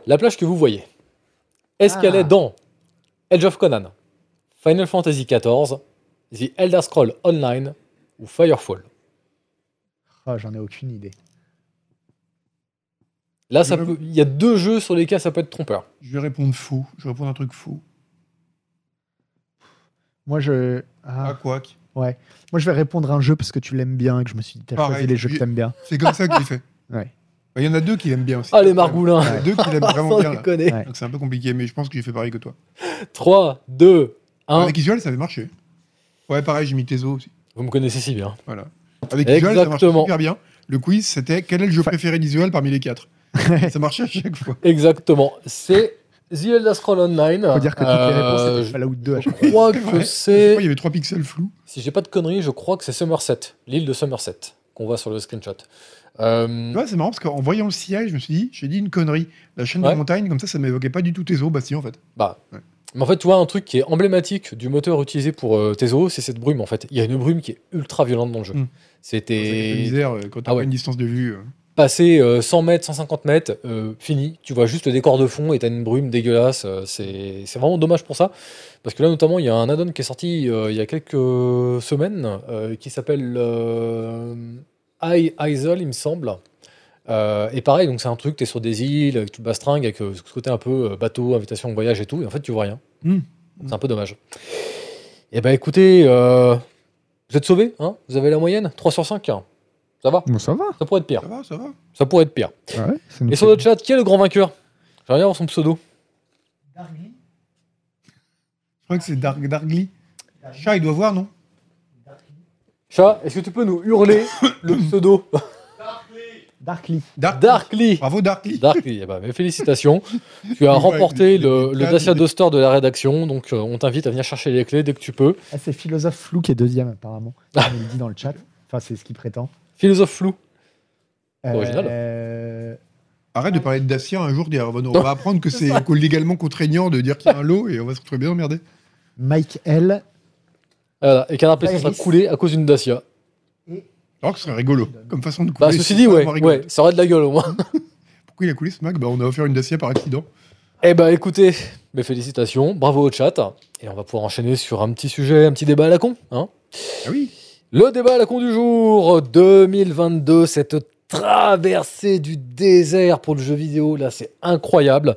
La plage que vous voyez, est-ce Ah. qu'elle est dans Age of Conan, Final Fantasy XIV, The Elder Scroll Online ou Firefall? Oh, J'en ai aucune idée. Là, ça Je- peut- il y a deux jeux sur lesquels ça peut être trompeur. Je vais répondre faux. Je vais répondre un truc faux. Moi, je. Ah, Ah, quoi ouais. Moi, je vais répondre un jeu parce que tu l'aimes bien et que je me suis dit, t'as Pareil. choisi les jeux que t'aimes bien. C'est comme ça que j'ai fait. Ouais. Bah, Il y en a deux qui l'aiment bien aussi. Ah, les margoulins Il y en a deux qui l'aiment vraiment bien. Ouais. Donc c'est un peu compliqué, mais je pense que j'ai fait pareil que toi. 3, 2, 1. Avec Isuel, ça avait marché. Ouais, pareil, j'ai mis Tezo aussi. Vous me connaissez si bien. Voilà. Avec Isuel, ça Exactement. super bien. Le quiz, c'était quel est le jeu préféré d'Isuel parmi les quatre? Ça marchait à chaque fois. Exactement. C'est The Elder Scroll Online. Faut dire que toutes les réponses Euh, étaient Fallout 2 à Je chaque crois que c'est. Il y avait trois pixels flous. Si j'ai pas de conneries, je crois que c'est Somerset, l'île de Somerset, qu'on voit sur le screenshot. Euh, Tu vois, c'est marrant parce qu'en voyant le ciel, je me suis dit, j'ai dit une connerie. La chaîne Ouais. de montagne, comme ça, ça m'évoquait pas du tout Tezo. Bah si, en fait. bah, Ouais. mais en fait, tu vois, un truc qui est emblématique du moteur utilisé pour euh, Tezo, c'est cette brume. En fait, il y a une brume qui est ultra violente dans le jeu. Mm. C'est C'était. misère euh, quand t'as Ah ouais. une distance de vue. Euh. passer euh, 100 mètres, 150 mètres, euh, fini. Tu vois juste le décor de fond et t'as une brume dégueulasse. euh, c'est vraiment dommage pour ça. Parce que là, notamment, il y a un add-on qui est sorti euh, il y a quelques semaines euh, qui s'appelle euh, I- Isle, il me semble. Euh, et pareil, donc c'est un truc, tu es sur des îles, avec tout bastringue, avec euh, ce côté un peu euh, bateau, invitation au voyage et tout, et en fait, tu vois rien. Hmm. C'est un peu dommage. Et ben écoutez, euh, vous êtes sauvés, hein? Vous avez la moyenne? 3 sur 5 hein Ça va Bon, ça va. Ça pourrait être pire. Ça va, ça va. Ça pourrait être pire. Ouais, nous Et sur le chat, qui est le grand vainqueur? J'aimerais bien voir son pseudo. Je crois que c'est Dark, Darkly. Chat, il doit voir, non? Chat, est-ce que tu peux nous hurler le pseudo? Darkly. Dark- Darkly Bravo, Darkly. Darkly, eh ben, mes félicitations. Tu as Ouais, remporté les- le, les le cadres, Dacia Duster de la rédaction, donc euh, on t'invite à venir chercher les clés dès que tu peux. Ah, c'est Philosophe Flou qui est deuxième, apparemment. Ah. Il le dit dans le chat. Enfin, c'est ce qu'il prétend. Philosophe flou. Euh, original. Arrête de parler de Dacia un jour, dire, on va- on va apprendre que c'est légalement contraignant de dire qu'il y a un lot et on va se retrouver bien emmerdé. Mike L. Voilà, et Canard PC sera coulé à cause d'une Dacia. Alors que ce serait rigolo, comme façon de couler. Bah, ceci dit, ouais, ouais, ça aurait de la gueule au moins. Pourquoi il a coulé ce Mac? Bah, On a offert une Dacia par accident. Eh ben écoutez, mes félicitations, bravo au chat, et on va pouvoir enchaîner sur un petit sujet, un petit débat à la con. Hein Ah oui Le débat à la con du jour 2022, cette traversée du désert pour le jeu vidéo, là c'est incroyable.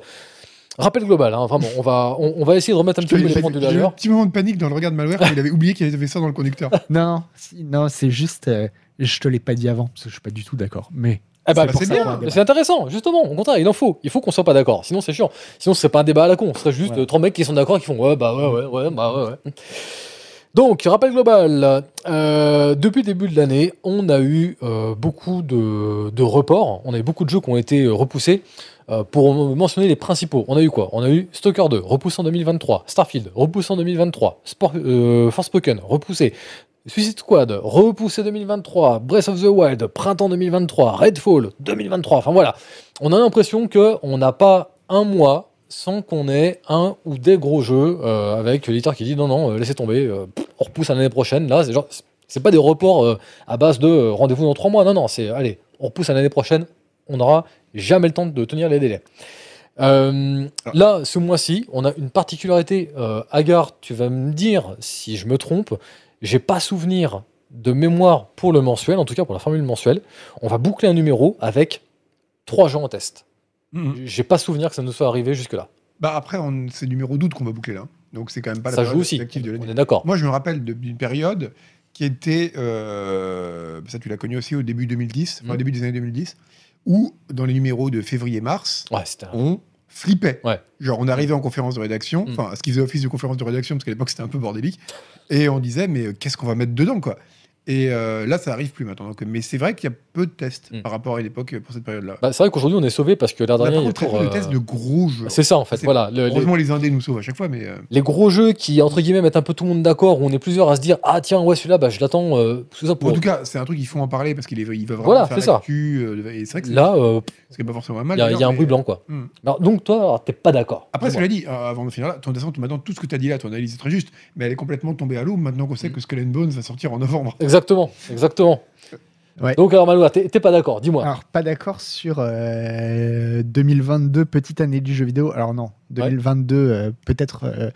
Rappel global, hein, vraiment, on va, on, on va essayer de remettre un petit peu les j'ai- pendules j'ai eu un petit moment de panique dans le regard de Malware il avait oublié qu'il y avait ça dans le conducteur. Non, si- non, c'est juste. euh, je te l'ai pas dit avant, parce que je suis pas du tout d'accord. Mais. Eh ben, C'est pour c'est bien. intéressant, justement, au contraire, il en faut. Il faut qu'on soit pas d'accord, sinon c'est chiant. Sinon ce serait pas un débat à la con, ce serait juste Ouais. euh, trois mecs qui sont d'accord et qui font ouais, bah ouais, ouais, ouais, bah ouais, ouais. Donc, rappel global, euh, depuis le début de l'année, on a eu euh, beaucoup de, reports, on a eu beaucoup de jeux qui ont été euh, repoussés. Pour mentionner les principaux, on a eu quoi? On a eu Stalker 2, repoussé en 2023, Starfield, repoussé en 2023, Sport, Forspoken, repoussé, Suicide Squad, repoussé 2023, Breath of the Wild, printemps 2023, Redfall 2023. Enfin voilà, on a l'impression que on n'a pas un mois sans qu'on ait un ou des gros jeux euh, avec l'éditeur qui dit non non euh, laissez tomber, euh, on repousse à l'année prochaine. Là c'est genre c'est pas des reports à base de rendez-vous dans trois mois. Non non c'est allez on repousse à l'année prochaine. On n'aura jamais le temps de tenir les délais. Là, ce mois-ci, on a une particularité. Agar, tu vas me dire si je me trompe. J'ai pas souvenir de mémoire pour le mensuel, en tout cas pour la formule mensuelle. On va boucler un numéro avec trois gens en test. J'ai pas souvenir que ça nous soit arrivé jusque-là. Bah après, on- c'est numéro d'août qu'on va boucler là. Donc c'est quand même pas la Ça joue aussi. active de l'année. On est d'accord. Moi, je me rappelle d'une période qui était, euh, ça tu l'as connu aussi au début 2010, enfin, au Mm. début des années 2010, où dans les numéros de février-mars, Ouais, c'était un- on flippait. Ouais. Genre, on arrivait en conférence de rédaction, Mm. enfin, ce qui faisait office de conférence de rédaction, parce qu'à l'époque c'était un peu bordélique, et on disait, mais qu'est-ce qu'on va mettre dedans, quoi? Et euh, là, ça arrive plus maintenant. Donc, mais c'est vrai qu'il y a peu de tests Mm. par rapport à l'époque euh, pour cette période-là. Bah, c'est vrai qu'aujourd'hui on est sauvé parce que l'an dernier il y a de euh, tests de gros jeux. C'est ça en fait. C'est- Voilà, le- les, Heureusement, les indés nous sauvent à chaque fois, mais euh, les gros jeux qui entre guillemets mettent un peu tout le monde d'accord, où on est plusieurs à se dire ah tiens ouais celui-là bah, je l'attends. ça pour en tout cas, c'est un truc qu'il faut en parler parce qu'il est, il va vraiment Voilà, faire c'est ça. et c'est vrai que c'est- là euh, ce qui est pas forcément mal. il y a, il y a d'ailleurs, un mais- bruit blanc quoi. Hmm. Alors, donc toi t'es pas d'accord. Après, Dis-moi. cela dit, avant de finir là, ton, façon, maintenant, tout ce que tu as dit là, ton analyse est très juste, mais elle est complètement tombée à l'eau maintenant qu'on Hmm. sait que Skull Bones va sortir en novembre. Exactement, exactement. Ouais. Donc alors Maloua, t'es pas d'accord, dis-moi. Alors, pas d'accord sur euh, 2022, petite année du jeu vidéo. Alors, non, 2022, euh, peut-être euh,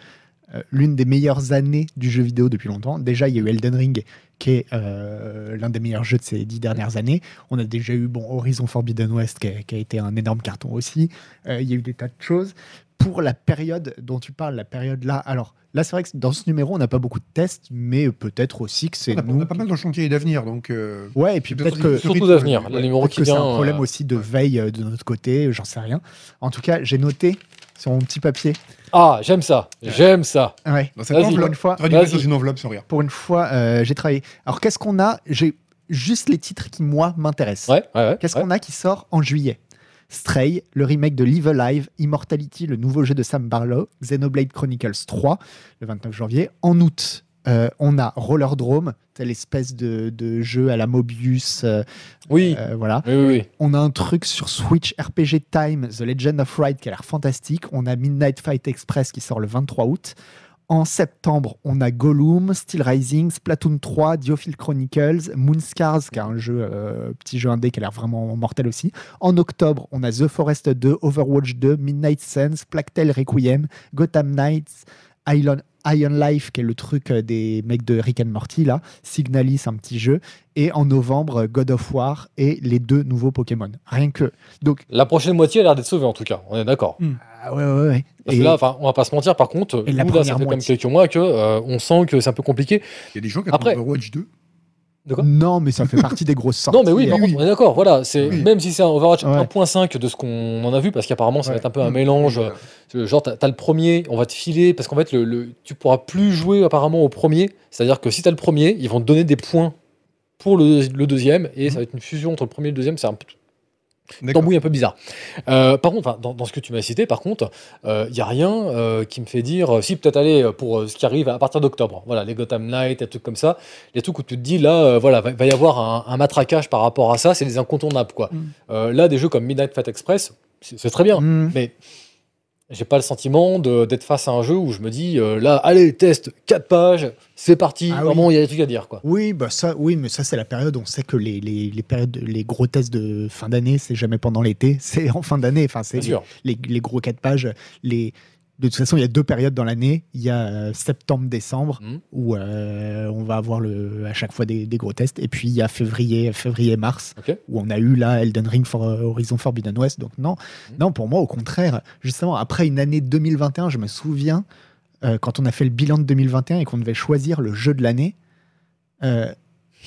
euh, l'une des meilleures années du jeu vidéo depuis longtemps. Déjà, il y a eu Elden Ring, qui est euh, l'un des meilleurs jeux de ces dix dernières années. On a déjà eu bon, Horizon Forbidden West, qui a, qui a été un énorme carton aussi. Euh, il y a eu des tas de choses. Pour la période dont tu parles, la période là, alors là, c'est vrai que dans ce numéro, on n'a pas beaucoup de tests, mais peut-être aussi que c'est On a, on nous. a pas mal chantier d'avenir, donc. euh, Ouais, et puis peut-être que. Surtout d'avenir, ouais. le numéro Peut-être qui que c'est un problème euh, aussi de veille de notre côté, j'en sais rien. En tout cas, j'ai noté sur mon petit papier. Ah j'aime ça, j'aime ça. Ouais. Dans cette Vas-y. Pour enveloppe, une fois, t'aurais dû mettre Vas-y. dans une enveloppe sans rien. pour une fois, euh, j'ai travaillé. Alors, qu'est-ce qu'on a? J'ai juste les titres qui moi m'intéressent. Ouais, ouais, ouais. Qu'est-ce ouais. qu'on a qui sort en juillet? Stray, le remake de Live Alive, Immortality, le nouveau jeu de Sam Barlow, Xenoblade Chronicles 3, le 29 janvier. En août, euh, on a Roller Drome, c'est l'espèce de, de jeu à la Mobius. euh, Oui. euh, voilà. Oui, oui, oui. On a un truc sur Switch RPG Time, The Legend of Ride qui a l'air fantastique. On a Midnight Fight Express qui sort le 23 août. En septembre, on a Gollum, Steel Rising, Splatoon 3, Diophile Chronicles, Moonscars, qui est un jeu, petit jeu indé qui a l'air vraiment mortel aussi. En octobre, on a The Forest 2, Overwatch 2, Midnight Suns, Plactel Requiem, Gotham Knights, Island, Iron Life, qui est le truc euh, des mecs de Rick and Morty, là, Signalis, un petit jeu, et en novembre, God of War et les deux nouveaux Pokémon. Rien que. Donc, La prochaine moitié a l'air d'être sauvée en tout cas, on est d'accord. ah ouais, ouais, ouais. Parce Et- que là, enfin, on va pas se mentir, par contre, Et la là, ça quand même quelques mois que euh, on sent que c'est un peu compliqué. Il y a des gens qui Après- attendent Overwatch 2. De quoi non, mais ça fait partie des grosses sorties. Non, mais oui, par oui, contre, oui. on est d'accord. Voilà, c'est Oui. même si c'est un Overwatch Ouais. 1.5 de ce qu'on en a vu, parce qu'apparemment, ça va être un peu un Mm. mélange. Euh, Genre, t'as as le premier, on va te filer, parce qu'en fait, le, le- tu pourras plus jouer apparemment au premier. C'est-à-dire que si t'as le premier, ils vont te donner des points pour le, le deuxième, et ça va être une fusion entre le premier et le deuxième. C'est un peu. Tambouille un peu bizarre. Euh, par contre, dans, dans ce que tu m'as cité, par contre, il n'y a rien euh, qui me fait dire, euh, si peut-être aller euh, pour euh, ce qui arrive à partir d'octobre. Voilà, les Gotham Knight, des trucs comme ça, les trucs où tu te dis, là, euh, voilà, va, va y avoir un, un matraquage par rapport à ça, c'est des incontournables, quoi. Mm. Euh, là, des jeux comme Midnight Fight Express, c'est c'est très bien, Mm. mais j'ai pas le sentiment d'être face à un jeu où je me dis, euh, là, allez, test, 4 pages, c'est parti, Ah vraiment, il y a des trucs à dire, quoi. Oui, bah ça, oui, mais ça c'est la période. On sait que les, les, les périodes, les gros tests de fin d'année, c'est jamais pendant l'été, c'est en fin d'année. Enfin, c'est les, les gros quatre pages. Les, de toute façon, il y a deux périodes dans l'année. Il y a euh, septembre-décembre Mhm. où euh, on va avoir le, à chaque fois des, des gros tests, et puis il y a février, février-mars où on a eu là Elden Ring for euh, Horizon Forbidden West. Donc non, Mhm. non, pour moi au contraire, justement après une année 2021, je me souviens euh, quand on a fait le bilan de 2021 et qu'on devait choisir le jeu de l'année.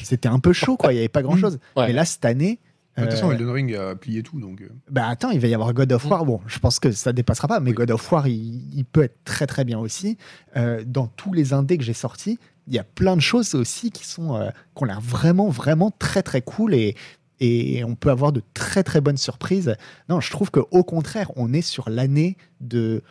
c'était un peu chaud, quoi. Il n'y avait pas grand chose. Ouais. Mais là, cette année. De toute façon, euh, Elden Ring a plié tout. Donc, euh, bah attends, il va y avoir God of Mm. War. Bon, je pense que ça dépassera pas, mais God of War, il, il peut être très très bien aussi. Euh, dans tous les indés que j'ai sortis, il y a plein de choses aussi qui sont euh, qui ont l'air vraiment vraiment très très cool et et on peut avoir de très très bonnes surprises. Non, je trouve que au contraire, on est sur l'année de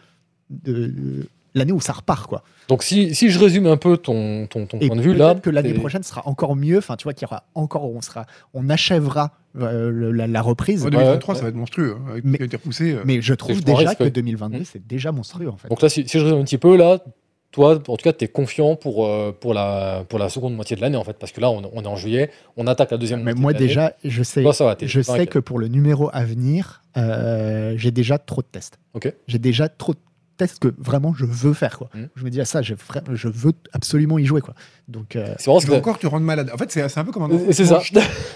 de l'année où ça repart quoi. Donc, si, si je résume un peu ton, ton, point de vue, peut-être là. que l'année prochaine sera encore mieux. Enfin, tu vois qu'il y aura encore, on sera, on achèvera euh, le- la, la reprise. en 2023, ça va être monstrueux. hein, avec tout Mais- ce qui a été repoussé. euh. Mais je trouve je déjà que oui. 2022, Mm. c'est déjà monstrueux en fait. Donc là, si, si je résume un petit peu, là, toi, en tout cas, tu es confiant pour, euh, pour, la, pour la seconde moitié de l'année, en fait, parce que là, on, on est en juillet, on attaque la deuxième Mais moitié moi de l'année. déjà, je sais, ça va, je sais que pour le numéro à venir, euh, j'ai déjà trop de tests. Ok. J'ai déjà trop de que vraiment je veux faire quoi. Mm. Je me dis à ça, je, veux absolument y jouer quoi. Donc euh, C'est que- encore te rendre malade. En fait, c'est c'est un peu comme un. Et C'est ça.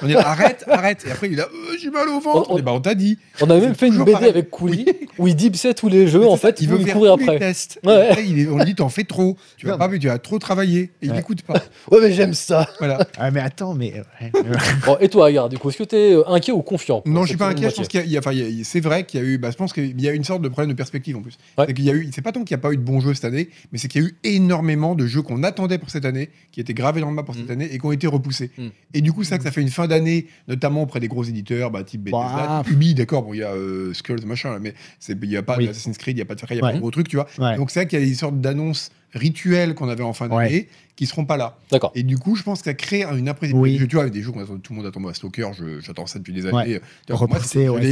On dit arrête, arrête. Et après, il là, Euh, j'ai mal au ventre. On- on- Et bah, on t'a dit. On a même fait une BD pareil. avec Couli où il dipsait tous les jeux, en fait, il veut courir après. tests. Ouais. Et après, il est- on lui dit, t'en fais trop. Tu vas pas, tu as trop travaillé. Et il n'écoute pas. Ouais, mais j'aime ça. Voilà. ah, mais attends, mais. Bon, et toi, regarde, du coup, est-ce que tu es inquiet ou confiant Non, je suis pas inquiet. Je pense qu'il y a- a, a- c'est vrai qu'il y a eu, bah, je pense qu'il y a une sorte de problème de perspective en plus. Ouais. C'est qu'il y a eu, c'est pas tant qu'il n'y a pas eu de bons jeux cette année, mais c'est qu'il y a eu énormément de jeux qu'on attendait pour cette année, qui étaient gravés dans le map pour cette Mm. année et qui ont été repoussés. Mm. Et du coup, ça, que ça fait une fin d'année, notamment auprès des gros éditeurs, bah, type Bethesda, Bah. Ubi, d'accord, bon, il y a euh, Skulls, machin, là, mais c'est- il n'y a pas Oui. d'Assassin's Creed, il n'y a pas de Far il n'y a Ouais. pas de gros trucs, tu vois. Ouais. Donc c'est vrai qu'il y a des sortes d'annonces rituelles qu'on avait en fin d'année Ouais. qui seront pas là. D'accord. Et du coup, je pense que ça crée une imprévisibilité. Oui. Tu vois, avec des jeux qu'on attend, tout le monde attend, moi, Stalker, j'attends ça depuis des années. Moi, ouais,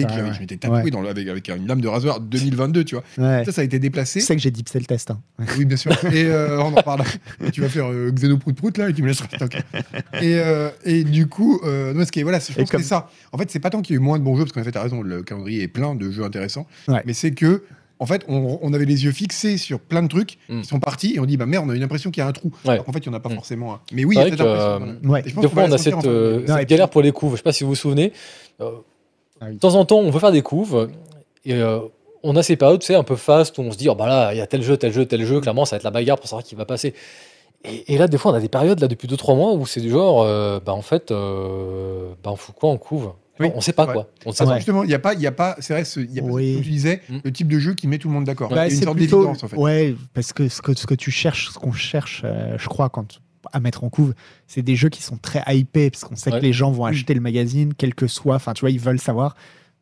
ça, que j'avais- ouais. je m'étais tatoué Ouais. dans le- avec, avec une lame de rasoir 2022, tu vois. Ouais. Ça, ça a été déplacé. Tu sais que j'ai dipsé le test. hein. Oui, bien sûr. Et euh, on en parle. Et tu vas faire euh, Xeno Prout Prout là et tu me laisseras. Et, euh, et du coup, euh, non, ce qui est, voilà, je pense que comme- c'est ça. En fait, c'est pas tant qu'il y a eu moins de bons jeux, parce qu'en fait, t'as raison, le calendrier est plein de jeux intéressants. Ouais. Mais c'est que, en fait, on, on avait les yeux fixés sur plein de trucs Mm. qui sont partis et on dit, bah merde, on a une impression qu'il y a un trou. Ouais. Alors qu'en fait, il n'y en a pas Mm. forcément un. Mais oui, il C'est y a cette impression. euh. Ouais. Des qu'on fois, on la a cette, en euh. Non, galère pour les couves. Je sais pas si vous vous souvenez. Euh, Ah oui. De temps en temps, on veut faire des couves. Et euh, on a ces périodes, tu sais, un peu fast où on se dit, oh, bah là, il y a tel jeu, tel jeu, tel jeu. Clairement, ça va être la bagarre pour savoir qui va passer. Et, et là, des fois, on a des périodes, là, depuis 2-3 mois, où c'est du genre, euh, bah en fait, euh, bah, on fout quoi en couve? Oui, On sait pas c'est quoi. On sait Ah, pas. Justement, il n'y a pas, il y a pas, c'est vrai, ce- il y a pas, Oui. comme tu disais, Mm. le type de jeu qui met tout le monde d'accord. Bah, a une c'est sorte plutôt- d'évidence en fait. Ouais, parce que ce que, ce que tu cherches, ce qu'on cherche, euh, je crois, quand à mettre en couve, c'est des jeux qui sont très hypés, parce qu'on sait Ouais. que les gens vont Oui. acheter le magazine, quel que soit. Enfin, tu vois, ils veulent savoir.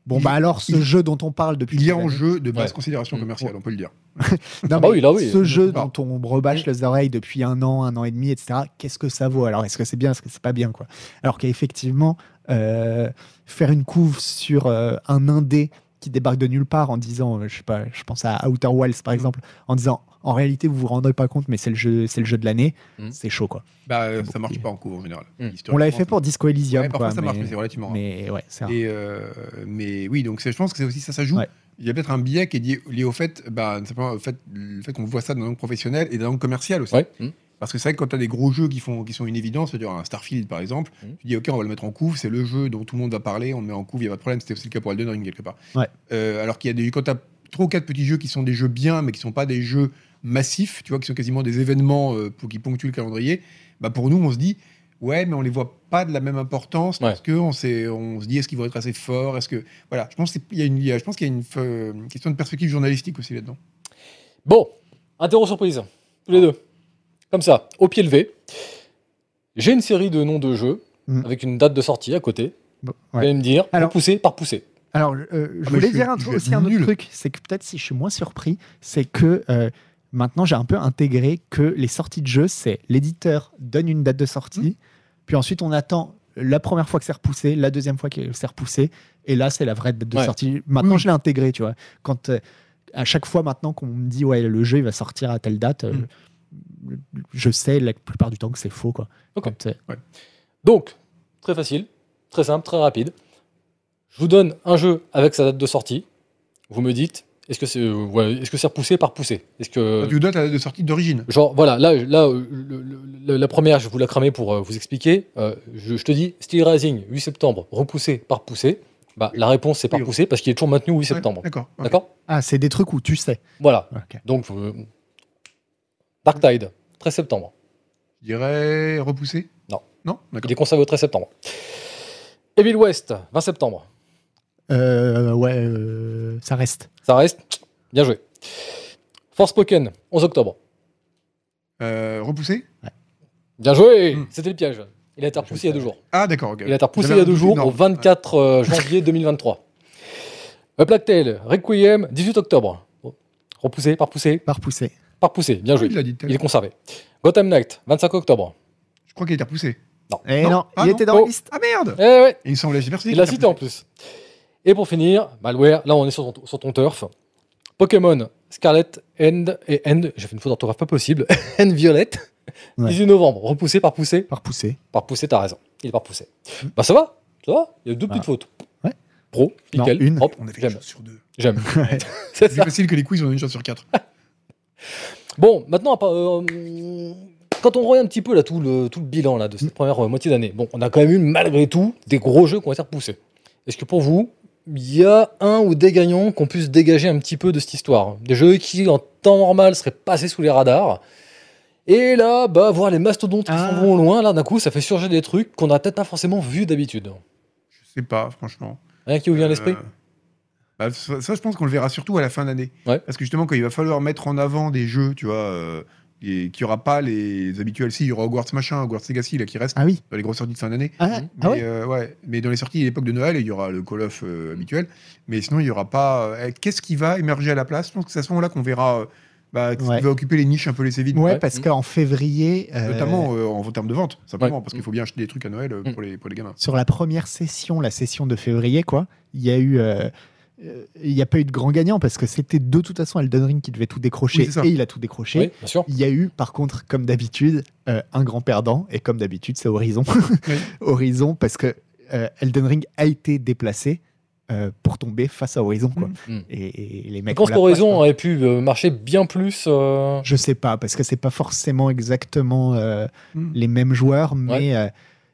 Bon, Il- bah alors, ce il- jeu dont on parle depuis. Il y a en jeu de basse Ouais. considération Mm. commerciale, on peut le dire. Non, Ah bah mais oui, là, oui. Ce jeu dont on rebâche les oreilles depuis un an, un an et demi, etc., qu'est-ce que ça vaut? Alors, est-ce que c'est bien, est-ce que c'est pas bien quoi? Alors qu'effectivement, euh, faire une couve sur euh, un indé qui débarque de nulle part en disant, euh, je sais pas, je pense à Outer Wilds Mm. par exemple, en disant en réalité, vous vous rendez pas compte, mais c'est le jeu, c'est le jeu de l'année. Mm. C'est chaud, quoi. Bah, euh, ça marche pas en cours en général. Mm. On l'avait fait pour Disco Elysium, Ouais, parfois quoi, ça marche, mais- mais c'est relativement rare. Mais ouais, c'est rare. Et euh, mais oui, donc c'est- je pense que c'est aussi ça, ça joue. Ouais. Il y a peut-être un biais qui est lié, lié au fait, bah, simplement au fait, le fait qu'on voit ça dans la langue professionnelle et dans la langue commerciale aussi. Ouais. Mm. Parce que c'est vrai que quand tu as des gros jeux qui, font, qui sont une évidence, c'est-à-dire un Starfield par exemple, tu dis ok, on va le mettre en couve, c'est le jeu dont tout le monde va parler, on le met en couve, il n'y a pas de problème. C'était aussi le cas pour Elden Ring quelque part. Ouais. Euh, alors qu'il y a des quand tu as trois ou quatre petits jeux qui sont des jeux bien, mais qui sont pas des jeux massifs, tu vois, qui sont quasiment des événements euh, pour, qui ponctuent le calendrier, bah pour nous, on se dit ouais, mais on les voit pas de la même importance parce que on, se dit est-ce qu'ils vont être assez forts, est-ce que voilà, je pense qu'il y a une, je pense qu'il y a une, euh, question de perspective journalistique aussi là-dedans. Bon, interro surprise, tous les deux. Comme ça, au pied levé. J'ai une série de noms de jeux Mm. avec une date de sortie à côté. Bon, Vous ouais. allez me dire, Alors- poussé par poussé. Alors, euh, je Ah, voulais je dire suis- un je truc- vais aussi un autre nul. truc, c'est que peut-être si je suis moins surpris, c'est que euh, maintenant j'ai un peu intégré que les sorties de jeux, c'est l'éditeur donne une date de sortie, puis ensuite on attend la première fois que c'est repoussé, la deuxième fois que c'est repoussé, et là c'est la vraie date de Ouais. sortie. Maintenant je l'ai intégré, tu vois. Quand euh, à chaque fois maintenant qu'on me dit ouais le jeu il va sortir à telle date, euh, je sais la plupart du temps que c'est faux quoi. Ok. Quand, euh, Donc, très facile, très simple, très rapide. Je vous donne un jeu avec sa date de sortie. Vous me dites, est-ce que c'est euh, ouais, est-ce que c'est repoussé par poussé Est-ce que Tu dois ta date de sortie d'origine. Genre, voilà, là, là euh, le- le- le- la première, je vais vous la cramer pour euh, vous expliquer. Euh, je, je te dis, Steel Rising, 8 septembre, repoussé par poussé. Bah, la réponse, c'est par Oui. poussé parce qu'il est toujours maintenu au 8 Ouais, septembre. D'accord. D'accord? Ah c'est des trucs où tu sais. Voilà. Donc, euh, Dark Tide, 13 septembre. Je dirais repoussé? Non. Non? D'accord. Il est conservé au 13 septembre. Evil West, 20 septembre. Euh, ouais, euh, ça reste. Ça reste. Bien joué. Forspoken, 11 octobre. Euh, repoussé? Bien joué Hmm. C'était le piège. Il a été repoussé il y a deux jours. Ah d'accord. Il a été repoussé il y a deux jours, au énorme. 24 euh, janvier 2023. A Plague Tale, Requiem, 18 octobre. Repoussé, par poussé, Par poussé. par poussé. Bien joué. Il dit. à Il est conservé. Gotham Knight, 25 octobre. Je crois qu'il a été repoussé. Et Non. non, Ah il non. était dans Oh. la liste. Ah merde. Eh ouais, Il me semblait. J'ai persuadé il l'a cité en plus. Et pour finir, Malware, là on est sur ton, sur ton turf. Pokémon, Scarlet End et End, j'ai fait une faute d'orthographe pas possible, End Violet, Ouais. 18 novembre, repoussé par poussé. Par poussé. Par poussé, t'as raison. Il est par poussé. Bah ça va, ça va, il y a deux petites Ah. fautes. Ouais. Pro, Non, nickel, une. propre, On avait une j'aime. chance sur deux. J'aime. Ouais. C'est facile que les quiz, on a une chance sur quatre. Bon, maintenant, euh, quand on regarde un petit peu là, tout, le, tout le bilan là, de cette première euh, moitié d'année, bon, on a quand même eu malgré tout des gros jeux qui ont été repoussés. Est-ce que pour vous, il y a un ou des gagnants qu'on puisse dégager un petit peu de cette histoire Des jeux qui, en temps normal, seraient passés sous les radars. Et là, bah, voir les mastodontes qui Ah. s'en vont au loin, là, d'un coup, ça fait surgir des trucs qu'on n'a peut-être pas forcément vus d'habitude. Je sais pas, franchement. Rien qui vous vient à l'esprit Euh, bah, ça, ça, je pense qu'on le verra surtout à la fin d'année. Ouais. Parce que justement, quand il va falloir mettre en avant des jeux, tu vois, euh, et qu'il n'y aura pas les habituels. Si, il y aura Hogwarts machin, Hogwarts Legacy, là, qui reste Ah oui. dans les grosses sorties de fin d'année. Ah. Mais, ah ouais. euh, ouais. mais dans les sorties à l'époque de Noël, il y aura le Call of euh, habituel. Mais sinon, il n'y aura pas. euh, Qu'est-ce qui va émerger à la place? Je pense que c'est à ce moment-là qu'on verra euh, bah, Ouais. qui va occuper les niches un peu laissées vides. Ouais, parce Mhm. qu'en février, euh, Notamment euh, en termes de vente, simplement, Ouais. parce qu'il faut bien acheter des trucs à Noël euh, Mhm. pour, les, pour les gamins. sur la première session, la session de février, quoi, il y a eu. Euh, il n'y a pas eu de grand gagnant parce que c'était de toute façon Elden Ring qui devait tout décrocher Oui, et il a tout décroché. Oui, bien sûr. Il y a eu, par contre, comme d'habitude, euh, un grand perdant et comme d'habitude, c'est Horizon. Oui. Horizon parce que euh, Elden Ring a été déplacé euh, pour tomber face à Horizon, quoi. Mhm. Et, et les Je mecs. pense la poisse, qu'Horizon aurait pu marcher bien plus. euh, Je sais pas parce que c'est pas forcément exactement euh, Mhm. les mêmes joueurs, mais euh,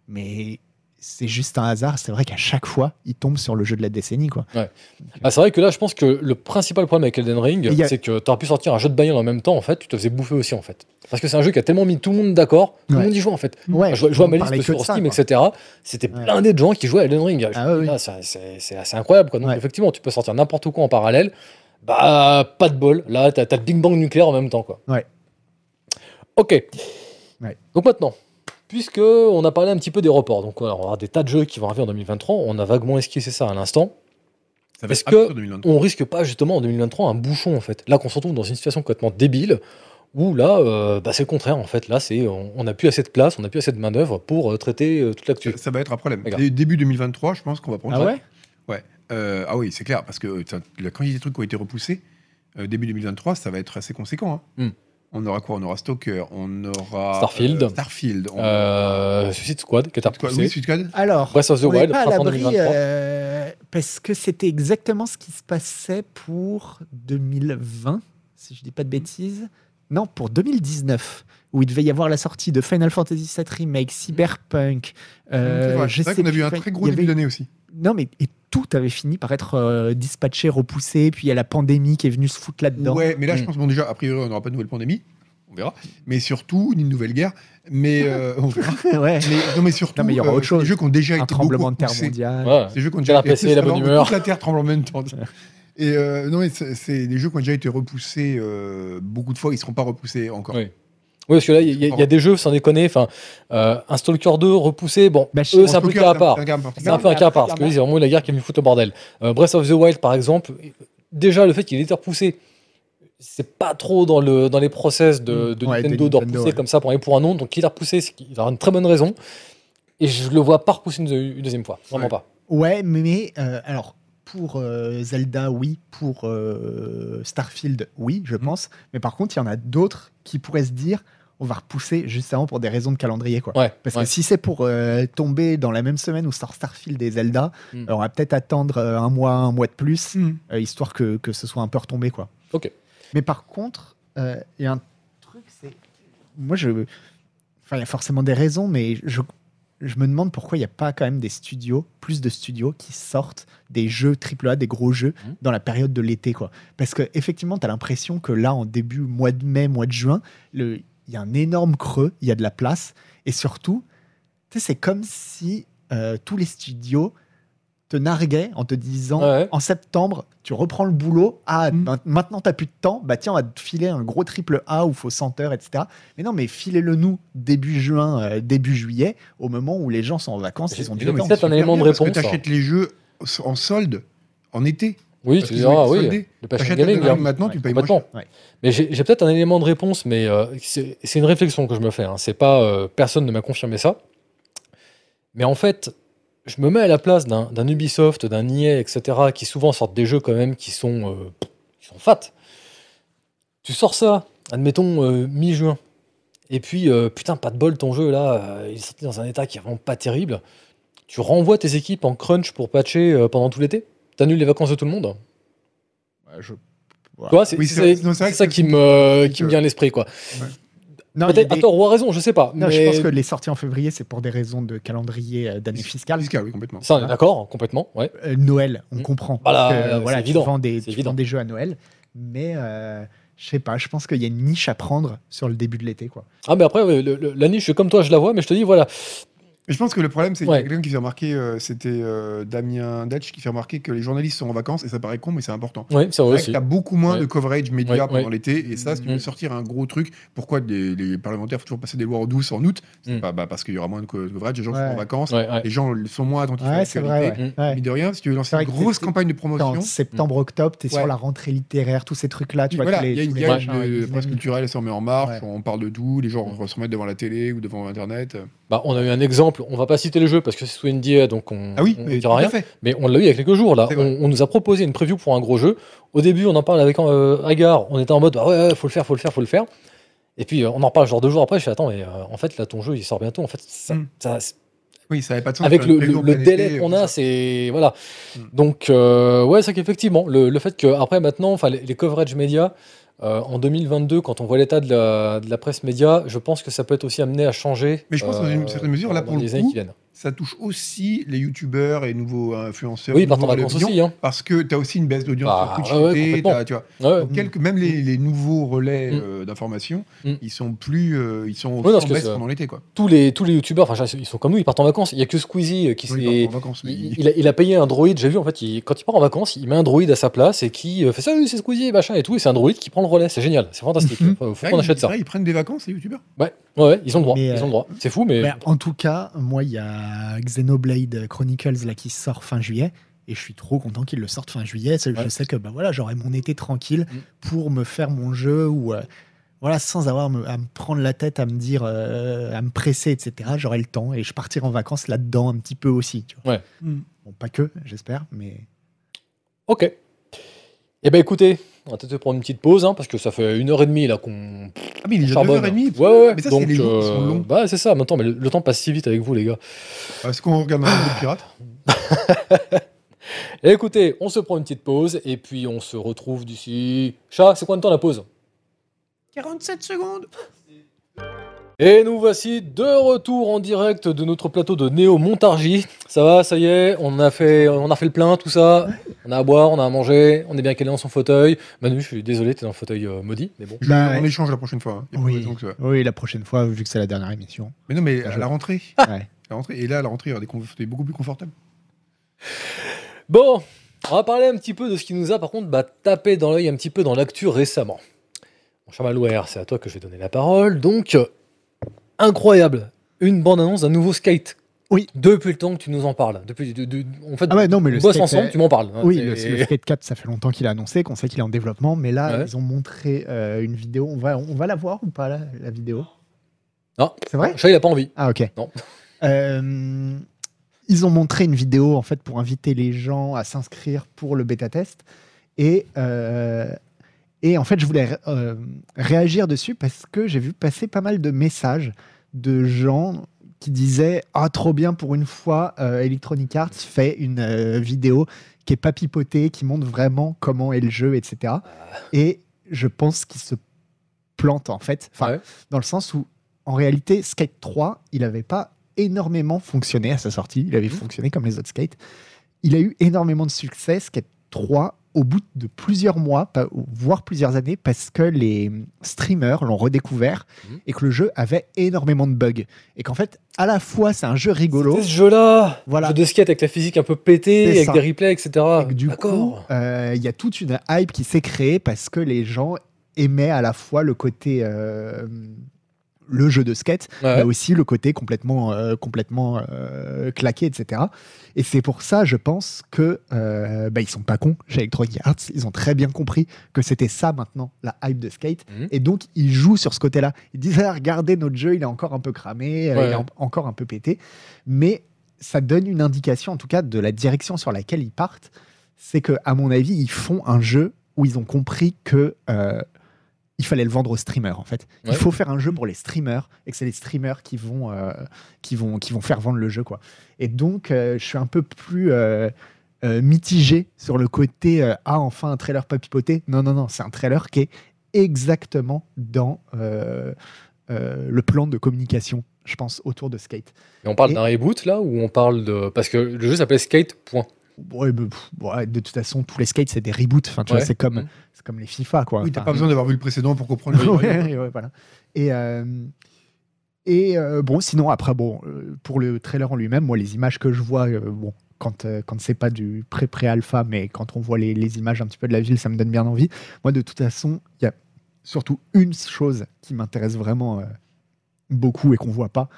mais c'est juste un hasard. C'est vrai qu'à chaque fois, ils tombent sur le jeu de la décennie, quoi. Ah, c'est vrai que là, je pense que le principal problème avec Elden Ring, Il a- c'est que tu aurais pu sortir un jeu de bagnole en même temps, en fait, tu te faisais bouffer aussi, en fait. Parce que c'est un jeu qui a tellement mis tout le monde d'accord, tout le Ouais. monde y joue, en fait. Ouais, je, je vois ma liste sur Steam, etc. C'était Ouais. blindé de gens qui jouaient à Elden Ring. Ah oui. ça- c'est assez incroyable, quoi. Donc, Ouais. effectivement, tu peux sortir n'importe quoi en parallèle. Bah, pas de bol. Là, t'as as le Big Bang nucléaire en même temps, quoi. Ouais. Ok. Ouais. Donc maintenant, puisque on a parlé un petit peu des reports, donc on va avoir des tas de jeux qui vont arriver en 2023, on a vaguement esquissé ça à l'instant. Ça va Est-ce que absurde, 2023. on risque pas justement en 2023 un bouchon en fait? Là qu'on se retrouve dans une situation complètement débile où là euh, bah, c'est le contraire en fait. Là c'est on n'a plus assez de place, on n'a plus assez de main d'œuvre pour euh, traiter euh, toute l'actu. Ça, ça va être un problème. Début 2023, je pense qu'on va prendre Ah ça. ouais? Ouais. Euh, ah oui, c'est clair, parce que la quantité de trucs qui ont été repoussés, euh, début 2023, ça va être assez conséquent. hein. Hmm. On aura quoi? On aura Stalker, on aura Starfield. euh, Starfield. On Euh, Suicide Squad, qui est repoussé. Squad Alors, Breath of the on Wild, pas à l'abri 2023. euh, parce que c'était exactement ce qui se passait pour 2020, si je dis pas de bêtises. Non, pour 2019, où il devait y avoir la sortie de Final Fantasy VII Remake, Cyberpunk. euh, C'est vrai, qu'on a vu un très gros début avait- d'année aussi. Non, mais et tout avait fini par être euh, dispatché, repoussé, puis il y a la pandémie qui est venue se foutre là-dedans. Ouais, mais là, je Mm. pense bon déjà, a priori, on n'aura pas de nouvelle pandémie. On verra. Mais surtout, ni une nouvelle guerre. Mais euh, on verra. ouais. Mais, non, mais surtout, Non, mais il y aura euh, autre c'est des chose. jeux qui ont déjà Un été tremblement de terre mondial. Ouais. C'est des jeux qui ont déjà été apprécié la bonne humeur. Toute la terre tremble en même temps. Et euh, non, mais c'est des jeux qui ont déjà été repoussés euh, beaucoup de fois. Ils ne seront pas repoussés encore. Oui. Oui, parce que là, il y, a- il y a des jeux, sans déconner, enfin, euh, un Stalker 2 repoussé, bon, Bah, eux, c'est un peu Stalker, cas à c'est part. un cas à part. C'est un peu un cas à part, parce que oui, c'est vraiment la guerre qui est venue foutre le bordel. Euh, Breath of the Wild, par exemple, déjà, le fait qu'il ait été repoussé, c'est pas trop dans, le, dans les process de, de Ouais, Nintendo de repousser ouais. comme ça pour aller pour un nom. Donc, qu'il a repoussé, c'est qu'il a une très bonne raison. Et je le vois pas repousser une, une deuxième fois. Vraiment Ouais. pas. Ouais, mais euh, alors pour euh, Zelda, oui, pour euh, Starfield, oui, Mhm. je pense. Mais par contre, il y en a d'autres qui pourraient se dire on va repousser justement pour des raisons de calendrier. Quoi. Ouais. Parce ouais. que si c'est pour euh, tomber dans la même semaine où sort Starfield et Zelda, Mm. on va peut-être attendre euh, un mois, un mois de plus, Mm. euh, histoire que, que ce soit un peu retombé. Quoi. Ok. Mais par contre, il y a un truc, c'est. Moi, je. Enfin, il y a forcément des raisons, mais je, je me demande pourquoi il n'y a pas quand même des studios, plus de studios qui sortent des jeux AAA, des gros jeux, Mhm. dans la période de l'été. quoi. Parce que effectivement, tu as l'impression que là, en début mois de mai, mois de juin, il y a un énorme creux, il y a de la place. Et surtout, c'est comme si euh, tous les studios te narguaient en te disant Ouais. en septembre, tu reprends le boulot. Ah, Mm. ma- maintenant, tu n'as plus de temps. Bah, tiens, on va te filer un gros triple A où il faut 100 heures, etc. Mais non, mais filez-le nous début juin, euh, début juillet, au moment où les gens sont en vacances, ils ont c'est- du temps. c'est peut-être un élément de Parce que réponse. tu achètes les jeux en solde en été. Oui, Parce tu diras, été oui. Le passion gaming, hein. maintenant, tu payes moins. Ouais. Mais j'ai peut-être un élément de réponse, mais euh, c'est c'est une réflexion que je me fais. Hein. C'est pas euh, personne ne m'a confirmé ça. Mais en fait, je me mets à la place d'un d'un Ubisoft, d'un EA, etc., qui souvent sortent des jeux quand même qui sont, euh, qui sont fat. Tu sors ça, admettons euh, mi-juin, et puis euh, putain, pas de bol, ton jeu là, euh, il est sorti dans un état qui est vraiment pas terrible. Tu renvoies tes équipes en crunch pour patcher euh, pendant tout l'été? T'annules les vacances de tout le monde? Ouais, je- Tu vois, c'est Oui, ça qui me, qui me vient à l'esprit, quoi. Peut-être des- à tort ou à raison, je sais pas. non, mais je pense que les sorties en février, c'est pour des raisons de calendrier euh, d'année fiscale. Fiscal, oui, complètement. ça, on est d'accord, complètement. Ouais. Euh, Noël, on Mm. comprend. Voilà, Parce que, euh, voilà, c'est tu évident. vends des, tu évident. vends des jeux à Noël, mais euh, je sais pas, je pense qu'il y a une niche à prendre sur le début de l'été. quoi. Ah, mais après, ouais, le- le- la niche, comme toi, je la vois, mais je te dis, voilà. Mais je pense que le problème, c'est qu'il y Ouais. a quelqu'un qui fait remarquer, euh, c'était euh, Damien Datch qui fait remarquer que les journalistes sont en vacances, et ça paraît con, mais c'est important. Oui, c'est vrai aussi. t'as beaucoup moins Ouais. de coverage média Ouais, pendant ouais. l'été, et ça, si tu Mm. veux sortir un gros truc, pourquoi les, les parlementaires font toujours passer des lois en douce en août? C'est Mm. pas bah, parce qu'il y aura moins de co- de coverage, les gens Ouais. sont en vacances, Ouais, ouais. les gens sont moins attentifs à Ouais, c'est vrai. l'actualité. ouais. Ouais. Mais de rien, si tu veux lancer une grosse campagne de En promotion, septembre, octobre, tu es Ouais. sur la rentrée littéraire, tous ces trucs-là. Tu voilà, il y a, une, euh, presse culturelle, elle se remet en marche, Ouais. on parle de tout, les gens Mm. vont se remettre devant la télé ou devant Internet. Bah, on a eu un exemple, on va pas citer le jeu parce que c'est sous NDA, donc on Ah oui, on mais tout dira rien. fait. Mais on l'a eu il y a quelques jours là. On, on nous a proposé une preview pour un gros jeu. Au début, on en parle avec euh, Agar. On était en mode ah ouais, ouais, faut le faire, faut le faire, faut le faire. Et puis euh, on en parle genre deux jours après. Je fais attends, mais euh, en fait là ton jeu il sort bientôt. En fait, ça, Mm. ça- Oui, ça n'avait pas de sens. avec le, délai qu'on euh, a, ça. c'est voilà. Mm. Donc euh, ouais, c'est qu'effectivement le, le fait que après maintenant, les, les coverage médias euh, en 2022, quand on voit l'état de la, de la presse média, je pense que ça peut être aussi amené à changer. euh, Mais je pense dans une certaine mesure, là, dans pour le les années coup, qui viennent. Ça touche aussi les youtubeurs et nouveaux influenceurs. Oui, ils partent en nouveaux vacances aussi. Hein. Parce que tu as aussi une baisse d'audience Bah, sur Twitch ouais, tu vois. Ouais. Donc, quelques- même les, les nouveaux relais Mm. euh, d'information, Mm. ils sont plus, euh, ils sont Ouais, en baisse pendant l'été, quoi. tous les tous les youtubeurs, enfin ils sont comme nous, ils partent en vacances. Il y a que Squeezie euh, qui Oui, s'est ils partent en vacances, mais il, il a, il a payé un droïde, j'ai vu en fait, il- quand il part en vacances, il met un droïde à sa place et qui fait ça, c'est Squeezie, machin et tout, et c'est un droïde qui prend le relais, c'est génial, c'est fantastique. Mhm. Faut, Ouais, qu'on achète ça. Ils prennent des vacances, les youtubeurs? Ouais, ils ont le droit, ils ont le droit. C'est fou, mais en tout cas, moi, il y a Xenoblade Chronicles là, qui sort fin juillet. Et je suis trop content qu'ils le sortent fin juillet. C'est- Je Ouais. sais que bah, voilà, j'aurai mon été tranquille Mm. pour me faire mon jeu ou euh, voilà, sans avoir me- à me prendre la tête, à me dire, euh, à me presser, etc. J'aurai le temps et je partirai en vacances là-dedans un petit peu aussi. Tu vois. Ouais. Mm. Bon, pas que, j'espère, mais ok. Eh ben écoutez, on va peut-être prendre une petite pause, hein, parce que ça fait une heure et demie là qu'on Ah, mais il est déjà charbonne. 9h30. Ouais, ouais, Mais ça, donc, c'est les jours qui sont euh, longs. Bah, c'est ça, maintenant, mais le, le temps passe si vite avec vous, les gars. Est-ce qu'on regarde un film de pirate? Et écoutez, on se prend une petite pause, et puis on se retrouve d'ici. Chat, c'est combien de temps la pause? 47 secondes. Et nous voici de retour en direct de notre plateau de Néo Montargis. Ça va, ça y est, on a fait, on a fait le plein, tout ça. On a à boire, on a à manger, on est bien calé dans son fauteuil. Manu, je suis désolé, t'es dans le fauteuil euh, maudit, mais bon. Je- Bah, on ouais. échange la prochaine fois. hein. Y a pas de Oui. raison que ça- oui, la prochaine fois, vu que c'est la dernière émission. Mais non, mais à la rentrée. Ouais. À la rentrée. Et là, à la rentrée, il y aura des fauteuils beaucoup plus confortables. Bon, on va parler un petit peu de ce qui nous a par contre bah, tapé dans l'œil un petit peu dans l'actu récemment. Mon cher Malouer, c'est à toi que je vais donner la parole. Donc, euh, incroyable, une bande-annonce d'un nouveau skate. Oui. Depuis le temps que tu nous en parles. Depuis, de- de- en fait, Ah ouais, non, mais le bosse skate, ensemble, euh, tu m'en parles. Oui, le, le Skate 4, ça fait longtemps qu'il a annoncé, qu'on sait qu'il est en développement, mais là, Ouais. ils ont montré euh, une vidéo. On va, on va la voir ou pas, la, la vidéo? Non. C'est vrai? Chat, il a pas envie. Ah, ok. Non. Euh, ils ont montré une vidéo, en fait, pour inviter les gens à s'inscrire pour le bêta-test. Et, euh, et en fait, je voulais euh, réagir dessus parce que j'ai vu passer pas mal de messages de gens qui disaient Ah, trop bien, pour une fois, euh, Electronic Arts fait une euh, vidéo qui est pas pipotée, qui montre vraiment comment est le jeu, etc. Et je pense qu'ils se plantent, en fait. Enfin, Ouais. dans le sens où, en réalité, Skate 3, il n'avait pas énormément fonctionné à sa sortie. Il avait fonctionné comme les autres skates. Il a eu énormément de succès, Skate 3, au bout de plusieurs mois, voire plusieurs années, parce que les streamers l'ont redécouvert Mhm. et que le jeu avait énormément de bugs. Et qu'en fait, à la fois, c'est un jeu rigolo. Ce jeu-là Voilà. Jeu de skate avec la physique un peu pétée, avec ça. des replays, etc. Et du coup, euh, il y a toute une hype qui s'est créée parce que les gens aimaient à la fois le côté euh, le jeu de skate, Ouais. mais aussi le côté complètement, euh, complètement euh, claqué, etc. Et c'est pour ça, je pense que euh, bah, ils sont pas cons chez Electronic Arts. Ils ont très bien compris que c'était ça maintenant la hype de skate, Mhm. et donc ils jouent sur ce côté-là. Ils disent ah, regardez notre jeu, il est encore un peu cramé, euh, Ouais. il est en- encore un peu pété, mais ça donne une indication, en tout cas, de la direction sur laquelle ils partent. C'est que, à mon avis, ils font un jeu où ils ont compris que il fallait le vendre aux streamers. En fait, il faut faire un jeu pour les streamers et que c'est les streamers qui vont, euh, qui vont, qui vont faire vendre le jeu, quoi. Et donc, euh, je suis un peu plus euh, mitigé sur le côté ah enfin un trailer pas pipoté. Non, non, non, c'est un trailer qui est exactement dans le plan de communication, je pense, autour de Skate. Et on parle Et- d'un reboot là ou on parle de. Parce que le jeu s'appelle Skate, point. Ouais, mais, pff, ouais, de toute façon, tous les skates, c'est des reboots. Enfin, tu Ouais. vois, c'est comme, Mhm. c'est comme les FIFA, quoi. Oui, t'as Enfin, pas besoin d'avoir vu le précédent pour comprendre. le Ouais, ouais, voilà. Et, euh, et euh, bon, sinon, après, bon, euh, pour le trailer en lui-même, moi, les images que je vois, euh, bon, quand, euh, quand c'est pas du pré-pré-alpha, mais quand on voit les, les images un petit peu de la ville, ça me donne bien envie. Moi, de toute façon, il y a surtout une chose qui m'intéresse vraiment euh, beaucoup et qu'on voit pas.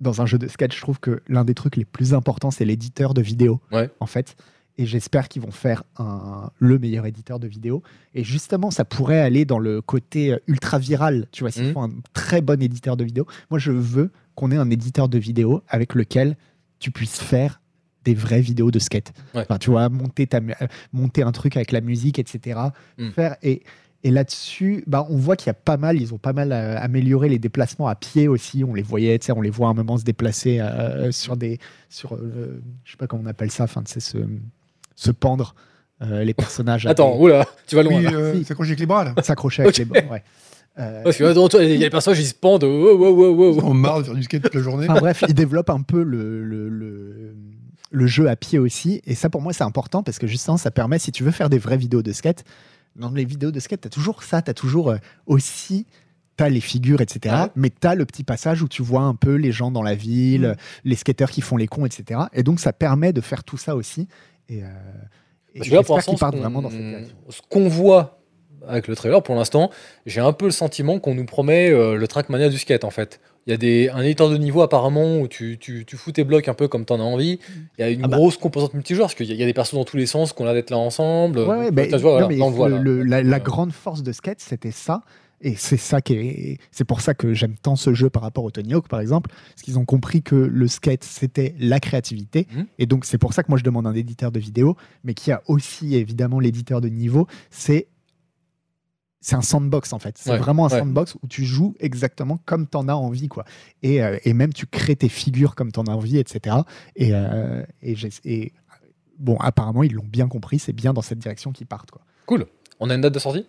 Dans un jeu de sketch, je trouve que l'un des trucs les plus importants, c'est l'éditeur de vidéo, Ouais. en fait. Et j'espère qu'ils vont faire un, le meilleur éditeur de vidéo. Et justement, ça pourrait aller dans le côté euh, ultra viral. Tu vois, s'ils Mhm. font un très bon éditeur de vidéo. Moi, je veux qu'on ait un éditeur de vidéo avec lequel tu puisses faire des vraies vidéos de skate. Ouais. Enfin, tu vois, monter, ta, mu- euh, monter un truc avec la musique, etc. Mhm. Faire, et, et là-dessus, bah, on voit qu'il y a pas mal, ils ont pas mal euh, amélioré les déplacements à pied aussi. On les voyait, tu sais, on les voit à un moment se déplacer euh, sur des, sur, euh, je sais pas comment on appelle ça, enfin, se, se pendre euh, les personnages. Attends, des- oula, tu vas loin Oui, euh, Si. s'accrocher avec les bras, là. s'accrocher avec Ok. les bords, ouais. Euh, Parce que il y a des personnages, ils se pendent. Oh, oh, oh, oh, oh. On marre de faire du skate toute la journée. Enfin bref, il développe un peu le, le, le- le jeu à pied aussi. Et ça, pour moi, c'est important parce que justement, ça permet, si tu veux faire des vraies vidéos de skate, dans les vidéos de skate, tu as toujours ça, tu as toujours euh, aussi. T'as les figures, etc. Ouais. Mais t'as le petit passage où tu vois un peu les gens dans la ville, Mm. les skateurs qui font les cons, etc. Et donc, ça permet de faire tout ça aussi. Et, euh, et pour j'espère qu'ils ce partent qu'on- vraiment dans cette direction. ce qu'on voit avec le trailer, pour l'instant, j'ai un peu le sentiment qu'on nous promet euh, le Trackmania du skate, en fait. Il y a des, un éditeur de niveau, apparemment, où tu, tu, tu fous tes blocs un peu comme tu en as envie. Il y a une Ah bah. grosse composante multijoueur, parce qu'il y, y a des persos dans tous les sens qu'on a d'être là ensemble. Ouais, bah, vois, voilà, non, le la, la Euh, grande force de skate, c'était ça. Et c'est ça qui est, c'est pour ça que j'aime tant ce jeu par rapport au Tony Hawk, par exemple, parce qu'ils ont compris que le skate c'était la créativité, Mhm. et donc c'est pour ça que moi je demande un éditeur de vidéo, mais qui a aussi évidemment l'éditeur de niveau, c'est c'est un sandbox en fait. C'est Ouais, vraiment un ouais. sandbox où tu joues exactement comme t'en as envie, quoi. Et, euh, et même tu crées tes figures comme t'en as envie, etc. Et, euh, et, bon, apparemment ils l'ont bien compris, c'est bien dans cette direction qu'ils partent, quoi. Cool. On a une date de sortie?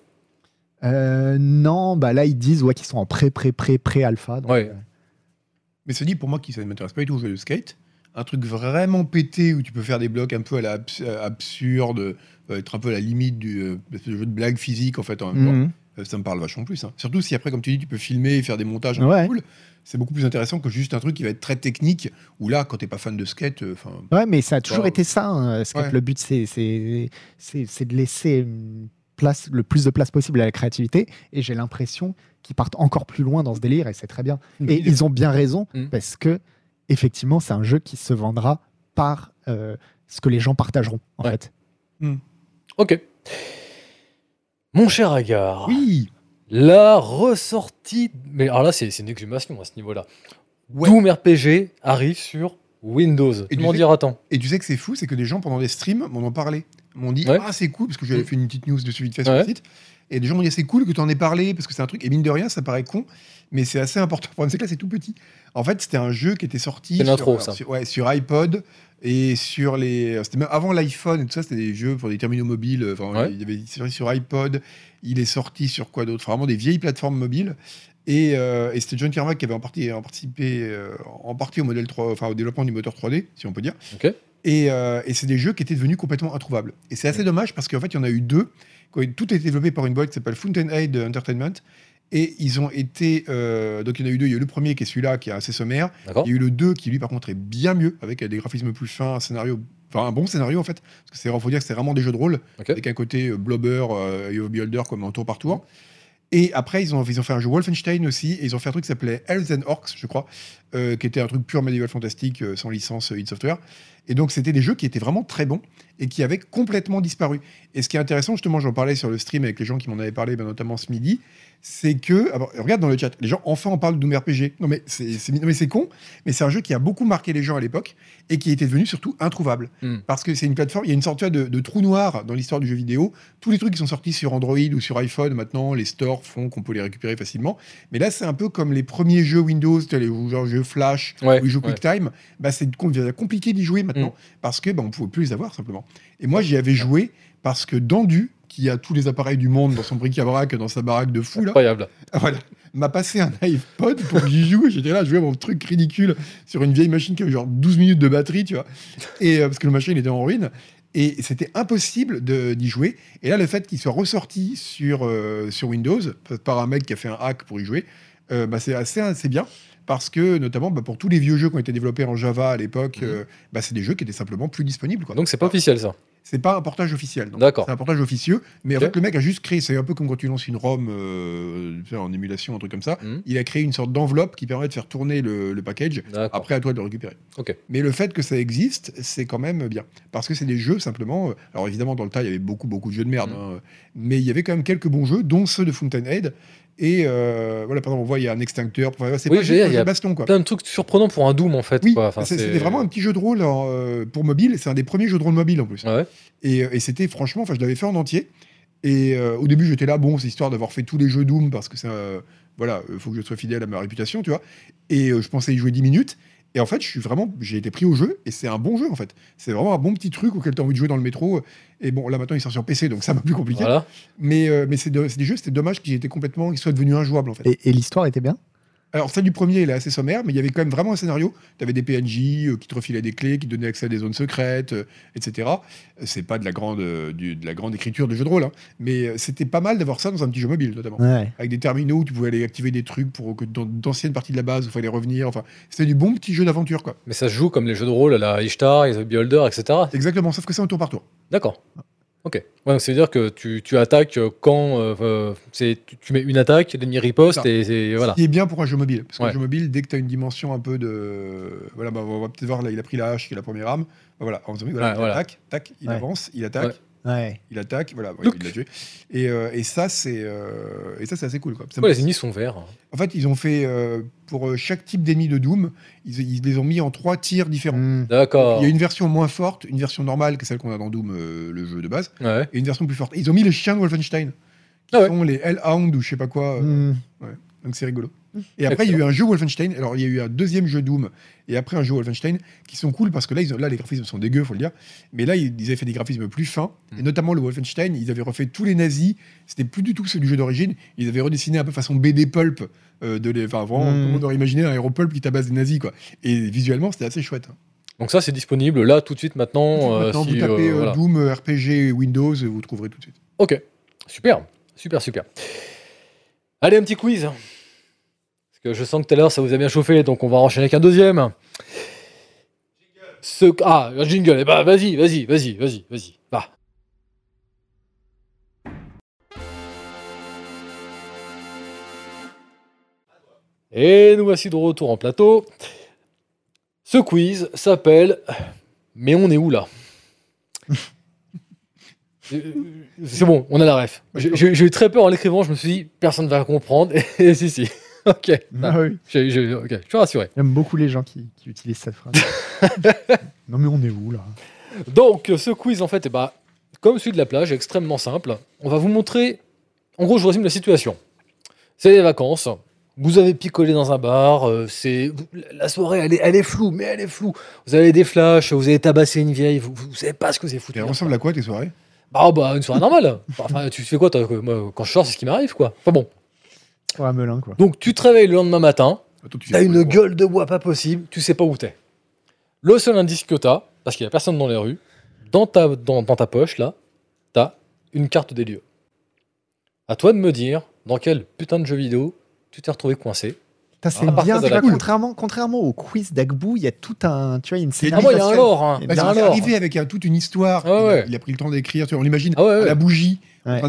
Euh, non, bah là ils disent ouais, qu'ils sont en pré pré pré pré alpha. Donc, Ouais. euh, Mais ça dit, pour moi, qui ça ne m'intéresse pas du tout au jeu de skate, un truc vraiment pété où tu peux faire des blocs un peu à la abs- euh, absurde, euh, être un peu à la limite du euh, jeu de blague physique en fait en même temps. mhm. Euh, Ça me parle vachement plus. hein. Surtout si après, comme tu dis, tu peux filmer et faire des montages un Ouais. peu cool. C'est beaucoup plus intéressant que juste un truc qui va être très technique. Où là, quand t'es pas fan de skate, enfin, Ouais, mais ça a toujours été ça. hein, skate. Ouais. Le but c'est c'est c'est c'est de laisser une place le plus de place possible à la créativité. Et j'ai l'impression qu'ils partent encore plus loin dans ce délire et c'est très bien. Et ils ont bien raison Mm. parce que effectivement c'est un jeu qui se vendra par euh, ce que les gens partageront en Ouais. fait. Ok. Mon cher Agar, oui, la ressortie. Mais alors là, c'est une exhumation à ce niveau-là. Ouais. Doom RPG arrive sur Windows. Et Tout tu le monde sais- dira tant. Et tu sais que c'est fou, c'est que des gens pendant des streams m'en ont parlé. M'ont dit Ouais. Ah, c'est cool, parce que j'avais Mm. fait une petite news dessus vite fait sur Ouais. le site. Et des gens m'ont dit Ah, C'est cool que tu en aies parlé, parce que c'est un truc. Et mine de rien, ça paraît con, mais c'est assez important. Le problème, c'est que là, c'est tout petit. En fait, c'était un jeu qui était sorti. Sur, ça. Sur, ouais, sur iPod et sur les. C'était même avant l'iPhone et tout ça, c'était des jeux pour des terminaux mobiles. Enfin, Ouais. il avait sorti sur iPod. Il est sorti sur quoi d'autre? Enfin, Vraiment des vieilles plateformes mobiles. Et, euh, et c'était John Carmack qui avait en partie en participé euh, en partie au modèle 3, enfin au développement du moteur 3D, si on peut dire. Ok. Et, euh, et c'est des jeux qui étaient devenus complètement introuvables. Et c'est assez dommage parce qu'en fait, il y en a eu deux. Tout été développé par une boîte qui s'appelle Fountainhead Entertainment. Et ils ont été. euh, donc, il y en a eu deux. Il y a eu le premier qui est celui-là, qui est assez sommaire. Il y a eu le 2 qui, lui, par contre, est bien mieux, avec des graphismes plus fins, un scénario. Enfin, un bon scénario, en fait. Parce que c'est, faut dire que c'est vraiment des jeux de rôle, avec un côté euh, blobber euh, et builder, comme en tour par tour. Et après, ils ont, ils ont fait un jeu Wolfenstein aussi, et ils ont fait un truc qui s'appelait Elves and Orcs, je crois, euh, qui était un truc pur médiéval fantastique, euh, sans licence euh, id Software. Et donc, c'était des jeux qui étaient vraiment très bons et qui avaient complètement disparu. Et ce qui est intéressant, justement, j'en parlais sur le stream avec les gens qui m'en avaient parlé, ben, notamment ce midi, c'est que. alors, regarde dans le chat, les gens enfin en parlent de Doom RPG. Non, mais c'est con, mais c'est un jeu qui a beaucoup marqué les gens à l'époque et qui était devenu surtout introuvable. Hmm. Parce que c'est une plateforme, il y a une sorte de, de trou noir dans l'histoire du jeu vidéo. Tous les trucs qui sont sortis sur Android ou sur iPhone, maintenant, les stores font qu'on peut les récupérer facilement. Mais là, c'est un peu comme les premiers jeux Windows, les genre jeux Flash Ouais, ou les jeux ouais. QuickTime. Bah, c'est com- compliqué d'y jouer maintenant parce que bah, on pouvait plus les avoir simplement. Et moi, j'y avais joué parce que Dandu, qui a tous les appareils du monde dans son bric-à-brac, dans sa baraque de fou, là, Incroyable. ah, voilà, m'a passé un iPod pour que j'y joue. J'étais là, jouer à mon truc ridicule sur une vieille machine qui avait genre 12 minutes de batterie, tu vois. Et euh, parce que le machin, il était en ruine. Et c'était impossible d'y jouer. Et là, le fait qu'il soit ressorti sur, euh, sur Windows par un mec qui a fait un hack pour y jouer, euh, bah, c'est assez, assez bien. Parce que, notamment, bah, pour tous les vieux jeux qui ont été développés en Java à l'époque, Mhm. euh, bah, c'est des jeux qui étaient simplement plus disponibles. Quoi. Donc c'est pas officiel ça. C'est pas un portage officiel. D'accord. C'est un portage officieux. Mais en fait, le mec a juste créé. C'est un peu comme quand tu lances une ROM euh, en émulation, un truc comme ça. Mhm. Il a créé une sorte d'enveloppe qui permet de faire tourner le, le package. Après, à toi de le récupérer. Ok. Mais le fait que ça existe, c'est quand même bien. Parce que c'est des jeux simplement. euh, Alors évidemment, dans le tas, il y avait beaucoup, beaucoup de jeux de merde. Mhm. hein, mais il y avait quand même quelques bons jeux, dont ceux de Fountainhead. Et euh, voilà, par exemple, on voit, il y a un extincteur. Enfin, c'est Oui, pas juste il y a baston, quoi. Plein de trucs surprenants pour un Doom en fait. Oui, quoi. Enfin, c'est- c'est- c'était vraiment un petit jeu de rôle euh, pour mobile. C'est un des premiers jeux de rôle mobile en plus. Ouais. Et, euh, et c'était franchement, enfin, je l'avais fait en entier. Et euh, au début, j'étais là, bon, c'est histoire d'avoir fait tous les jeux Doom parce que ça, euh, voilà, il faut que je sois fidèle à ma réputation, tu vois. Et je pensais y jouer 10 minutes. Et en fait, je suis vraiment, j'ai été pris au jeu et c'est un bon jeu en fait. C'est vraiment un bon petit truc auquel tu as envie de jouer dans le métro. Et bon, là maintenant, il sort sur PC, donc ça m'a plus compliqué. Voilà. Mais, euh, mais c'est de- c'est des jeux, c'était dommage qu'ils étaient complètement, qu'ils soient devenus injouables en fait. Et, et l'histoire était bien? Alors, celle du premier, elle est assez sommaire, mais il y avait quand même vraiment un scénario. Tu avais des PNJ euh, qui te refilaient des clés, qui te donnaient accès à des zones secrètes, euh, etc. Euh, C'est pas de la, grande, euh, du- de la grande écriture de jeu de rôle, hein, mais euh, c'était pas mal d'avoir ça dans un petit jeu mobile, notamment. Ouais. Avec des terminaux où tu pouvais aller activer des trucs pour que dans d'anciennes parties de la base, où il fallait revenir. Enfin, c'était du bon petit jeu d'aventure, quoi. Mais ça se joue comme les jeux de rôle à la Ishtar, et The Beholder, etc. Exactement, sauf que c'est un tour par tour. D'accord. Ok. Ouais, c'est-à-dire que tu, tu attaques quand euh, euh, c'est, tu, tu mets une attaque, l'ennemi riposte et c'est voilà. Ce qui est bien pour un jeu mobile. Parce qu'un Ouais. jeu mobile, dès que tu as une dimension un peu de. Voilà, bah, on va peut-être voir, là, il a pris la hache qui est la première arme. Bah, voilà, voilà, Ouais, il voilà. attaque, tac, il avance, il attaque, Ouais. Il attaque, voilà, il l'a tué. Et, euh, et ça, c'est euh, et ça, c'est assez cool. Quoi. Ça me- Ouais, les ennemis sont verts. En fait, ils ont fait euh, pour chaque type d'ennemi de Doom, ils, ils les ont mis en trois tirs différents. Hmm. D'accord. Il y a une version moins forte, une version normale, qui est celle qu'on a dans Doom, euh, le jeu de base, Ouais. et une version plus forte. Ils ont mis les chiens de Wolfenstein, qui Ah ouais. sont les Hellhound ou je sais pas quoi. euh, Hmm. Donc c'est rigolo. Et après, il y a eu un jeu Wolfenstein. Alors, il y a eu un deuxième jeu Doom et après un jeu Wolfenstein qui sont cool parce que là, ils ont- là les graphismes sont dégueux, faut le dire. Mais là, ils, avaient fait des graphismes plus fins. Mm. Et notamment le Wolfenstein, ils avaient refait tous les nazis. C'était plus du tout ceux du jeu d'origine. Ils avaient redessiné un peu façon BD pulp. euh, de les, enfin, vraiment, Mm. tout le monde aurait imaginé un héros pulp qui tabasse des nazis, quoi. Et visuellement, c'était assez chouette. hein. Donc ça, c'est disponible là tout de suite maintenant. euh, Maintenant, si, vous tapez euh, voilà. Doom RPG Windows, et vous trouverez tout de suite. Ok, super, super, super. Allez, un petit quiz. Parce que je sens que tout à l'heure, ça vous a bien chauffé, donc on va enchaîner avec un deuxième. Ce... Ah, un jingle, eh ben vas-y, vas-y, vas-y, vas-y, vas-y, va. Et nous voici de retour en plateau. Ce quiz s'appelle Mais on est où là? C'est bon, on a la ref. J'ai j'ai- eu très peur en l'écrivant, je me suis dit, personne ne va comprendre. Et si, si. Ok. Ah oui. Ok, je suis rassuré. J'aime beaucoup les gens qui, qui utilisent cette phrase. non mais on est où là? Donc, ce quiz, en fait, eh ben, comme celui de la plage, est extrêmement simple. On va vous montrer. En gros, je vous résume la situation. C'est les vacances. Vous avez picolé dans un bar. euh, c'est la soirée, elle est, elle est floue, mais elle est floue. Vous avez des flashs. Vous avez tabassé une vieille. Vous, vous savez pas ce que vous avez foutu. Et elle ressemble à quoi tes soirées? Bah, bah, une soirée normale. Enfin, tu fais quoi Moi, Quand je sors, c'est ce qui m'arrive, quoi. Enfin bon. Un melun quoi. Donc, tu te réveilles le lendemain matin. Attends, tu T'as une gueule de bois pas possible, tu sais pas où t'es. Le seul indice que t'as, parce qu'il y a personne dans les rues, dans ta, dans, dans ta poche, là, t'as une carte des lieux. À toi de me dire dans quel putain de jeu vidéo tu t'es retrouvé coincé. C'est partir bien, tu vois, contrairement, contrairement au quiz d'Agbou, il y a tout un, tu vois, une Ah, il y a un lore, hein. Il lore. arrivé avec un- toute une histoire. Ah il, a, ouais. il a pris le temps d'écrire. On l'imagine Ah ouais, ouais. à la bougie.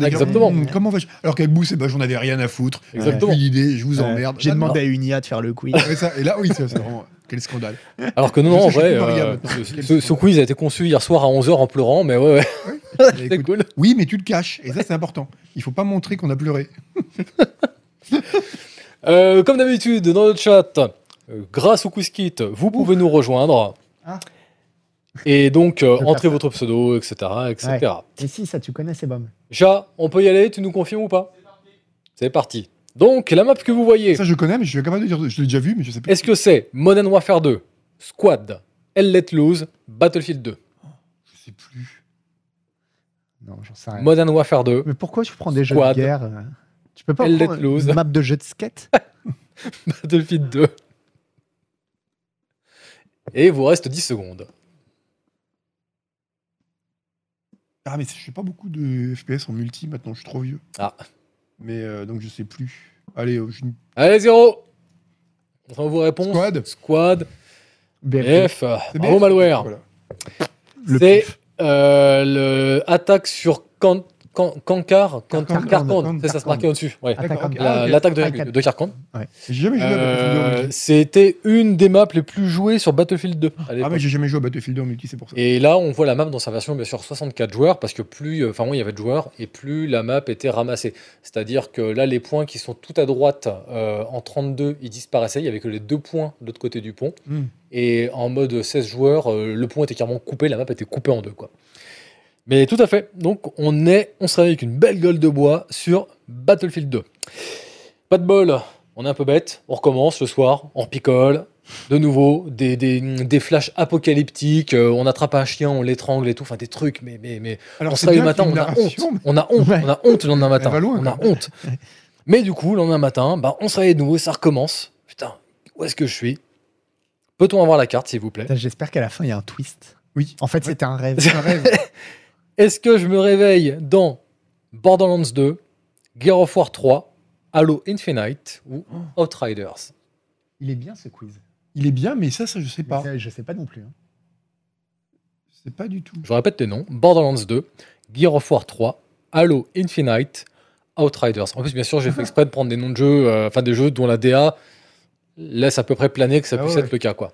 Exactement. Hum, comment va-je? Alors qu'avec vous, c'est bah, j'en avais rien à foutre. Exactement. J'ai d'idée, je vous emmerde. J'ai Ah, demandé à une IA de faire le quiz. Et là, oui, c'est vraiment. Quel scandale. Alors que non, non, en vrai, euh, ce, quiz a été conçu hier soir à 11h en pleurant, mais ouais, ouais, écoute, cool. Oui, mais tu le caches. Et ça, c'est important. Il faut pas montrer qu'on a pleuré. Euh, comme d'habitude, dans le chat, euh, grâce au quiz kit, vous pouvez nous rejoindre. Ah. Et donc, euh, entrez votre pseudo, etc. etc. Ouais. Et si, ça tu connais, c'est bon. Ja, on peut y aller, tu nous confirmes ou pas? C'est parti. Donc, la map que vous voyez, Ça, je connais, mais je suis capable de dire. Je l'ai déjà vu, mais je sais pas. est-ce que c'est Modern Warfare 2, Squad, Hell Let Loose, Battlefield 2 Je sais plus. Non, j'en sais rien. Modern Warfare 2, Mais pourquoi tu prends des jeux Squad. de guerre euh, Tu peux pas Elle prendre let loose. une map de jeu de skate Battlefield 2. Et il vous reste 10 secondes. Ah, mais je fais pas beaucoup de FPS en multi maintenant, je suis trop vieux. Ah. Mais euh, donc, je sais plus. Allez, euh, je... Allez, 0 On va vous répondre. Squad. Squad. Bravo, BF. malware. Voilà. Le C'est pif. euh, le attaque sur Can- Cancard. Carcan. C'est ça, se marquait au-dessus. Ouais. Ah. L'attaque de, de Carcan. J'ai jamais joué à Battlefield 2 en Euh, multi. C'était une des maps les plus jouées sur Battlefield 2 à Ah, mais j'ai jamais joué à Battlefield 2 en multi, c'est pour ça. Et là, on voit la map dans sa version, bien sûr, 64 joueurs, parce que plus, euh, enfin, il y avait de joueurs, et plus la map était ramassée. C'est-à-dire que là, les points qui sont tout à droite euh, en 32, ils disparaissaient. Il y avait que les deux points de l'autre côté du pont. Hmm. Et en mode 16 joueurs, euh, le pont était carrément coupé, la map était coupée en deux, quoi. Mais tout à fait. Donc, on est, on se réveille avec une belle gueule de bois sur Battlefield 2. Pas de bol, on est un peu bête. On recommence le soir, on picole. De nouveau, des, des, des flashs apocalyptiques, euh, on attrape un chien, on l'étrangle et tout, enfin des trucs, mais, mais, mais Alors, on se réveille le matin, on a honte. mais- On a honte, Ouais. on a honte le lendemain matin. loin, on a même. honte. Mais du coup, le lendemain matin, bah, on se réveille de nouveau, ça recommence. Putain, où est-ce que je suis? Peut-on avoir la carte, s'il vous plaît? J'espère qu'à la fin il y a un twist. Oui. En fait, c'était un rêve. C'est un rêve. Est-ce que je me réveille dans Borderlands 2, Gear of War 3, Halo Infinite ou Outriders? Il est bien ce quiz. Il est bien, mais ça, ça je sais pas. Ça, Je sais pas non plus. hein. Je sais pas du tout. Je répète les noms Borderlands 2, Gear of War 3, Halo Infinite, Outriders. En plus, bien sûr, j'ai fait exprès de prendre des noms de jeux, euh, enfin des jeux dont la DA laisse à peu près planer que ça Ah puisse ouais. être le cas. quoi.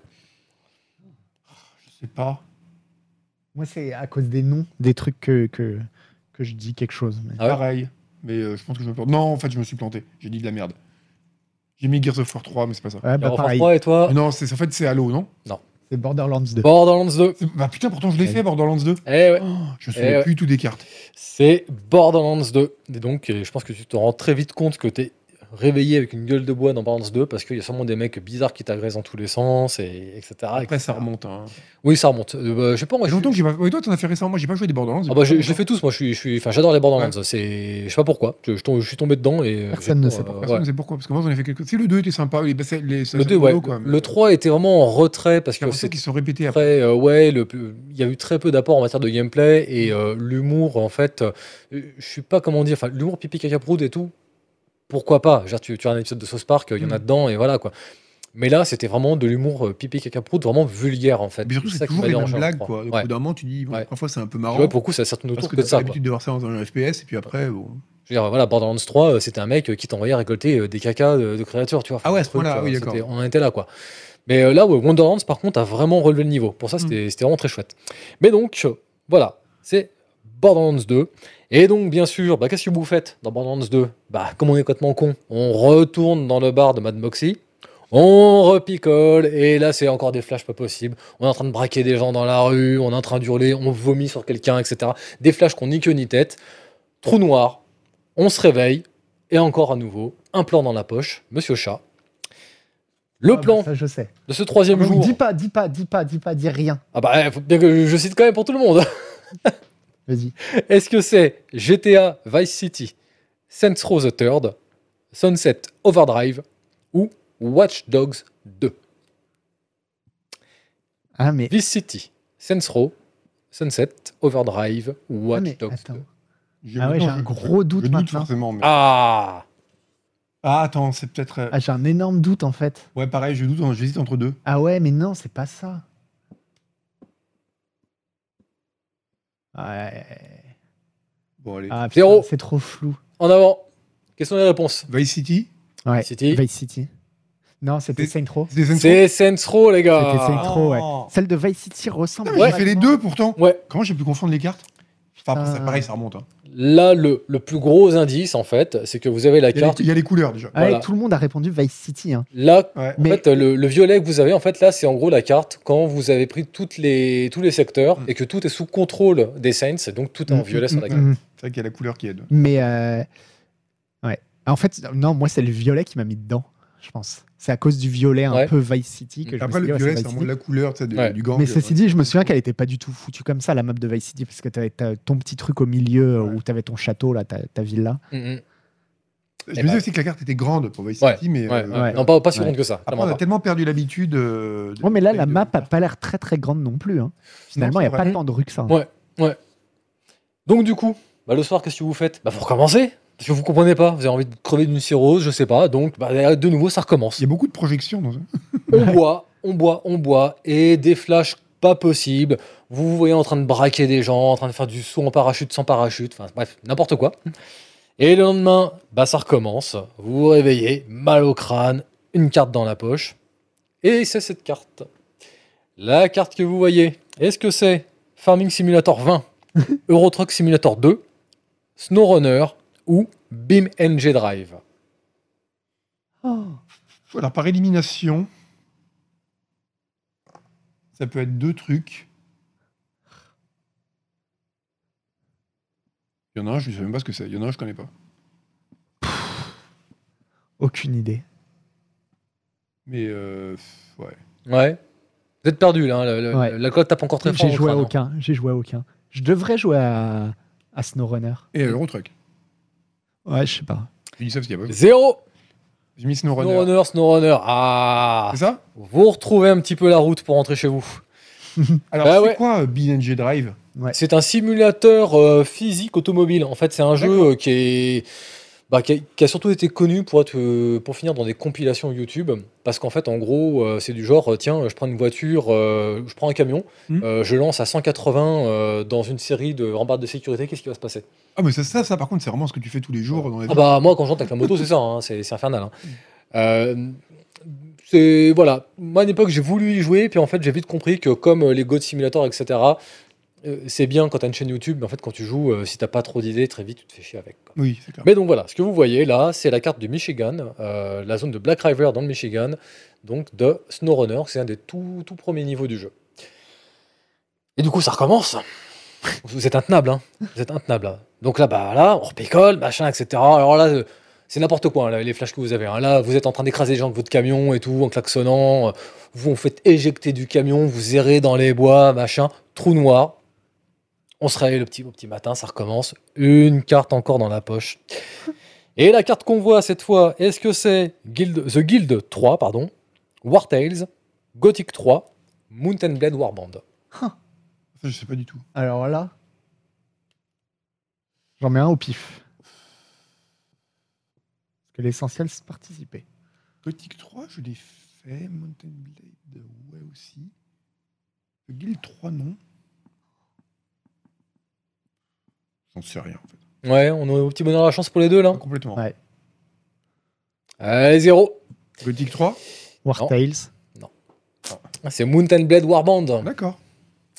Je sais pas. Moi, c'est à cause des noms, des trucs que, que, que je dis quelque chose. mais- Ah ouais Pareil. Mais euh, je pense que je me plante. Non, en fait, je me suis planté. J'ai dit de la merde. J'ai mis Gears of War 3, mais c'est pas ça. Ouais, bah, Gears of War pareil. 3 et toi Mais Non, c'est en fait, c'est Halo, non? C'est Borderlands 2. Borderlands 2. C'est- Bah putain, pourtant, je l'ai fait, Borderlands 2. Eh ouais. Je me Eh souviens ouais. plus tout des cartes. C'est Borderlands 2. Et donc, euh, je pense que tu te rends très vite compte que tu es réveillé avec une gueule de bois dans Borderlands 2 parce qu'il y a sûrement des mecs bizarres qui t'agressent dans tous les sens, et etc. Après, ça remonte. Hein. Oui, ça remonte. Euh, bah, je sais pas, moi, je fait pas. Ouais, toi, t'en as fait récemment. Moi, j'ai pas joué des Borderlands. Ah bah, je, je les fais tous, moi je suis, je suis, enfin j'adore les Borderlands. C'est, je sais pas pourquoi, je, je tombe- je suis tombé dedans et Personne ne sait pourquoi. Personne ouais. ne sait pourquoi. Parce que moi, j'en ai fait quelques. Si le 2 était sympa. Les, les, Le c'est 2, ouais. Le 3 était vraiment en retrait parce que c'est qu'ils sont répétés après. très, euh, ouais, le, il y a eu très peu d'apports en matière de gameplay et euh, l'humour en fait, euh, je suis pas comment dire, enfin l'humour pipi caca prout et tout, pourquoi pas? Genre, tu, tu as un épisode de South Park, il y en a Mm. dedans et voilà quoi. Mais là, c'était vraiment de l'humour euh, pipi caca prout, vraiment vulgaire en fait. Mais surtout, C'est toujours les mêmes blagues, 3. quoi. Donc, Ouais. d'un moment, tu dis, bon, Ouais. parfois, c'est un peu marrant. vois, pour le coup, ça tourne Parce autour que que ça. l'habitude de voir ça dans un FPS, et puis après, bon. Je veux dire, voilà, Borderlands 3, euh, c'était un mec euh, qui t'envoyait récolter euh, des cacas de, de créatures, tu vois. Ah ouais, à un ce point-là, euh, oui, d'accord. On en était là, quoi. Mais euh, là, ouais, Wonderlands, par contre, a vraiment relevé le niveau. Pour ça, Mm. c'était vraiment très chouette. Mais donc, euh, voilà, c'est Borderlands 2. Et donc, bien sûr, bah, qu'est-ce que vous faites dans Borderlands 2 Bah, comme on est complètement con, on retourne dans le bar de Mad Moxie. On repicole, et là c'est encore des flashs pas possibles. On est en train de braquer des gens dans la rue, on est en train d'hurler, on vomit sur quelqu'un, etc. Des flashs qu'on ni queue ni tête. Trou noir, on se réveille, et encore à nouveau, un plan dans la poche, Monsieur Chat. Le Ah bah, plan ça, je sais. de ce troisième jour. dis pas, dis pas, dis pas, dis pas, dis rien. Ah bah, faut bien que je cite quand même pour tout le monde. Vas-y. Est-ce que c'est GTA Vice City, Saints Row the Third, Sunset Overdrive ou Watch Dogs 2 Ah, mais. Vice City, Saints Row, Sunset Overdrive ou Ah, Watch mais Dogs attends. 2 J'ai- Ah ouais, j'ai un je- gros doute maintenant. forcément. mais- Ah Ah, attends, c'est peut-être. euh, Ah, j'ai un énorme doute en fait. Ouais, pareil, je doute, j'hésite entre deux. Ah ouais, mais non, c'est pas ça. Ouais. Bon, allez. Ah, putain, Zéro. C'est trop flou. En avant Quelles sont les réponses? Vice City? Ouais. City. Vice City. Non, c'était Row. Saints Row C'est Saints Row, les gars C'était Saint Row, ouais. Oh. Celle de Vice City ressemble. Putain, mais J'ai fait les deux pourtant. Ouais. Comment j'ai pu confondre les cartes? Enfin, Putain. pareil, ça remonte. hein. Là, le, le plus gros indice, en fait, c'est que vous avez la Il y, a carte. les, il y a les couleurs déjà. Ouais, Voilà. tout le monde a répondu Vice City. hein. Là, Ouais. En Mais- fait, le, le violet que vous avez, en fait, là, c'est en gros la carte quand vous avez pris toutes les, tous les secteurs Mm. et que tout est sous contrôle des Saints, donc tout est en Mm, violet mm, sur la carte. C'est vrai qu'il y a la couleur qui aide. Mais euh, ouais. En fait, non, moi c'est le violet qui m'a mis dedans, je pense. C'est à cause du violet un Ouais. peu Vice City que je Après, me suis le dit, ouais, violet, c'est la couleur de- Ouais. du gang. Mais euh, ceci dit, je me souviens qu'elle était pas du tout foutue comme ça, la map de Vice City, parce que tu avais ton petit truc au milieu Ouais. où tu avais ton château, là, ta, ta villa. Mm, mm. Je Eh me bah. disais aussi que la carte était grande pour Vice Ouais, City, mais. ouais, euh, ouais. ouais. Non, pas, pas si Ouais. grande que ça. Après, on a pas. tellement perdu l'habitude. euh, de- Ouais, mais là, la map a pas l'air très très grande non plus. hein. Finalement, il n'y a pas tant de rues que ça. hein. Ouais. Donc, du coup, bah, le soir, qu'est-ce que vous faites? Bah, vous recommencez Parce que vous comprenez pas, vous avez envie de crever d'une cirrhose, je sais pas, donc bah, de nouveau, ça recommence. Il y a beaucoup de projections dans ça. On boit, on boit, on boit, et des flashs pas possibles. Vous vous voyez en train de braquer des gens, en train de faire du saut en parachute sans parachute, enfin bref, n'importe quoi. Et le lendemain, bah ça recommence. Vous vous réveillez, mal au crâne, une carte dans la poche. Et c'est cette carte. La carte que vous voyez, est-ce que c'est Farming Simulator 20, Euro Truck Simulator 2, SnowRunner ou Beam NG Drive Oh. Alors, par élimination, ça peut être deux trucs. Il y en a un, je ne sais même pas ce que c'est. Il y en a un, je connais pas. Aucune idée. Mais euh, ouais. Ouais. Vous êtes perdu là, hein, le- le- Ouais. la cote tape encore très fort. J'ai joué à aucun. J'ai joué à aucun. Je devrais jouer à, à SnowRunner. Et Eurotruck. Ouais, je sais pas. Y a. Zéro J'ai mis SnowRunner. SnowRunner, SnowRunner. Ah C'est ça? Vous retrouvez un petit peu la route pour rentrer chez vous. Alors, Bah c'est ouais. quoi euh, BNG Drive? C'est un simulateur euh, physique automobile. En fait, c'est un jeu euh, qui est. bah, qui, a, qui a surtout été connu pour, être, euh, pour finir dans des compilations YouTube. Parce qu'en fait, en gros, euh, c'est du genre euh, tiens, je prends une voiture, euh, je prends un camion, euh, je lance à 180 euh, dans une série de rambardes de sécurité, qu'est-ce qui va se passer? Ah, mais ça, ça, ça, par contre, c'est vraiment ce que tu fais tous les jours dans les Ah bah moi quand je rentre avec la moto c'est ça, hein, c'est infernal. hein. Euh, c'est voilà, moi à l'époque j'ai voulu y jouer puis en fait j'ai vite compris que comme les God Simulator etc. euh, c'est bien quand tu as une chaîne YouTube, mais en fait, quand tu joues, euh, si t'as pas trop d'idées, très vite, tu te fais chier avec. quoi. Oui, c'est clair. Mais donc voilà, ce que vous voyez là, c'est la carte du Michigan, euh, la zone de Black River dans le Michigan, donc de SnowRunner, c'est un des tout, tout premiers niveaux du jeu. Et du coup, ça recommence. Vous êtes intenable, hein. Vous êtes intenable. hein. Donc là, bah là, on repicole, machin, etc. Alors là, euh, c'est n'importe quoi, hein, là, les flashs que vous avez. hein. Là, vous êtes en train d'écraser les gens de votre camion et tout, en klaxonnant. Vous vous faites éjecter du camion, vous errez dans les bois, machin. Trou noir. On se réveille le petit, au petit matin, ça recommence. Une carte encore dans la poche. Et la carte qu'on voit cette fois, est-ce que c'est Guild, The Guild 3, pardon, War Tales, Gothic 3, Mountain Blade Warband Ça, je sais pas du tout. Alors là, j'en mets un au pif. Parce que l'essentiel, c'est de participer. Gothic 3, je l'ai fait. Mountain Blade, ouais aussi. Guild 3, non. J'en sais rien, en fait. Ouais, on a au petit bonheur la chance pour les deux là. Complètement. Ouais. Allez, zéro. Gothic 3 War Non. Tales. Ah, C'est Mountain Blade Warband. D'accord.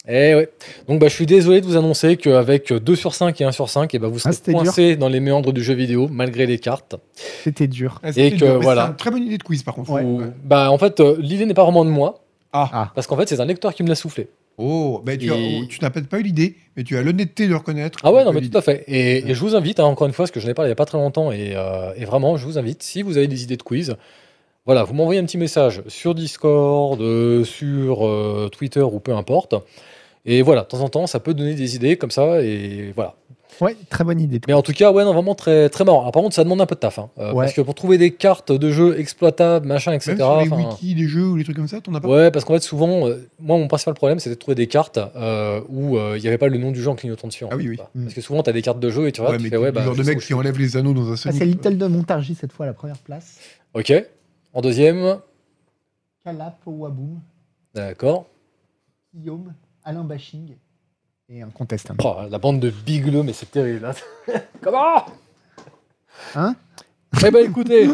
Eh ouais. Donc bah, je suis désolé de vous annoncer qu'avec 2 sur 5 et 1 sur 5, et bah, vous serez Ah, c'était coincé dans les méandres du jeu vidéo, malgré les cartes. C'était dur. Ah, c'était que, dur, mais voilà. C'est une très bonne idée de quiz, par contre. Ouais. Bah, en fait, euh, l'idée n'est pas vraiment de moi, Ah. Ah. parce qu'en fait, c'est un lecteur qui me l'a soufflé. Oh, bah, tu, Et- oh, n'as peut-être pas eu l'idée, mais tu as l'honnêteté de le reconnaître. Ah ouais, non, mais tout à fait. Et, et je vous invite, hein, encore une fois, parce que je n'ai parlé il n'y a pas très longtemps, et, euh, et vraiment, je vous invite, si vous avez des idées de quiz, voilà, vous m'envoyez un petit message sur Discord, euh, sur euh, Twitter ou peu importe. Et voilà, de temps en temps, ça peut donner des idées comme ça, et voilà. Ouais, très bonne idée. Mais en tout cas, ouais, non, vraiment très, très marrant. Alors, par contre, ça demande un peu de taf. hein, euh, Ouais. Parce que pour trouver des cartes de jeux exploitables, machin, etc. Même sur les wikis des jeux ou les trucs comme ça, t'en as pas? Ouais, parce qu'en fait, souvent, euh, moi, mon principal problème, c'était de trouver des cartes euh, où euh, il n'y avait pas le nom du jeu en clignotant dessus. Ah oui, oui. quoi. Mm. Parce que souvent, tu as des cartes de jeu et tu vois, Ouais, tu mais fais, tu- ouais, le bah, genre de mec qui enlève les anneaux dans un Ah, Sonic. c'est Little de Montargis cette fois à la première place. Ok. En deuxième, Calap, Waboom, d'accord. Guillaume, Alain Bashing et un contestant. Oh, la bande de bigleux, mais c'est terrible. hein. Comment Hein Eh ben, écoutez,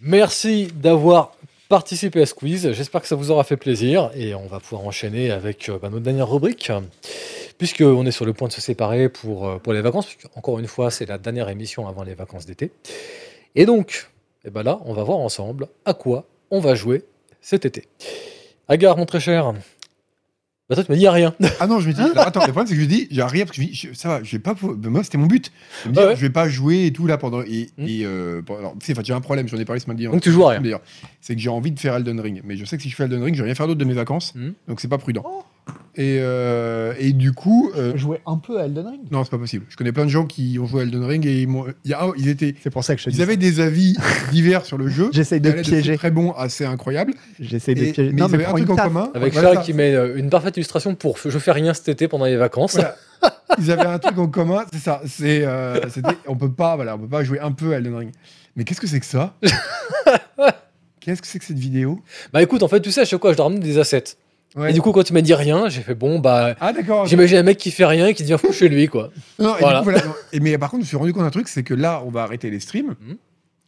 merci d'avoir participé à ce quiz. J'espère que ça vous aura fait plaisir et on va pouvoir enchaîner avec euh, bah, notre dernière rubrique. Puisqu'on est sur le point de se séparer pour, euh, pour les vacances, puisque encore une fois, c'est la dernière émission avant les vacances d'été. Et donc, eh ben là, on va voir ensemble à quoi on va jouer cet été. Agar, mon très cher, bah toi, tu m'as dit rien. Ah non, je me dis. alors, attends, le problème, c'est que je dis, j'ai rien parce que je me dis, je- ça va, je vais pas. ben, moi, c'était mon but. De me dire, Ah ouais. je vais pas jouer et tout là pendant. Et, Hmm. et, euh, bon, alors, tu sais, enfin, j'ai un problème, j'en ai parlé ce matin. Donc tu joues à rien. D'ailleurs, c'est que j'ai envie de faire Elden Ring. Mais je sais que si je fais Elden Ring, je vais rien faire d'autre de mes vacances. Hmm. Donc c'est pas prudent. Et, euh, et du coup. euh, Jouer un peu à Elden Ring? non, c'est pas possible. Je connais plein de gens qui ont joué à Elden Ring et ils, étaient. C'est pour ça que je Ils dis. avaient des avis divers sur le jeu. J'essaye de piéger. Très bon, assez incroyable. J'essaye de piéger. mais Non, ils mais avaient un truc une en taf. commun. Avec Voilà Charles ça. qui met euh, une parfaite illustration pour je fais rien cet été pendant les vacances. Voilà. Ils avaient un truc en commun, c'est ça. C'est, euh, c'était- on peut pas, voilà, on peut pas jouer un peu à Elden Ring. Mais qu'est-ce que c'est que ça? Qu'est-ce que c'est que cette vidéo? Bah écoute, en fait, tu sais, à chaque fois, je dois ramener des assets. Ouais. Et du coup, quand tu m'as dit rien, j'ai fait bon, bah. Ah d'accord. J'imagine un mec qui fait rien et qui devient fou chez lui, quoi. Non, et Voilà. du coup, voilà, non. Et mais par contre, je me suis rendu compte d'un truc, c'est que là, on va arrêter les streams. Mhm.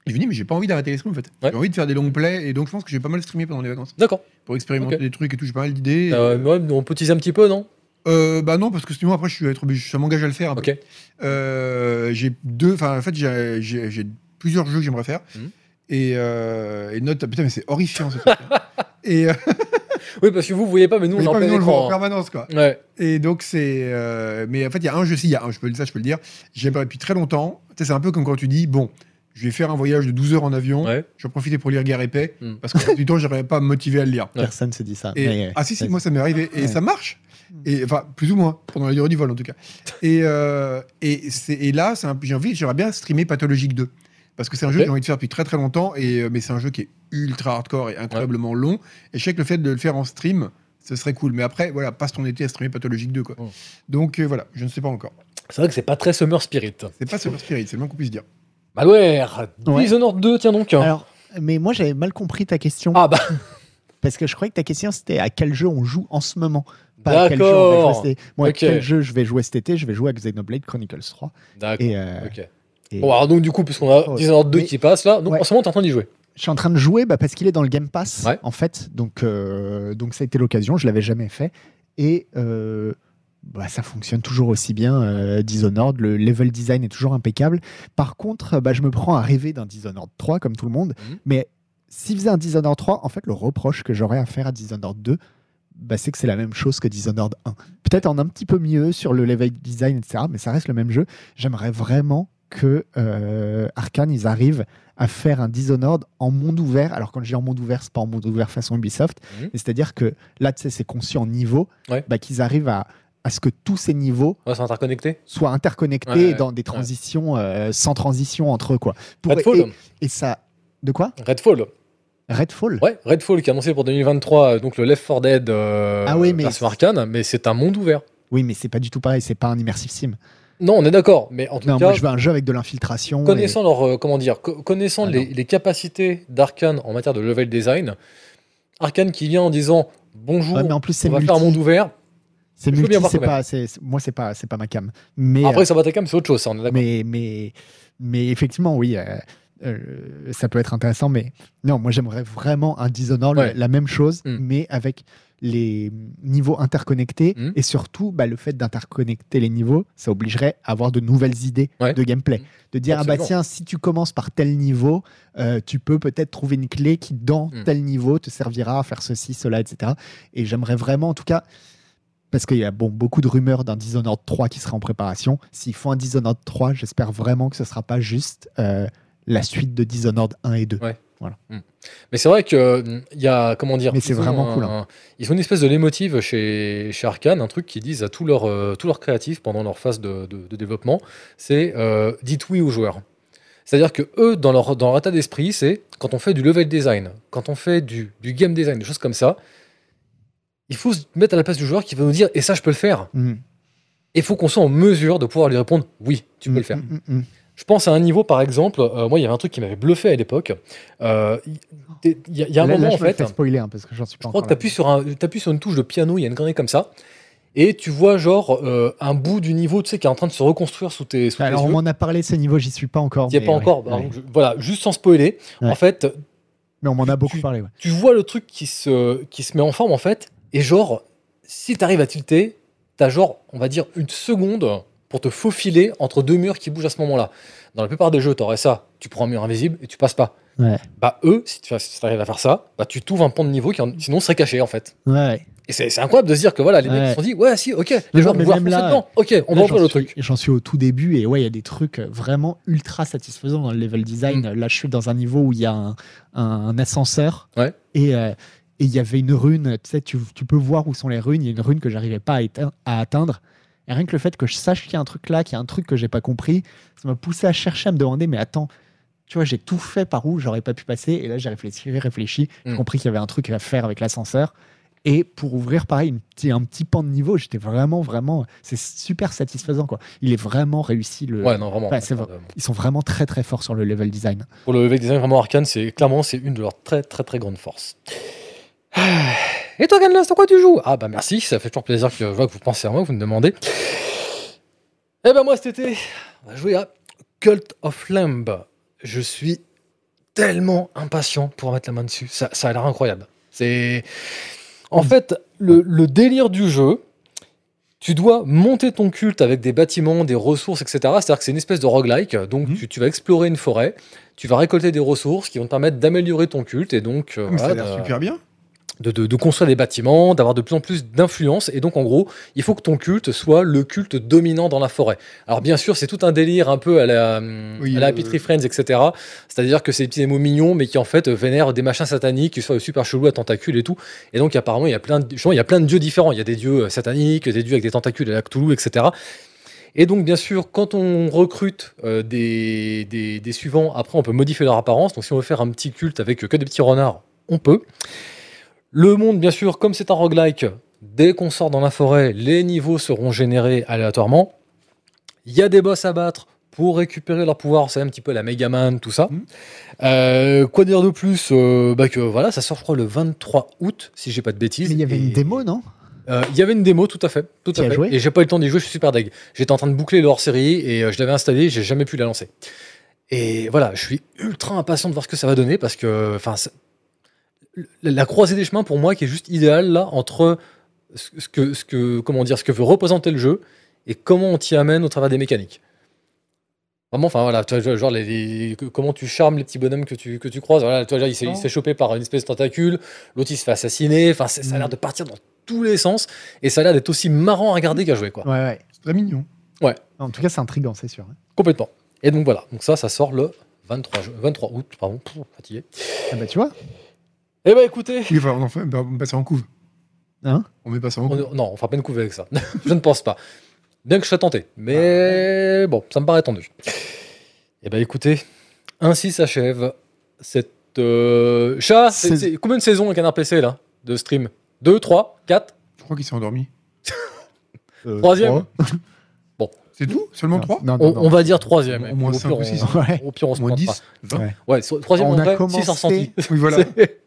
Et je me dis, mais j'ai pas envie d'arrêter les streams en fait. Ouais. J'ai envie de faire des longs plays et donc je pense que j'ai pas mal streamé pendant les vacances D'accord. pour expérimenter des trucs et tout. J'ai pas mal d'idées. Euh, ouais, on peut teaser un petit peu, non? Euh, bah non, parce que sinon après, je suis être obligé, ça m'engage à le faire. Ok. Euh, j'ai deux, enfin en fait j'ai- plusieurs jeux que j'aimerais faire Mhm. et, euh, et note, putain mais c'est horrifiant ce truc. et euh, Oui, parce que vous, vous voyez pas, mais nous, on pas, mais plein nous, on le voit en hein. permanence quoi. Ouais. Et donc c'est, euh, mais en fait il y a un jeu, si il y a un, je peux le ça, je peux le dire. J'aimerais depuis très longtemps. Tu sais, c'est un peu comme quand tu dis bon, je vais faire un voyage de 12 heures en avion. Ouais. Je vais profiter pour lire Guerre épais Mhm. parce que du temps j'aurais pas à me motiver à le lire. Personne se dit ça. Et- Mais- ah si si, moi ça m'est arrivé et Ouais. ça marche. Et enfin plus ou moins pendant la durée du vol en tout cas. Et euh, et, c'est- et là c'est un- j'ai envie j'aimerais bien streamer Pathologique 2 parce que c'est un jeu que j'ai envie de faire depuis très très longtemps et euh, mais c'est un jeu qui est ultra hardcore et incroyablement long et je sais que le fait de le faire en stream ce serait cool mais après voilà passe ton été à streamer Pathologique 2 quoi. Donc euh, voilà je ne sais pas encore. C'est vrai que c'est pas très Summer Spirit. C'est pas Super Spirit c'est le moins qu'on puisse dire. Malware. Ouais. Dishonored 2, tiens donc. Alors, mais moi j'avais mal compris ta question Ah bah, parce que je croyais que ta question c'était à quel jeu on joue en ce moment? Pas à quel jeu on va jouer d'accord. cet été. Moi, quel jeu je vais jouer cet été? Je vais jouer à Xenoblade Chronicles 3. D'accord. Et, euh, Ok. Et Bon, alors donc, du coup, puisqu'on a Dishonored 2 mais- qui passe là, donc Ouais. en ce moment, t'es en train d'y jouer. je suis en train de jouer bah, parce qu'il est dans le Game Pass Ouais. en fait. Donc, euh, donc ça a été l'occasion. Je l'avais jamais fait. Et euh, bah, ça fonctionne toujours aussi bien, euh, Dishonored. Le level design est toujours impeccable. Par contre, bah, je me prends à rêver d'un Dishonored 3, comme tout le monde. Mhm. Mais s'il faisait un Dishonored 3, en fait, le reproche que j'aurais à faire à Dishonored 2, bah, c'est que c'est la même chose que Dishonored 1. Peut-être en un petit peu mieux sur le level design, etc. Mais ça reste le même jeu. J'aimerais vraiment que euh, Arkane, ils arrivent à faire un Dishonored en monde ouvert. Alors quand je dis en monde ouvert, c'est pas en monde ouvert façon Ubisoft, Mhm. c'est-à-dire que là, tu sais, c'est conçu en niveau, Ouais. bah, qu'ils arrivent à, à ce que tous ces niveaux Ouais, soient interconnectés Ouais, dans des transitions euh, sans transition entre eux, quoi. Pour- Redfall. et, et ça, de quoi? Redfall. Redfall? Ouais, Redfall qui est annoncé pour 2023, euh, donc le Left 4 Dead euh, Ah oui, mais- version Arcane, mais c'est un monde ouvert. Oui, mais c'est pas du tout pareil. C'est pas un immersive sim. Non, on est d'accord, mais en tout Non, cas, moi, je veux un jeu avec de l'infiltration. connaissant leur euh, comment dire, co- connaissant Ah les, capacités d'Arkane en matière de level design, Arkane qui vient en disant bonjour, Ouais, mais en plus, c'est on va multi. faire un monde ouvert. C'est multi, c'est pas, moi, c'est pas, c'est pas ma cam. Mais Après, euh, ça va quand même, c'est autre chose, ça, on est d'accord. mais, mais, mais effectivement, oui, euh, euh, ça peut être intéressant. Mais non, moi, j'aimerais vraiment un Dishonored, Ouais. la même chose, Mm. mais avec les niveaux interconnectés Mm. et surtout bah, le fait d'interconnecter les niveaux, ça obligerait à avoir de nouvelles idées Ouais. de gameplay. Mm. De dire, ah bah tiens, si tu commences par tel niveau, euh, tu peux peut-être trouver une clé qui, dans Mm. tel niveau, te servira à faire ceci, cela, etc. Et j'aimerais vraiment, en tout cas, parce qu'il y a bon, beaucoup de rumeurs d'un Dishonored 3 qui sera en préparation. S'ils font un Dishonored 3, j'espère vraiment que ce ne sera pas juste euh, la suite de Dishonored 1 et 2. Ouais. Mais c'est vrai que hum, il y a comment dire, Mais c'est ils ont vraiment un- cool, hein. Ils ont une espèce de lémotive chez chez Arkane, un truc qu'ils disent à tous leurs euh, tous leurs créatifs pendant leur phase de, de- de développement, c'est euh, dites oui aux joueurs. C'est-à-dire que eux, dans leur dans leur état d'esprit, c'est quand on fait du level design, quand on fait du, du game design, des choses comme ça, il faut se mettre à la place du joueur qui va nous dire et ça je peux le faire. Mm. Et il faut qu'on soit en mesure de pouvoir lui répondre oui, tu peux le faire. Mm, mm, mm. Je pense à un niveau, par exemple, euh, moi, il y avait un truc qui m'avait bluffé à l'époque. Euh, Il y, a- il y a un Là- là, moment, en je le fait, fais spoiler hein, parce que j'en suis pas je crois que tu appuies, un- t'appuies sur une touche de piano, il y a une connerie comme ça, et tu vois, genre, euh, un bout du niveau, tu sais, qui est en train de se reconstruire sous tes, sous tes Alors, on m'en a parlé de ce niveau, j'y suis pas encore. Il n'y a mais pas ouais, encore. ouais. bah, donc, je- voilà, juste sans spoiler. Ouais. En fait, Mais on m'en a beaucoup tu- parlé. tu vois le truc qui se, qui se met en forme, en fait, et genre, si tu arrives à tilter, tu as genre, on va dire, une seconde pour te faufiler entre deux murs qui bougent à ce moment-là. Dans la plupart des jeux, tu aurais ça, tu prends un mur invisible et tu passes pas. Ouais. Bah eux, si tu arrives à faire ça, bah tu t'ouvres un pont de niveau qui en- sinon serait caché en fait. Ouais. Et c'est incroyable de se dire que voilà, les mecs se sont dit ouais si ok, les non, vont pouvoir là, dedans. Ok, on va ouvrir le truc. J'en suis au tout début et ouais, il y a des trucs vraiment ultra satisfaisants dans le level design. Mm. Là, je suis dans un niveau où il y a un, un- un ascenseur Ouais. et euh, et il y avait une rune. Tu sais, tu, tu peux voir où sont les runes. Il y a une rune que j'arrivais pas à atteindre. Et rien que le fait que je sache qu'il y a un truc là, qu'il y a un truc que j'ai pas compris, ça m'a poussé à chercher, à me demander, mais attends, tu vois, j'ai tout fait par où j'aurais pas pu passer. Et là, j'ai réfléchi, réfléchi, j'ai Mm. compris qu'il y avait un truc à faire avec l'ascenseur. Et pour ouvrir, pareil, une petit- un petit pan de niveau, j'étais vraiment, vraiment. C'est super satisfaisant, quoi. Il est vraiment réussi. Le... Ouais non vraiment. C'est. Ils sont vraiment très, très forts sur le level design. Pour le level design vraiment arcane, c'est clairement c'est une de leurs très très très grandes forces. Et toi Ganlas, sur quoi tu joues? Ah bah merci, ça fait toujours plaisir que je vois que vous pensez à moi, que vous me demandez. Eh ben moi cet été, on va jouer à Cult of Lamb. Je suis tellement impatient pour mettre la main dessus. Ça, ça a l'air incroyable. C'est en fait le, le délire du jeu. Tu dois monter ton culte avec des bâtiments, des ressources, etc. C'est-à-dire que c'est une espèce de roguelike. Donc Mhm. tu, tu vas explorer une forêt, tu vas récolter des ressources qui vont te permettre d'améliorer ton culte et donc euh, Mais ça a l'air de- super bien. De, de- de construire des bâtiments, d'avoir de plus en plus d'influence. Et donc, en gros, il faut que ton culte soit le culte dominant dans la forêt. Alors, bien sûr, c'est tout un délire un peu à la, Oui, à la euh, Happy Tree Friends, etc. C'est-à-dire que c'est des petits mots mignons, mais qui en fait vénèrent des machins sataniques, qui soient super chelous à tentacules et tout. Et donc, apparemment, il y a plein de, il y a plein de dieux différents. Il y a des dieux euh, sataniques, des dieux avec des tentacules à la Cthulhu, etc. Et donc, bien sûr, quand on recrute euh, des, des, des suivants, après, on peut modifier leur apparence. Donc, si on veut faire un petit culte avec que des petits renards, on peut. Le monde, bien sûr, comme c'est un roguelike, dès qu'on sort dans la forêt, les niveaux seront générés aléatoirement. Il y a des boss à battre pour récupérer leur pouvoir, c'est un petit peu la Megaman, tout ça. Mhm. Euh, quoi dire de plus Euh, bah que voilà, ça sort je crois le 23 août, si j'ai pas de bêtises. Mais il y avait Et- une démo, non? Euh, Il y avait une démo, tout à fait, tout Tu à as fait. joué? Et j'ai pas eu le temps d'y jouer, je suis super deg. J'étais en train de boucler le hors-série et euh, je l'avais installé, j'ai jamais pu la lancer. Et voilà, je suis ultra impatient de voir ce que ça va donner parce que, enfin, la, croisée des chemins pour moi qui est juste idéale là entre ce que, ce que, comment dire, ce que veut représenter le jeu et comment on t'y amène au travers des mécaniques. Vraiment, enfin voilà, tu vois, genre les, comment tu charmes les petits bonhommes que tu, que tu croises. Voilà, tu vois, genre, il s'est- chopé par une espèce de tentacule, l'autre il se fait assassiner. Enfin, ça a l'air de partir dans tous les sens et ça a l'air d'être aussi marrant à regarder qu'à jouer, quoi. Ouais, ouais. C'est très mignon. En tout cas, c'est intriguant, c'est sûr. Complètement. Et donc voilà, donc ça, ça sort le 23, ju- 23 août, pardon, pff, fatigué. Ah bah, tu vois. Eh ben écoutez, Oui, enfin, on en fait, bah, on met pas ça en couve. Hein On met pas ça en on- couve. non, on fera pas une couve avec ça. je ne pense pas. Bien que je serais tenté, mais bon, ça me paraît tendu. Eh ben écoutez, ainsi s'achève cette euh, chat. c'est- C'est- c'est- combien de saisons un canard PC là de stream? 2, 3, 4 Je crois qu'il s'est endormi. Euh, Troisième trois. C'est tout? Seulement Non, 3 Non, on, non, non. on va dire troisième. Au moins pire, cinq ou on- six. Ouais. Au pire, on se Au moins pointe 10 pas. 20 Ouais. Ouais, so- troisième On en a vrai, commencé- 6 ressentis. Oui, voilà. C'est-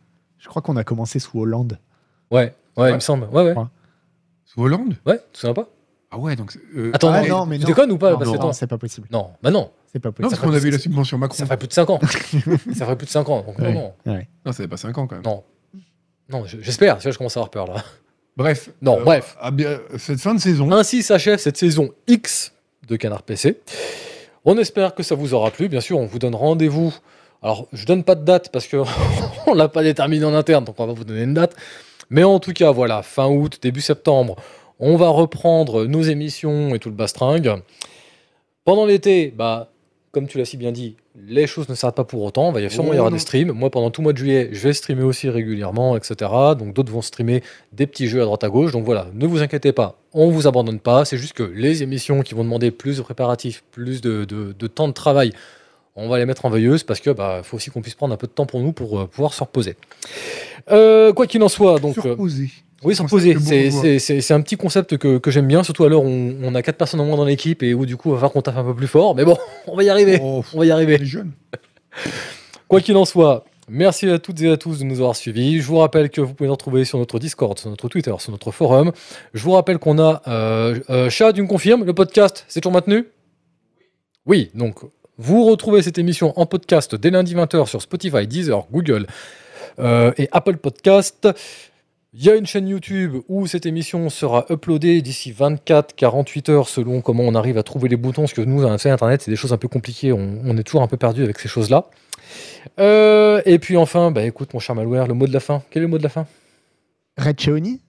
Je crois qu'on a commencé sous Hollande. ouais, ouais, il me semble. Ouais, ouais. Ouais. Sous Hollande? Ouais, souviens pas? Ah ouais, donc. euh, Attends, Ah non, non, mais tu non. déconnes ou pas Non, Parce que non, attends, c'est pas possible. Non, bah non, C'est pas Non, possible. parce qu'on avait eu la subvention Macron. ça ferait plus de 5 ans. ça ferait plus de 5 ans. Donc, non, Ouais. non. Ouais. Non, ça fait pas 5 ans quand même. Non. Non, je- j'espère, tu vois, je commence à avoir peur là. Bref. Non, bref. ah bien, cette fin de saison. Ainsi s'achève cette saison X de Canard PC. On espère que ça vous aura plu. Bien sûr, on vous donne rendez-vous. Alors, je donne pas de date parce que on l'a pas déterminé en interne, donc on va vous donner une date. Mais en tout cas, voilà, fin août, début septembre, on va reprendre nos émissions et tout le bastringue. Pendant l'été, bah, comme tu l'as si bien dit, les choses ne s'arrêtent pas pour autant. Il va y sûrement y Oh des streams. Moi, pendant tout le mois de juillet, je vais streamer aussi régulièrement, etc. Donc d'autres vont streamer des petits jeux à droite à gauche. Donc voilà, ne vous inquiétez pas, on vous abandonne pas. C'est juste que les émissions qui vont demander plus de préparatifs, plus de, de- de temps de travail, on va les mettre en veilleuse parce que bah, faut aussi qu'on puisse prendre un peu de temps pour nous pour euh, pouvoir se reposer. Euh, quoi qu'il en soit, donc. euh, Surposé. oui, se reposer. C'est- un petit concept que, que j'aime bien, surtout à l'heure où on, on a quatre personnes en moins dans l'équipe et où du coup, il va falloir qu'on tape un peu plus fort. Mais bon, on va y arriver. Oh, On va y arriver. Quoi qu'il en soit, merci à toutes et à tous de nous avoir suivis. Je vous rappelle que vous pouvez nous retrouver sur notre Discord, sur notre Twitter, sur notre forum. Je vous rappelle qu'on a euh, euh, Chat, tu me confirmes, le podcast, c'est toujours maintenu? Oui, donc vous retrouvez cette émission en podcast dès lundi 20h sur Spotify, Deezer, Google euh, et Apple Podcast. Il y a une chaîne YouTube où cette émission sera uploadée d'ici 24-48 heures selon comment on arrive à trouver les boutons, parce que nous, sur Internet, c'est des choses un peu compliquées, on, on est toujours un peu perdu avec ces choses-là. Euh, et puis enfin, bah écoute mon cher Malware, le mot de la fin. Quel est le mot de la fin? Red Cheoni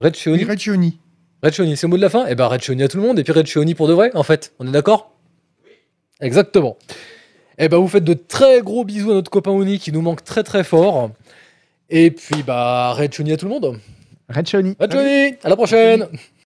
Red Shioni Red Chioni. Red Shioni, c'est le mot de la fin? Eh ben Red Shioni à tout le monde, et puis Red Shioni pour de vrai, en fait. On est d'accord? Exactement. Eh ben vous faites de très gros bisous à notre copain Oni qui nous manque très très fort. Et puis bah Red Shioni à tout le monde. Red Cheoni. Red Shioni, à la prochaine